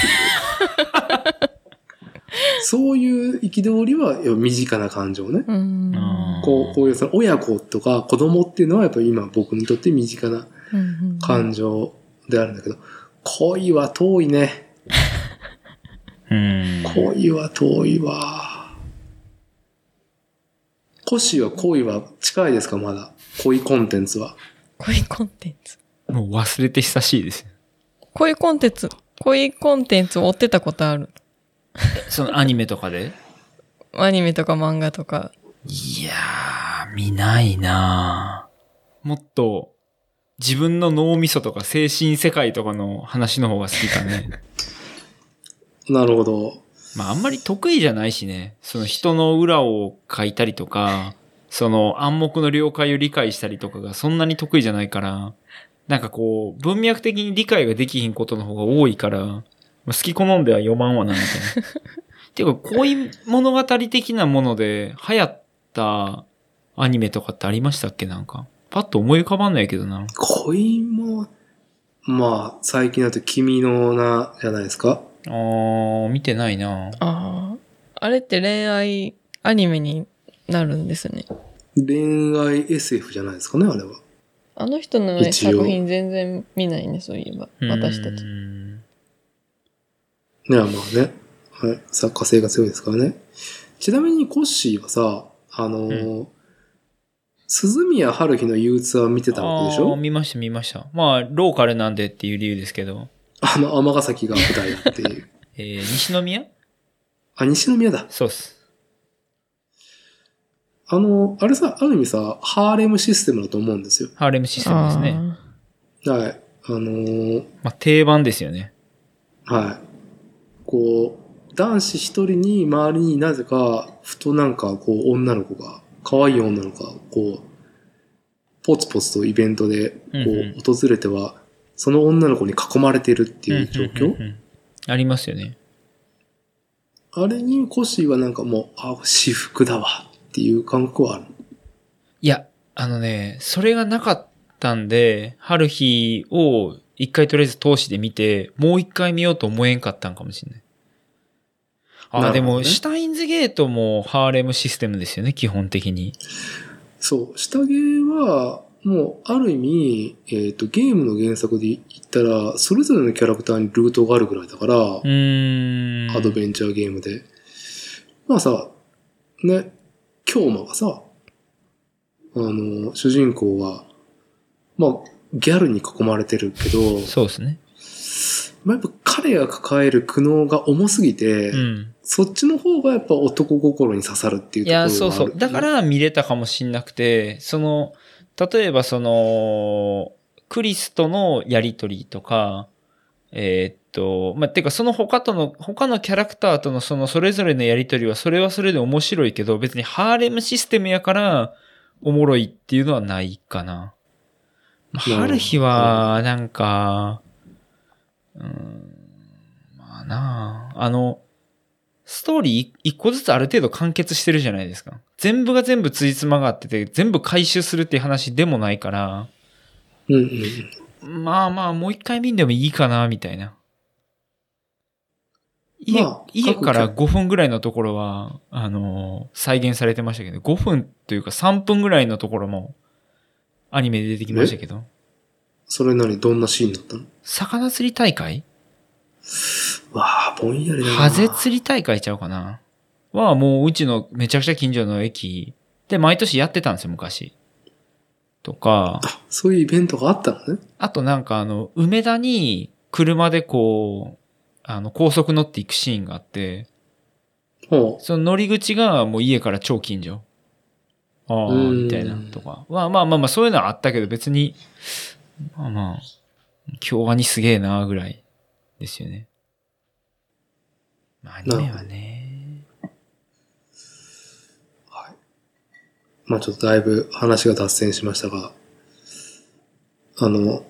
Speaker 1: そういう憤りは、身近な感情ね。こう、こういうその親子とか子供っていうのはやっぱ今僕にとって身近な
Speaker 3: うん
Speaker 1: 感情であるんだけど、恋は遠いね。
Speaker 2: うん。
Speaker 1: 恋は遠いわ。コッシーは恋は近いですかまだ。恋コンテンツは。
Speaker 3: 恋コンテンツ。
Speaker 2: もう忘れて久しいです。
Speaker 3: 恋コンテンツ、恋コンテンツを追ってたことある。
Speaker 2: そのアニメとかで？
Speaker 3: アニメとか漫画とか。
Speaker 2: いやー、見ないなぁもっと、自分の脳みそとか精神世界とかの話の方が好きかね。
Speaker 1: なるほど。
Speaker 2: まああんまり得意じゃないしね。その人の裏を書いたりとか、その暗黙の了解を理解したりとかがそんなに得意じゃないから、なんかこう、文脈的に理解ができひんことの方が多いから、まあ好き好んでは読まんわな、みたいな。ていうか、恋物語的なもので流行ったアニメとかってありましたっけなんか。パッと思い浮かばんないけどな。
Speaker 1: 恋も、まあ、最近だと君の名じゃないですか？
Speaker 2: あー、見てないな
Speaker 3: ああ。あれって恋愛アニメになるんですね。
Speaker 1: 恋愛 SF じゃないですかね、あれは。
Speaker 3: あの人の
Speaker 1: 一応
Speaker 3: 作品全然見ないね、そういえば。私たち
Speaker 2: う。ん
Speaker 1: ねまあね。はい。作家性が強いですからね。ちなみにコッシーはさ、あのー鈴宮春日の憂鬱は見てたわけでしょ？
Speaker 2: 見ました見ました。まあ、ローカルなんでっていう理由ですけど。
Speaker 1: あの、尼崎が舞台だっていう。
Speaker 2: えー、西宮？
Speaker 1: あ、西宮だ。
Speaker 2: そうっす。
Speaker 1: あの、あれさ、ある意味さ、ハーレムシステムだと思うんですよ。
Speaker 2: ハーレムシステムですね。
Speaker 1: はい。あのー
Speaker 2: まあ、定番ですよね。
Speaker 1: はい。こう、男子一人に周りになぜか、ふとなんかこう、女の子が、可愛い女の子が、こう、ポツポツとイベントで、こ
Speaker 2: う
Speaker 1: 訪れては、その女の子に囲まれてるっていう状況、
Speaker 2: うんうんうんうんありますよね。
Speaker 1: あれにコッシーはなんかもう、あ、私服だわっていう感覚はある？
Speaker 2: いや、あのね、それがなかったんで、春日を一回とりあえず通しで見て、もう一回見ようと思えんかったんかもしれない。あ、
Speaker 1: ね
Speaker 2: も、シュタインズゲートもハーレムシステムですよね、基本的に。
Speaker 1: そう、下着は、もう、ある意味、えっ、と、ゲームの原作で言ったら、それぞれのキャラクターにルートがあるぐらいだから、
Speaker 2: うーん。
Speaker 1: アドベンチャーゲームで。まあさ、ね、京馬がさ、あの、主人公は、まあ、ギャルに囲まれてるけど、
Speaker 2: そうですね。
Speaker 1: まあ、やっぱ彼が抱える苦悩が重すぎて、
Speaker 2: うん。
Speaker 1: そっちの方がやっぱ男心に刺さるっていう
Speaker 2: いや、
Speaker 1: ところがある。
Speaker 2: そうそう。だか、ら見れたかもしんなくて、その、例えばその、クリスとのやりとりとか、えーっと、まあ、てかその他との、他のキャラクターとのそのそれぞれのやりとりはそれはそれで面白いけど、別にハーレムシステムやからおもろいっていうのはないかな。まあ春日は、なんか、うーん、まあなあ、あの、ストーリー一個ずつある程度完結してるじゃないですか。全部が全部ついつまがってて、全部回収するっていう話でもないから、
Speaker 1: うんうん。
Speaker 2: まあまあ、もう一回見んでもいいかな、みたいな。家、
Speaker 1: まあ
Speaker 2: 家から
Speaker 1: 各
Speaker 2: 5分ぐらいのところは、あのー再現されてましたけど、5分というか3分ぐらいのところも、アニメで出てきましたけど、
Speaker 1: それなりどんなシーンだったの？
Speaker 2: 魚釣り大会？
Speaker 1: わあ、ぼんやりだな。
Speaker 2: ハゼ釣り大会ちゃうかな？はもううちのめちゃくちゃ近所の駅で毎年やってたんですよ、昔。とか、
Speaker 1: そういうイベントがあったのね。
Speaker 2: あとなんかあの、梅田に車でこう、あの、高速乗っていくシーンがあって、
Speaker 1: ほ
Speaker 2: その乗り口がもう家から超近所。ああ、
Speaker 1: うん
Speaker 2: みたいなとか。まあまあまあまあ、そういうのはあったけど別に、まあまあ、京アニすげえなぐらいですよね。まあ、アニメはね。
Speaker 1: う。はい。まあちょっとだいぶ話が脱線しましたが、あの、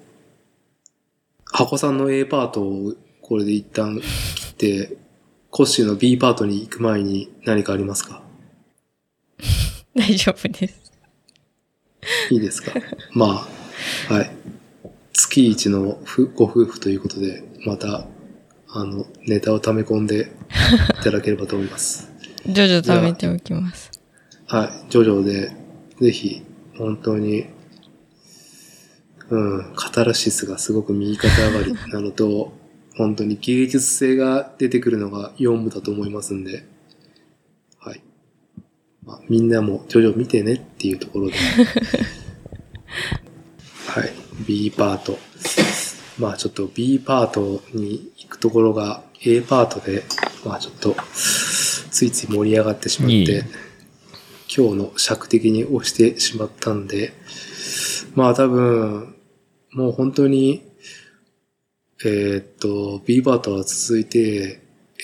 Speaker 1: 箱さんの A パートをこれで一旦切って、コッシーの B パートに行く前に何かありますか？
Speaker 3: 大丈夫です。
Speaker 1: いいですか？まあ、はい。月一のふご夫婦ということで、また、あの、ネタを溜め込んでいただければと思います。
Speaker 3: 徐々貯めておきます。
Speaker 1: はい。ジョジョで、ぜひ、本当に、うん、カタルシスがすごく右肩上がり なのと、本当に芸術性が出てくるのが4部だと思いますんで、はい。まあ、みんなもジョジョ見てねっていうところで、はい。B パート。まあちょっと B パートに行くところが A パートで、まあちょっと、ついつい盛り上がってしまって、
Speaker 2: いい
Speaker 1: 今日の尺的に押してしまったんで、まあ多分、もう本当に、えーっと、B パートは続いて、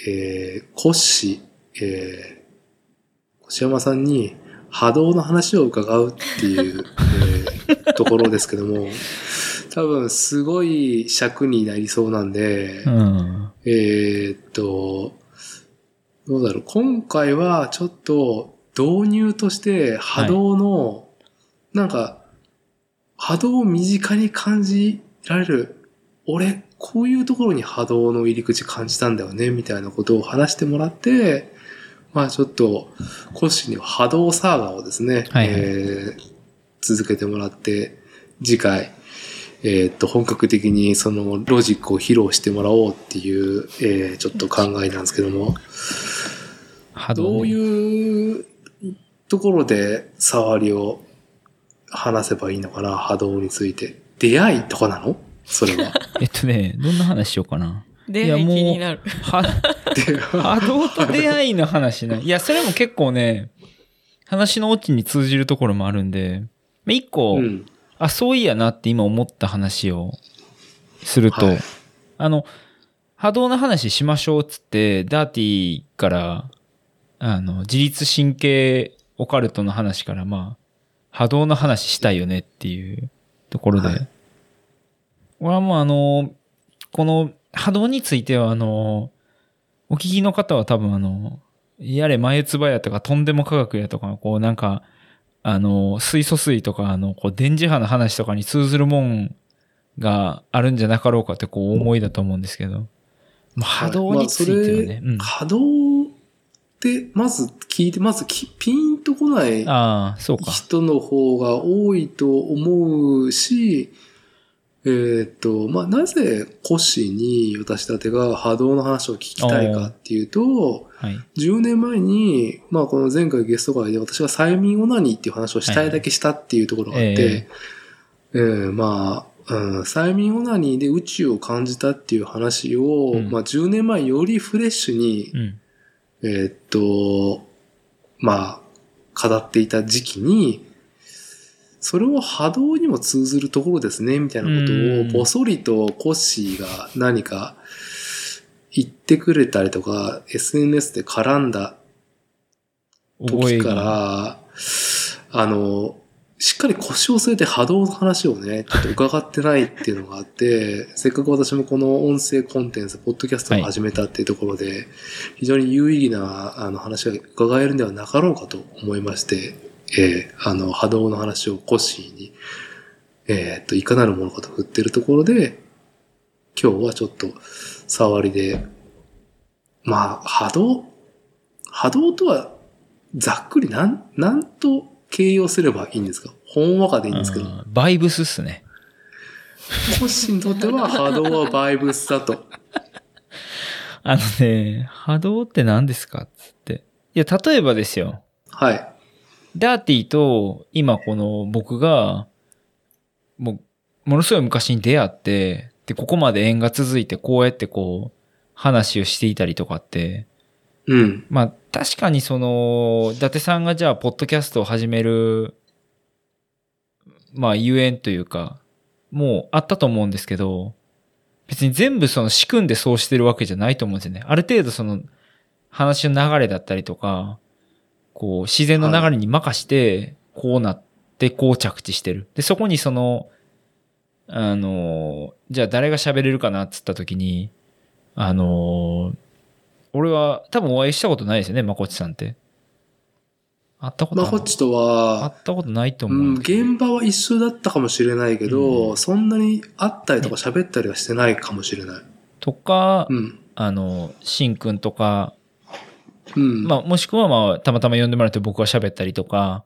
Speaker 1: えー、コッシー、えー、越山さんに、波動の話を伺うっていう、えーところですけども、多分すごい尺になりそうなんで、
Speaker 2: うん。
Speaker 1: えーっと、どうだろう。今回はちょっと導入として波動の、なんか、波動を身近に感じられる。俺、こういうところに波動の入り口感じたんだよね、みたいなことを話してもらって、まあちょっと、コッシーには波動サーガをですね、
Speaker 2: はいはい
Speaker 1: えー続けてもらって、次回、えーっと、本格的にそのロジックを披露してもらおうっていう、えーちょっと考えなんですけども、
Speaker 2: 波動、ね。
Speaker 1: どういうところで触りを話せばいいのかな、波動について。出会いとかなの？それは。
Speaker 2: えっとね、どんな話しようかな？
Speaker 3: 出会い気になる。
Speaker 2: は、波動と出会いの話ね。いや、それも結構ね、話のオチに通じるところもあるんで、まあ一個、
Speaker 1: うん。
Speaker 2: あ、そういやなって今思った話をすると、
Speaker 1: はい
Speaker 2: あの、波動の話しましょうっつって、ダーティーから、あの、自律神経オカルトの話から、まあ、波動の話したいよねっていうところで、
Speaker 1: はい。
Speaker 2: 俺はもうあの、この波動についてはあの、お聞きの方は多分あの、やれ眉唾やとかとんでも科学やとか、こうなんか、あの、水素水とか、あの、こう電磁波の話とかに通ずるもんがあるんじゃなかろうかってこう思いだと思うんですけど、まあ波動についてはね、
Speaker 1: 波動って、まず聞いて、まずきピンとこない。人の方が多いと思うし、えーっと、まあ、なぜコッシーに私たちが波動の話を聞きたいかっていうと、
Speaker 2: はい。
Speaker 1: 10年前に、まあ、この前回ゲスト会で私が催眠オナニーっていう話をしたいだけしたっていうところがあって、
Speaker 2: はいはい
Speaker 1: えーまあ、うん、催眠オナニーで宇宙を感じたっていう話を、
Speaker 2: うん
Speaker 1: まあ、10年前よりフレッシュに、
Speaker 2: うん。
Speaker 1: えーっと、まあ、語っていた時期に、それを波動にも通ずるところですね、みたいなこと
Speaker 2: うん
Speaker 1: を、ぼそりとコッシーが何か言ってくれたりとか、SNS で絡んだ。時から、あの、しっかり腰を据えて波動の話をね、ちょっと伺ってないっていうのがあって、せっかく私もこの音声コンテンツ、ポッドキャストを始めたっていうところで、非常に有意義なあの話が伺えるんではなかろうかと思いまして、えーあの、波動の話をコッシーに、えーっと、いかなるものかと振ってるところで、今日はちょっと触りで、まあ、波動、波動とはざっくりなん、なんと形容すればいいんですか？ほんわかでいいんですけど。
Speaker 2: バイブスっすね。
Speaker 1: コッシーにとっては波動はバイブスだと。
Speaker 2: あのね、波動って何ですかっつって。いや、例えばですよ。
Speaker 1: はい。
Speaker 2: ダーティーと今この僕が、もう、ものすごい昔に出会って、で、ここまで縁が続いてこうやってこう、話をしていたりとかって、
Speaker 1: うん。
Speaker 2: まあ確かにその、伊達さんがじゃあ、ポッドキャストを始める、まあ、ゆえんというか、もうあったと思うんですけど、別に全部その仕組んでそうしてるわけじゃないと思うんですよね。ある程度その話の流れだったりとか、こう自然の流れに任して、こうなってこう着地してる。で、そこにその、あの、じゃあ誰が喋れるかなっつった時に、あの、俺は多分お会いしたことないですよね、まこっちさんって。会ったこと
Speaker 1: まあ、こっちとは、
Speaker 2: 会ったことないと
Speaker 1: う、
Speaker 2: 思うんん。
Speaker 1: 現場は一緒だったかもしれないけど、
Speaker 2: うん
Speaker 1: そんなに会ったりとか喋ったりはしてないかもしれない。
Speaker 2: とか、
Speaker 1: うん。
Speaker 2: あの、しんくんとか、
Speaker 1: うん。
Speaker 2: まあ、もしくはまあ、たまたま呼んでもらって僕が喋ったりとか、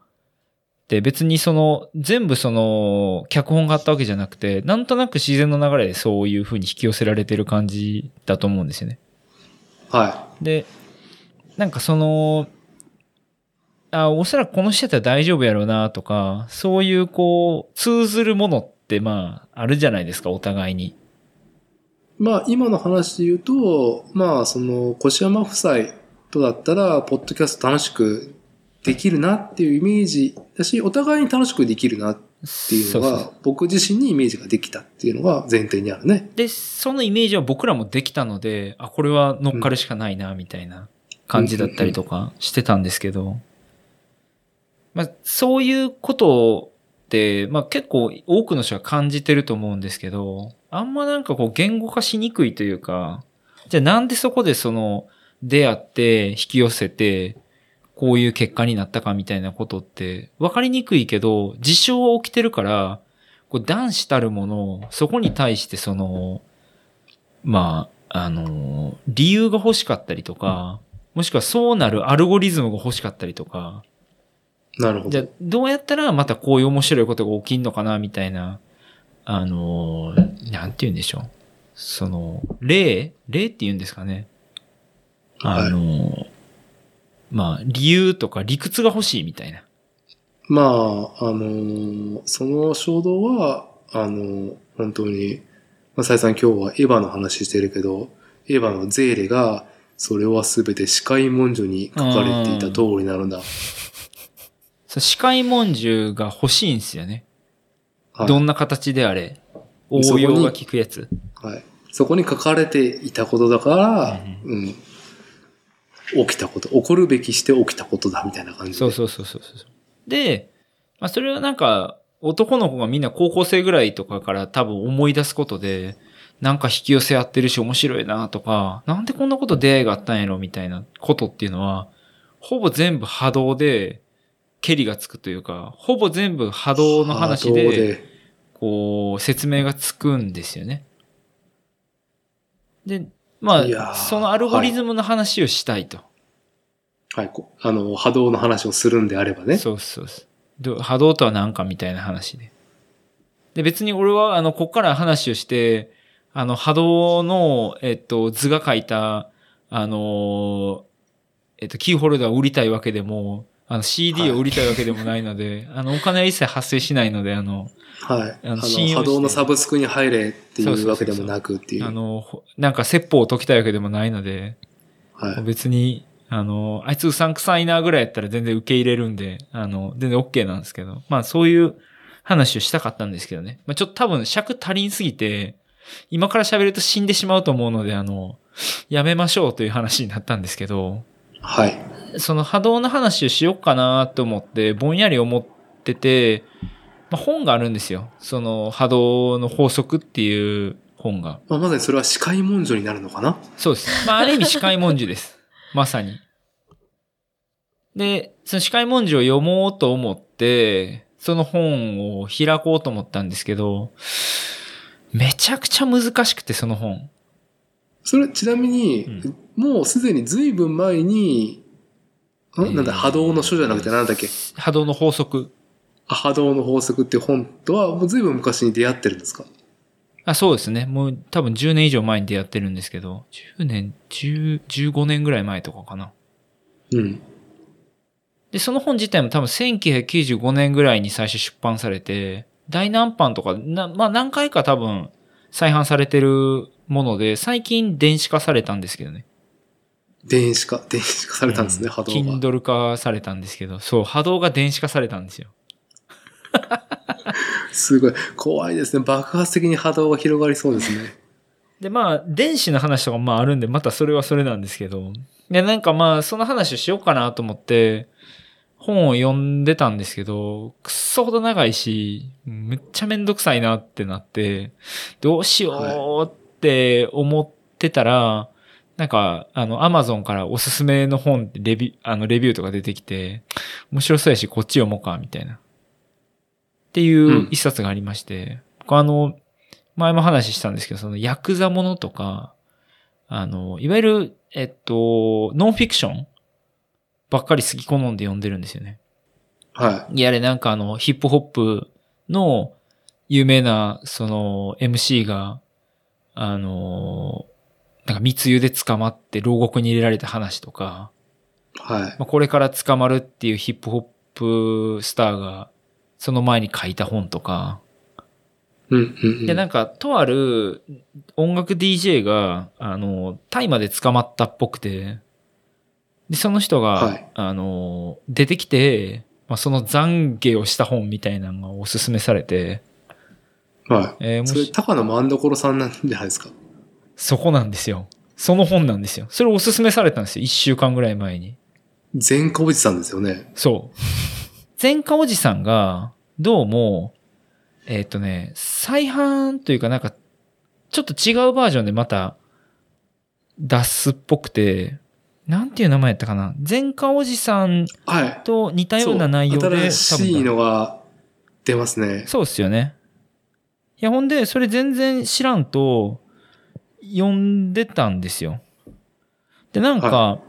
Speaker 2: で、別にその、全部その、脚本があったわけじゃなくて、なんとなく自然の流れでそういう風に引き寄せられてる感じだと思うんですよね。
Speaker 1: は
Speaker 2: で、なんかその、あ、おそらくこの人やったら大丈夫やろうなとか、そういうこう、通ずるものってまあ、あるじゃないですか、お互いに。
Speaker 1: い。まあ、今の話で言うと、まあ、その、越山夫妻とだったら、ポッドキャスト楽しくできるなっていうイメージだし、お互いに楽しくできるなっていうのが、僕自身にイメージができたっていうのが前提にあるね。
Speaker 2: で、そのイメージは僕らもできたので、あ、これは乗っかるしかないな、みたいな感じだったりとかしてたんですけど、まあ、そういうことって、まあ結構多くの人は感じてると思うんですけど、あんまなんかこう言語化しにくいというか、じゃあなんでそこでその出会って引き寄せて、こういう結果になったかみたいなことって分かりにくいけど、事象は起きてるから、こう男子たるもの、そこに対してその、まあ、あの、理由が欲しかったりとか、もしくはそうなるアルゴリズムが欲しかったりとか、
Speaker 1: なるほど
Speaker 2: じゃあ。どうやったらまたこういう面白いことが起きんのかなみたいな、あの、なんて言うんでしょう。その、例例って言うんですかね。あの、まあ、理由とか理屈が欲しいみたいな。
Speaker 1: まあ、あのーその衝動は、あのー本当に、まあ、再三今日はエヴァの話してるけど、エヴァのゼーレが、それはすべて視界文書に書かれていた通りなのだ。
Speaker 2: そう視界文獣が欲しいんですよね。
Speaker 1: はい
Speaker 2: どんな形であれ。応用が効くやつ。
Speaker 1: はい。そこに書かれていたことだから、うん。起きたこと、起こるべきして起きたことだみたいな感じで。
Speaker 2: そうそうそうそうそう。で、まあそれはなんか、男の子がみんな高校生ぐらいとかから多分思い出すことで、なんか引き寄せ合ってるし面白いなとか、なんでこんなこと出会いがあったんやろみたいなことっていうのは、ほぼ全部波動で、ケリがつくというか、ほぼ全部波動の話で、こう、説明がつくんですよね。で、まあ、そのアルゴリズムの話をしたいと。
Speaker 1: はい、こあの、波動の話をするんであればね。
Speaker 2: そうそうそう。ど波動とは何かみたいな話で。で、別に俺は、あの、こっから話をして、あの、波動の、えっと、図が書いた、あの、えっと、キーホルダーを売りたいわけでも、あの、CD を売りたいわけでもないので、あの、お金は一切発生しないので、あの、
Speaker 1: はい。あの、波動のサブスクに入れってい
Speaker 2: そう
Speaker 1: わけでもなくっていう。
Speaker 2: あの、ほなんか説法を解きたいわけでもないので、
Speaker 1: はい。
Speaker 2: 別に、あの、あいつうさんくさいなぐらいやったら全然受け入れるんで、あの、全然 OK なんですけど、まあそういう話をしたかったんですけどね。まあちょっと多分尺足りんすぎて、今から喋ると死んでしまうと思うので、あの、やめましょうという話になったんですけど、
Speaker 1: はい。
Speaker 2: その波動の話をしようかなと思って、ぼんやり思ってて、まあ本があるんですよ。その波動の法則っていう本が。
Speaker 1: まあ、まさにそれは視界文書になるのかな？
Speaker 2: そうです。まあ、ある意味、視界文字です。まさに。で、その視界文字を読もうと思って、その本を開こうと思ったんですけど、めちゃくちゃ難しくて、その本。
Speaker 1: それ、ちなみに、
Speaker 2: うん
Speaker 1: もうすでに随分前に、ん？
Speaker 2: えー
Speaker 1: なんだ、波動の書じゃなくてなんだっけ？
Speaker 2: 波動の法則。
Speaker 1: あ波動の法則っていう本とはもう随分昔に出会ってるんですか？
Speaker 2: あ、そうですね。もう多分10年以上前に出会ってるんですけど、10年、10、15年ぐらい前とかかな。
Speaker 1: うん。
Speaker 2: で、その本自体も多分1995年ぐらいに最初出版されて、大難版とか、な、まあ何回か多分再販されてるもので、最近電子化されたんですけどね。
Speaker 1: 電子化、電子化されたんですね、波動が。
Speaker 2: Kindle 化されたんですけど、そう、波動が電子化されたんですよ。
Speaker 1: すごい。怖いですね。爆発的に波動が広がりそうですね。
Speaker 2: で、まあ、電子の話とかまああるんで、またそれはそれなんですけど。で、なんかまあ、その話をしようかなと思って、本を読んでたんですけど、くっそほど長いし、めっちゃめんどくさいなってなって、どうしようって思ってたら、なんか、あの、アマゾンからおすすめの本レビュー、あの、レビューとか出てきて、面白そうやし、こっち読もうか、みたいな。っていう一冊がありまして、僕あの、前も話したんですけど、そのヤクザものとか、あの、いわゆる、えっと、ノンフィクションばっかり好き好んで読んでるんですよね。
Speaker 1: はい
Speaker 2: やれなんかあの、ヒップホップの有名な、その、MC が、あの、なんか密輸で捕まって牢獄に入れられた話とか、
Speaker 1: い。はい。
Speaker 2: まあ、これから捕まるっていうヒップホップスターが、その前に書いた本とか。で、なんか、とある音楽 DJ が、あの、大麻で捕まったっぽくて、で、その人が、
Speaker 1: はい
Speaker 2: あの、出てきて、まあ、その懺悔をした本みたいなのがおすすめされて、
Speaker 1: はい。それ、
Speaker 2: えーもし、
Speaker 1: 高野万所さんなんじゃないですか？
Speaker 2: そこなんですよ。その本なんですよ。それおすすめされたんですよ。一週間ぐらい前に。
Speaker 1: 善光寺さんですよね。
Speaker 2: そう。前科おじさんが、どうも、えっ、とね、再販というかなんか、ちょっと違うバージョンでまた、出すっぽくて、なんていう名前やったかな？前科おじさん
Speaker 1: はい。
Speaker 2: と似たような内容で、
Speaker 1: そう新しいのが出ますね。
Speaker 2: そうっすよね。いや、ほんで、それ全然知らんと、読んでたんですよ。で、なんか、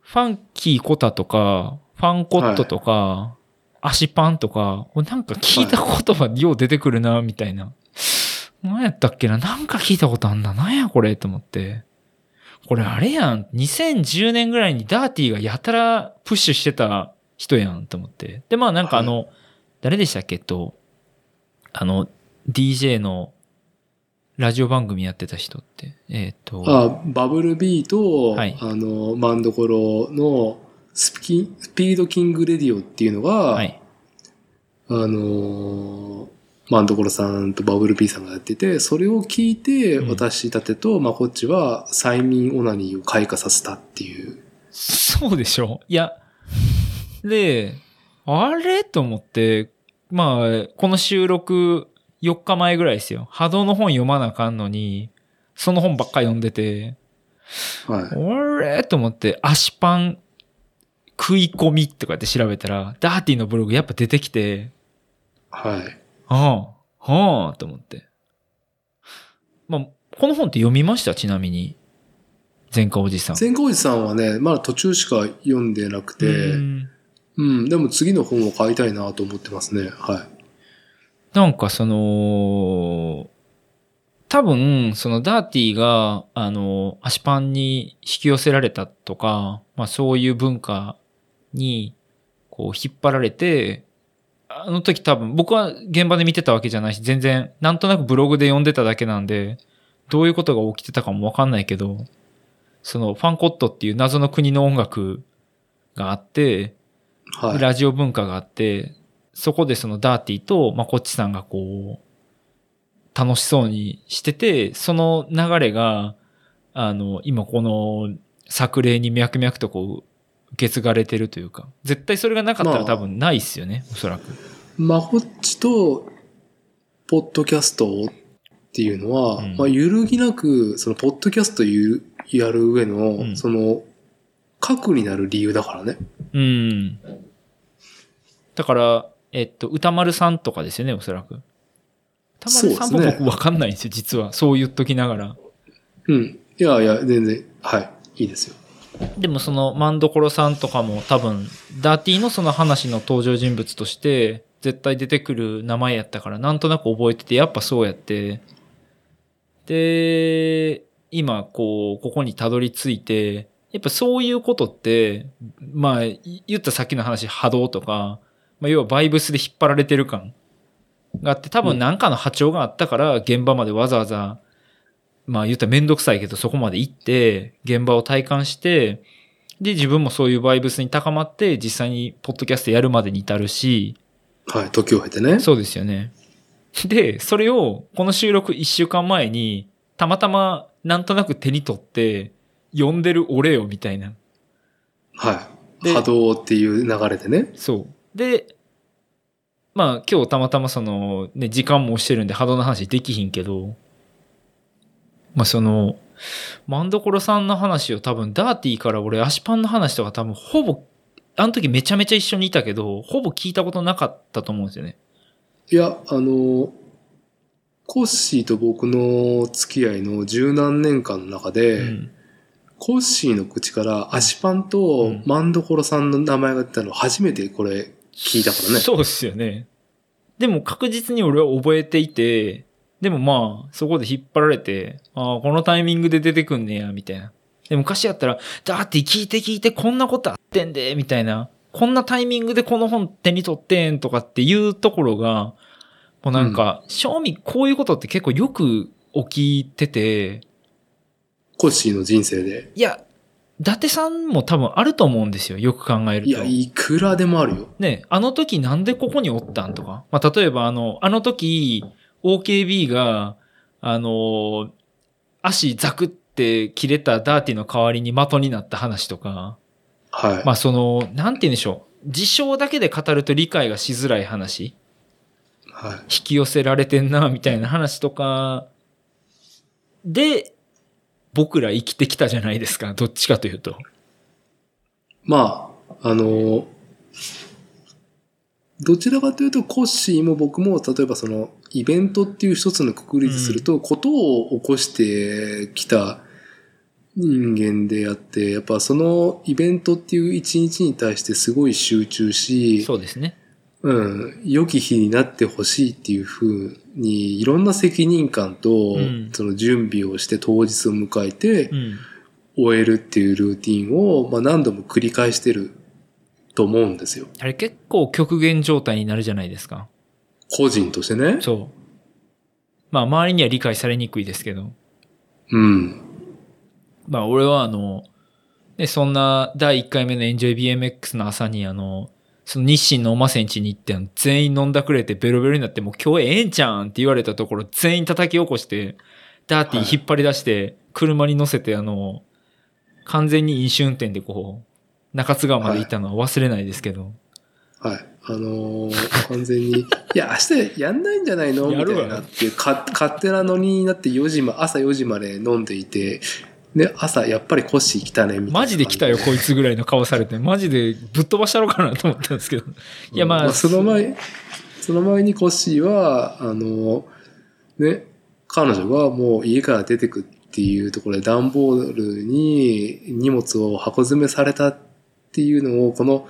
Speaker 2: ファンキーコタとか、ファンコットとか、足パンとか、なんか聞いた言葉よう出てくるな、みたいな。何やったっけな？なんか聞いたことあんな。なんやこれ？と思って。これあれやん。2010年ぐらいにダーティーがやたらプッシュしてた人やんと思って。で、まあなんかあの、誰でしたっけ？と、あの、DJ のラジオ番組やってた人って。えっ、と、
Speaker 1: あバブルビーと、
Speaker 2: はい
Speaker 1: あの、マンドコロのスピスピードキングレディオっていうのが、
Speaker 2: はい。
Speaker 1: あのーマンドコロさんとバブルビーさんがやってて、それを聞いて、
Speaker 2: うん
Speaker 1: 私たてと、まあ、こっちは催眠オナニーを開花させたっていう。
Speaker 2: そうでしょ？いや、で、あれ？と思って、まあ、この収録4日前ぐらいですよ。波動の本読まなあかんのに、その本ばっか読んでて、
Speaker 1: はい。
Speaker 2: あれ？と思って、足パン食い込みとかって調べたら、ダーティーのブログやっぱ出てきて、
Speaker 1: はい。
Speaker 2: はあ、はあ、と思って。まあ、この本って読みました？ちなみに。前科おじさん。
Speaker 1: 千光寺さんはね、まだ途中しか読んでなくて、
Speaker 2: う
Speaker 1: うんん、でも次の本を買いたいなと思ってますね。はい。
Speaker 2: なんかその、多分、そのダーティーが、あの、足パンに引き寄せられたとか、まあそういう文化に、こう引っ張られて、あの時多分、僕は現場で見てたわけじゃないし、全然、なんとなくブログで読んでただけなんで、どういうことが起きてたかもわかんないけど、そのファンコットっていう謎の国の音楽があって、
Speaker 1: はい。
Speaker 2: ラジオ文化があって、そこでそのダーティーと、まあ、こっちさんがこう、楽しそうにしてて、その流れが、あの、今この作例に脈々とこう、受け継がれてるというか、絶対それがなかったら
Speaker 1: まあ
Speaker 2: 多分ないっすよね、おそらく。
Speaker 1: まこっちと、ポッドキャストっていうのは、
Speaker 2: うん
Speaker 1: まあ、揺るぎなく、その、ポッドキャストゆやる上の、
Speaker 2: うん
Speaker 1: その、核になる理由だからね。
Speaker 2: うん。だから、えっと、歌丸さんとかですよね、おそらく。歌丸さんも僕わかんないんですよ、実は。そう言っときながら。
Speaker 1: うん。いやいや、全然、はい。いいですよ。
Speaker 2: でもそのマンドコロさんとかも多分、ダーティーのその話の登場人物として、絶対出てくる名前やったから、なんとなく覚えてて、やっぱそうやって、で、今、こう、ここにたどり着いて、やっぱそういうことって、まあ、言ったさっきの話、波動とか、まあ、要はバイブスで引っ張られてる感があって、多分なんかの波長があったから、現場までわざわざ、まあ言ったらめんどくさいけど、そこまで行って、現場を体感して、で、自分もそういうバイブスに高まって、実際にポッドキャストやるまでに至るし、
Speaker 1: はい。時を経てね。
Speaker 2: そうですよね。で、それを、この収録一週間前に、たまたま、なんとなく手に取って、読んでる俺よ、みたいな。
Speaker 1: はい。
Speaker 2: で
Speaker 1: 波動っていう流れでね。
Speaker 2: そう。で、まあ今日たまたまその、ね、時間も押してるんで波動の話できひんけど、まあその、マンドコロさんの話を多分ダーティーから俺足パンの話とか多分ほぼ、あの時めちゃめちゃ一緒にいたけど、ほぼ聞いたことなかったと思うんですよね。
Speaker 1: いや、あの、コッシーと僕の付き合いの十何年間の中で、
Speaker 2: うん。
Speaker 1: コッシーの口から足パンと
Speaker 2: うん
Speaker 1: マンドコロさんの名前が出たの初めてこれ聞いたからね。
Speaker 2: そうですよね。でも確実に俺は覚えていて、でもまあ、そこで引っ張られて、ああ、このタイミングで出てくんねや、みたいな。で、昔やったら、だって聞いて聞いてこんなことあってんで、みたいな。こんなタイミングでこの本手に取ってんとかっていうところが、もうなんか、正味こういうことって結構よく起きてて、
Speaker 1: コッシーの人生で。
Speaker 2: いや、伊達さんも多分あると思うんですよ。よく考えると。
Speaker 1: いや、いくらでもあるよ。
Speaker 2: ね、あの時なんでここにおったんとか。まあ、例えばあの、あの時、OKB が、あの、足ザクって切れたダーティの代わりに的になった話とか、
Speaker 1: はい。
Speaker 2: まあその、なんて言うんでしょう。事象だけで語ると理解がしづらい話、
Speaker 1: はい。
Speaker 2: 引き寄せられてんな、みたいな話とか、で、僕ら生きてきたじゃないですか。どっちかというと。
Speaker 1: まあ、あの、どちらかというと、コッシーも僕も、例えばその、イベントっていう一つのくくりにすると、ことを起こしてきた人間であって、やっぱそのイベントっていう一日に対してすごい集中し、
Speaker 2: そうですね。
Speaker 1: うん、良き日になってほしいっていうふうに、いろんな責任感と
Speaker 2: うん、
Speaker 1: その準備をして当日を迎えて
Speaker 2: う、ん。
Speaker 1: 終えるっていうルーティンを、まあ何度も繰り返してると思うんですよ。
Speaker 2: あれ結構極限状態になるじゃないですか。
Speaker 1: 個人としてね。
Speaker 2: そう。まあ周りには理解されにくいですけど。
Speaker 1: うん。
Speaker 2: まあ俺はあの、ね、そんな第1回目の EnjoyBMX の朝にあの、その日清のおませんちに行って全員飲んだくれてベロベロになってもう今日ええんちゃうんって言われたところ全員叩き起こして、ダーティー引っ張り出して車に乗せてあの、完全に飲酒運転でこう、中津川まで行ったのは忘れないですけど。
Speaker 1: はい。あのー完全に、いや、明日やんないんじゃないの？みたいなっていう、か、勝手なノリになって4時ま、朝4時まで飲んでいて、で、朝やっぱりコッシー来たね、みたいな。
Speaker 2: マジで来たよ、こいつぐらいの顔されて。マジでぶっ飛ばしたろうかなと思ったんですけど。いや、まあ、
Speaker 1: その前、その前にコッシーは、あの、ね、彼女がもう家から出てくっていうところで段ボールに荷物を箱詰めされたっていうのを、この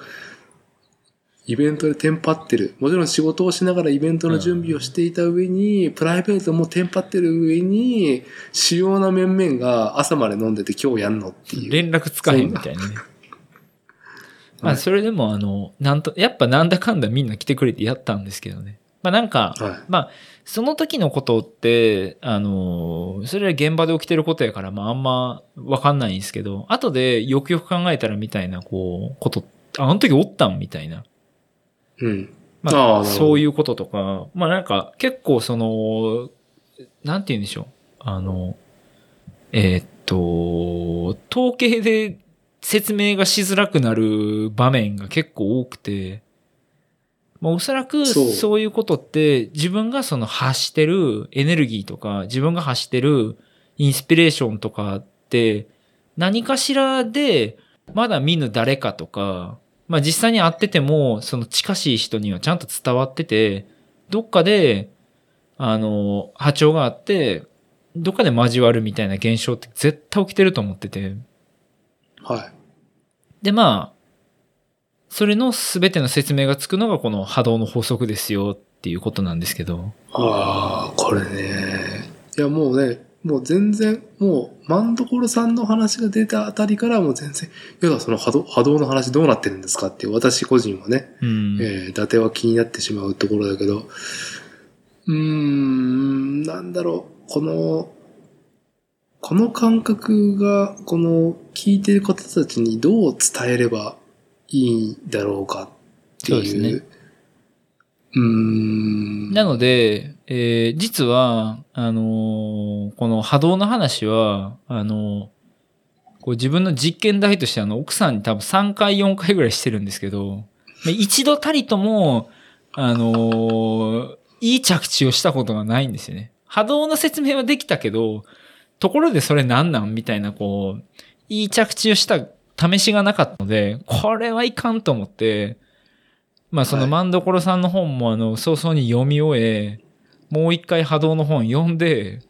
Speaker 1: イベントでテンパってる。もちろん仕事をしながらイベントの準備をしていた上に、プライベートもテンパってる上に、主要な面々が朝まで飲んでて今日やんのっていう。
Speaker 2: 連絡つかへんみたいなね。まあ、それでもあの、なんと、やっぱなんだかんだみんな来てくれてやったんですけどね。まあなんか、
Speaker 1: はい。
Speaker 2: まあ、その時のことって、あの、それは現場で起きてることやから、まああんまわかんないんですけど、後でよくよく考えたらみたいな、こう、こと、あの時おったんみたいな。
Speaker 1: うん。
Speaker 2: まあ、そういうこととか、まあなんか結構その、なんて言うんでしょう。あの、えーっと、統計で説明がしづらくなる場面が結構多くて、まあおそらく
Speaker 1: そう
Speaker 2: いうことって自分がその発してるエネルギーとか自分が発してるインスピレーションとかって何かしらでまだ見ぬ誰かとか、まあ実際に会ってても、その近しい人にはちゃんと伝わってて、どっかで、あの、波長があって、どっかで交わるみたいな現象って絶対起きてると思ってて。
Speaker 1: はい。
Speaker 2: で、まあ、それの全ての説明がつくのがこの波動の法則ですよっていうことなんですけど。
Speaker 1: ああ、これね。いや、もうね、もう全然、もう、マンドコロさんの話が出たあたりからもう全然、いや、その波動、波動の話どうなってるんですかっていう、私個人はね、
Speaker 2: うん。
Speaker 1: えー、伊達は気になってしまうところだけど、うーん、なんだろう、この、この感覚が、この聞いてる方たちにどう伝えればいいんだろうかっていう。
Speaker 2: そうですね
Speaker 1: うーん。
Speaker 2: なので、えー実は、あのーこの波動の話は、あのーこう自分の実験台としてあの、奥さんに多分3回4回ぐらいしてるんですけど、まあ一度たりとも、あのーいい着地をしたことがないんですよね。波動の説明はできたけど、ところでそれなんなんみたいな、こう、いい着地をした試しがなかったので、これはいかんと思って、まあその
Speaker 1: はい
Speaker 2: マンドコロさんの本もあの、早々に読み終え、もう一回波動の本読んで、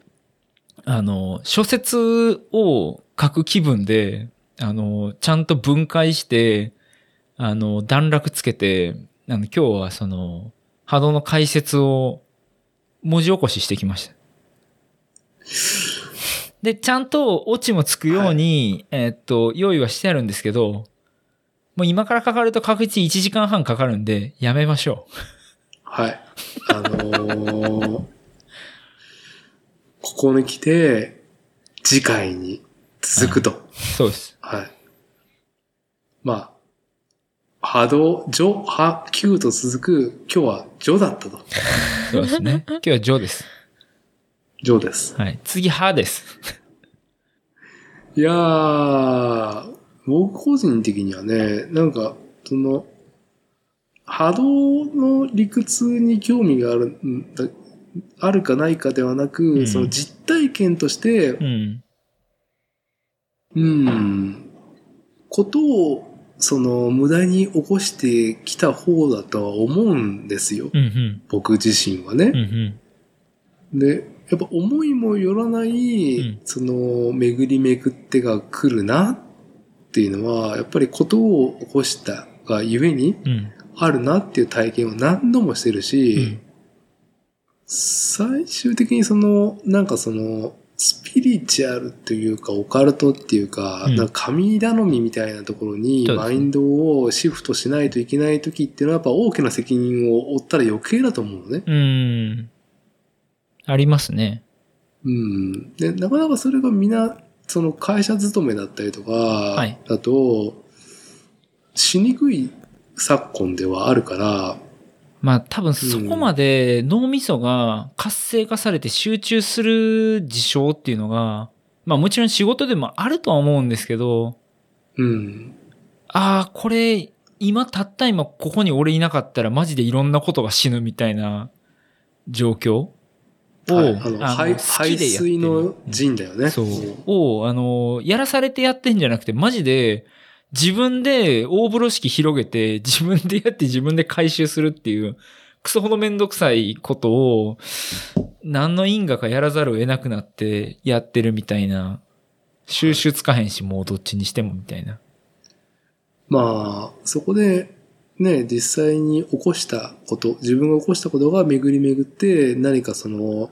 Speaker 2: あの、諸説を書く気分で、あの、ちゃんと分解して、あの、段落つけて、あの、今日はその、波動の解説を文字起こししてきました。で、ちゃんとオチもつくように、えーっと、用意はしてあるんですけど、もう今からかかると確実に1時間半かかるんで、やめましょ
Speaker 1: はい。あのーここに来て、次回に続くと。
Speaker 2: う。そうです。
Speaker 1: はい。まあ、波動、序、波、9と続く、今日は序だったと。
Speaker 2: そうですね。今日はジョーです。
Speaker 1: 序です。
Speaker 2: はい。次、ハです。
Speaker 1: いやー、僕個人的にはね、なんか、その、波動の理屈に興味があるんだ、あるかないかではなく、
Speaker 2: うん
Speaker 1: その実体験として、
Speaker 2: うん。
Speaker 1: うん、ことを、その、無駄に起こしてきた方だとは思うんですよ。
Speaker 2: うんうん。
Speaker 1: 僕自身はね
Speaker 2: うんう。ん。
Speaker 1: で、やっぱ思いもよらない、
Speaker 2: うん
Speaker 1: その、巡り巡ってが来るなっていうのは、やっぱりことを起こしたがゆえに
Speaker 2: うん。
Speaker 1: あるなっていう体験を何度もしてるし、
Speaker 2: うん
Speaker 1: 最終的にその、なんかその、スピリチュアルというか、オカルトっていうか、
Speaker 2: うん
Speaker 1: なんか神頼みみたいなところにマインドをシフトしないといけない時っていうのはやっぱ大きな責任を負ったら余計だと思うのね。
Speaker 2: うん。ありますね。
Speaker 1: うん。で、なかなかそれがみんな、その会社勤めだったりとか
Speaker 2: い、
Speaker 1: だと、しにくい昨今ではあるから、
Speaker 2: まあ多分そこまで脳みそが活性化されて集中する事象っていうのが、まあもちろん仕事でもあるとは思うんですけど、
Speaker 1: うん。
Speaker 2: ああ、これ、今たった今ここに俺いなかったらマジでいろんなことが死ぬみたいな状況を、
Speaker 1: はい、あの排水の陣だよね。
Speaker 2: そう。を、あの、やらされてやってんじゃなくて、マジで、自分で大風呂敷広げて、自分でやって自分で回収するっていう、クソほどめんどくさいことを、何の因果かやらざるを得なくなってやってるみたいな、収集つかへんし、もうどっちにしてもみたいな。
Speaker 1: まあ、そこで、ね、実際に起こしたこと、自分が起こしたことが巡り巡って何かその、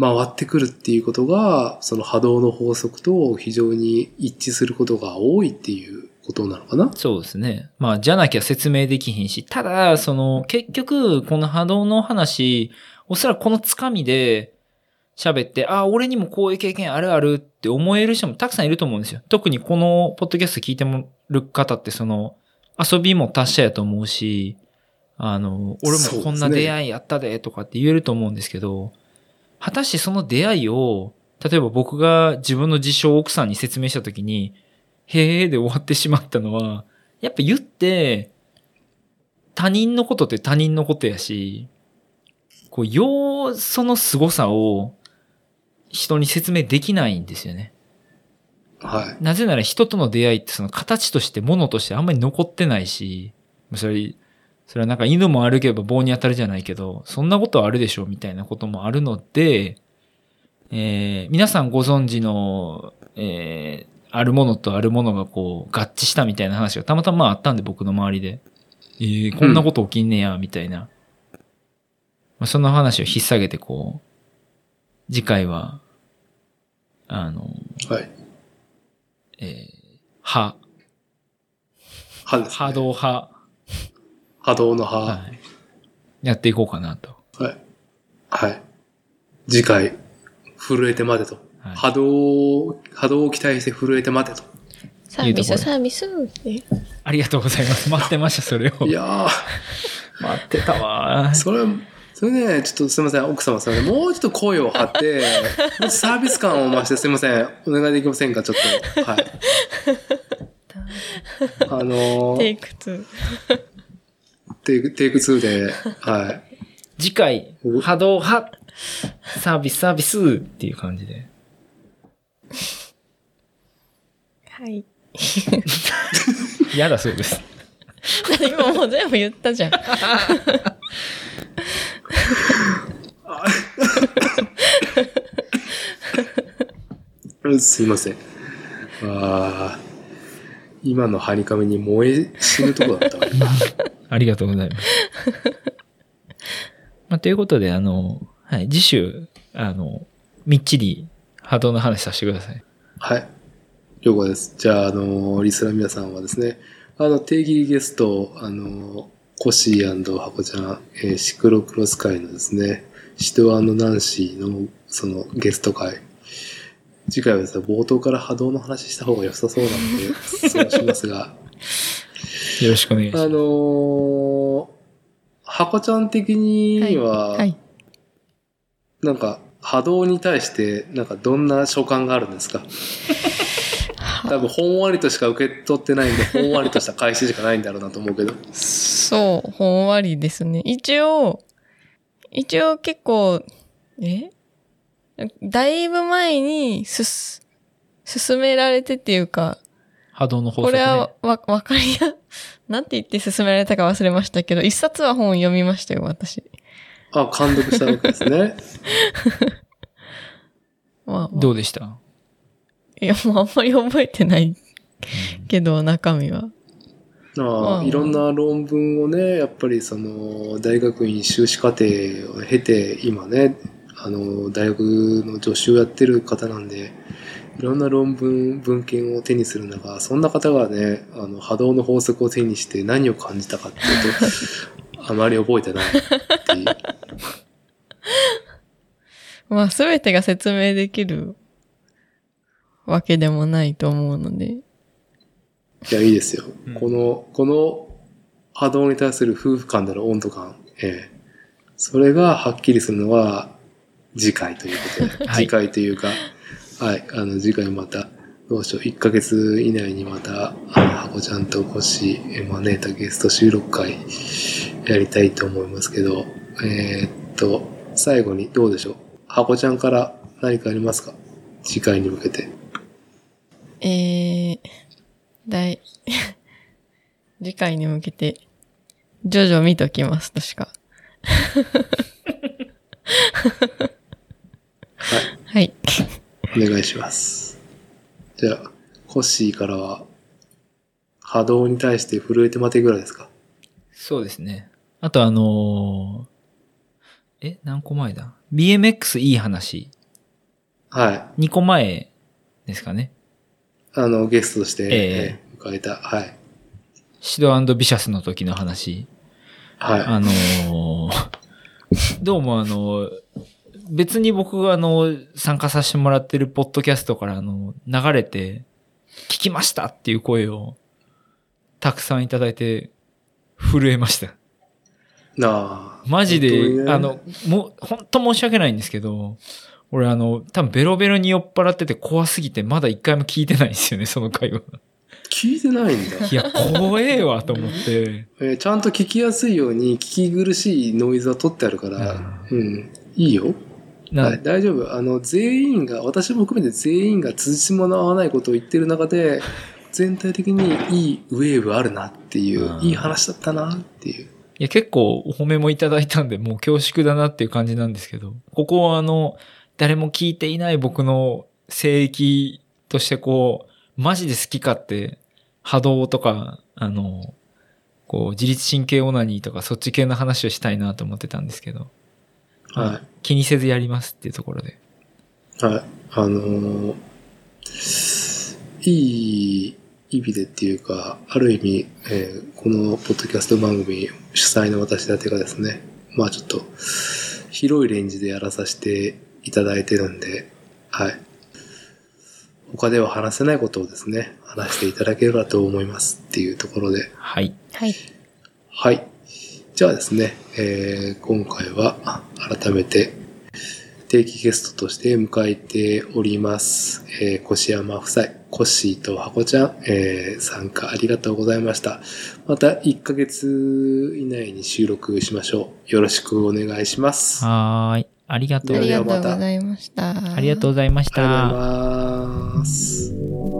Speaker 1: 回ってくるっていうことが、その波動の法則と非常に一致することが多いっていうことなのかな？
Speaker 2: そうですね。まあ、じゃなきゃ説明できひんし、ただ、その、結局、この波動の話、おそらくこのつかみで喋って、ああ、俺にもこういう経験あるあるって思える人もたくさんいると思うんですよ。特にこのポッドキャスト聞いてもる方って、その、遊びも達者やと思うし、あの、俺もこんな出会いあったでとかって言えると思うんですけど、果たしてその出会いを、例えば僕が自分の事象を奥さんに説明したときに、へーで終わってしまったのは、やっぱ言って、他人のことって他人のことやし、こう、よう、その凄さを人に説明できないんですよね。
Speaker 1: はい。
Speaker 2: なぜなら人との出会いってその形として、物としてあんまり残ってないし、それ、それはなんか犬も歩けば棒に当たるじゃないけど、そんなことはあるでしょみたいなこともあるので、えー皆さんご存知の、えーあるものとあるものがこう合致したみたいな話がたまたまあったんで僕の周りで。えーこんなこと起きんねや、みたいな。まあ、その話を引っ提げてこう、次回は、あの、
Speaker 1: はい。
Speaker 2: えー、波、
Speaker 1: 波です、ね。
Speaker 2: 波。動派、
Speaker 1: 波動の波。
Speaker 2: はい、やっていこうかなと。
Speaker 1: はい。はい。次回、震えて待てと。
Speaker 2: はい
Speaker 1: 波動、波動を期待して震えて待てと。
Speaker 3: サービス、サービスって。
Speaker 2: ありがとうございます。待ってました、それを。
Speaker 1: いや
Speaker 2: 待ってたわ
Speaker 1: ー、。それ、それね、ちょっとすみません、奥様すみません。もうちょっと声を張って、もうサービス感を増してすみません。お願いできませんか、ちょっと。はい。あのー、
Speaker 3: テイク2。
Speaker 1: テイク、テイク2で、はい。
Speaker 2: 次回
Speaker 1: お、
Speaker 2: 波動派、サービス、サービスっていう感じで。
Speaker 3: はい。
Speaker 2: 嫌だそうです。
Speaker 3: 今もう全部言ったじゃん。
Speaker 1: すいません。あー今のハニカミに燃え死ぬとこだったわ。
Speaker 2: ありがとうございます。まあ、ということで、あの、はい、次週、あの、みっちり波動の話させてください。
Speaker 1: はい。了解です。じゃあ、あの、リスナーの皆さんはですね、あの、定期ゲスト、あの、コッシーハコちゃん、えーシクロクロス会のですね、シトナンシーの、その、ゲスト会。次回はですね、冒頭から波動の話した方が良さそうなので、そうしますが、
Speaker 2: よろしくお願いします。
Speaker 1: あのー、ハコちゃん的には、
Speaker 3: はい。
Speaker 1: なんか、波動に対して、なんかどんな所感があるんですか？多分、ほんわりとしか受け取ってないんで、ほんわりとした返ししかないんだろうなと思うけど。
Speaker 3: そう、ほんわりですね。一応、一応結構、え？だいぶ前にすす、進められてっていうか、
Speaker 2: 波動の法則、
Speaker 3: これ
Speaker 2: ね。
Speaker 3: はわ、わかりや、なんて言って進められたか忘れましたけど、一冊は本読みましたよ、私。
Speaker 1: あ、監督したわけですね。
Speaker 3: まあ、まあ
Speaker 2: どうでした？
Speaker 3: いや、もうあんまり覚えてないけど、中身は。
Speaker 1: ああ
Speaker 3: うん
Speaker 1: いろんな論文をね、やっぱりその、大学院修士課程を経て、今ね、あの、大学の助手をやってる方なんで、いろんな論文、文献を手にする中、そんな方がね、あの、波動の法則を手にして何を感じたかっていうと、あまり覚えてないっていう。
Speaker 3: まあ、すべてが説明できるわけでもないと思うので。
Speaker 1: いや、いいですよ。
Speaker 2: うん
Speaker 1: この、この波動に対する夫婦間での温度感、ええそれがはっきりするのは次回ということで、
Speaker 2: はい
Speaker 1: 次回というか、はい、あの、次回また、どうしよう、1ヶ月以内にまた、あの、ハコちゃんとコシ招いたゲスト収録会やりたいと思いますけど、えーっと、最後にどうでしょう？ハコちゃんから何かありますか？次回に向けて。
Speaker 3: えー、だい、次回に向けて、ジョジョ見ときますとしか。はい。
Speaker 1: お願いします。じゃあ、コッシーからは、波動に対して震えて待てぐらいですか？
Speaker 2: そうですね。あとあのーえ、何個前だ ?BMX いい話。
Speaker 1: はい。
Speaker 2: 2個前ですかね。
Speaker 1: あの、ゲストとして、
Speaker 2: え
Speaker 1: えー迎えた。はい。
Speaker 2: シドビシャスの時の話。
Speaker 1: は
Speaker 2: あのーどうもあの、別に僕があの、参加させてもらってるポッドキャストからあの、流れて、聞きましたっていう声を、たくさんいただいて、震えました。
Speaker 1: い。なあ。
Speaker 2: マジで、
Speaker 1: ね
Speaker 2: あの、もう、本当申し訳ないんですけど、俺あの、多分ベロベロに酔っ払ってて怖すぎて、まだ一回も聞いてないんですよね、その回は。
Speaker 1: 聞いてないんだ。
Speaker 2: いや、怖えわ、と思って。
Speaker 1: えーちゃんと聞きやすいように聞き苦しいノイズは取ってあるから、うん。いいよ。
Speaker 2: な
Speaker 1: はい、大丈夫。あの、全員が、私も含めて全員が辻褄の合わないことを言ってる中で、全体的にいいウェーブあるなっていう
Speaker 2: う、ん
Speaker 1: いい話だったなっていう。
Speaker 2: いや、結構お褒めもいただいたんで、もう恐縮だなっていう感じなんですけど、ここはあの、誰も聞いていない僕の聖域としてこう、マジで好き勝手、波動とか、あの、こう、自律神経オナニーとかそっち系の話をしたいなと思ってたんですけど、
Speaker 1: はい。
Speaker 2: 気にせずやりますっていうところで。
Speaker 1: はい。あのーいい意味でっていうか、ある意味、えーこのポッドキャスト番組主催の私だけがですね、まあちょっと、広いレンジでやらさせていただいてるんで、はい。他では話せないことをですね、話していただければと思いますっていうところで、
Speaker 2: はい。
Speaker 3: はい。
Speaker 1: はい。じゃあですね、えー今回はあ改めて定期ゲストとして迎えております、えー、越山夫妻、コッシーとハコちゃん、えー参加ありがとうございました。また1ヶ月以内に収録しましょう。よろしくお願いします。あ
Speaker 2: はーい。ありがとう
Speaker 3: あり
Speaker 2: ございます。
Speaker 3: がとうございました。
Speaker 2: ありがとうございまし
Speaker 1: りがとう
Speaker 2: た。
Speaker 1: ございます。「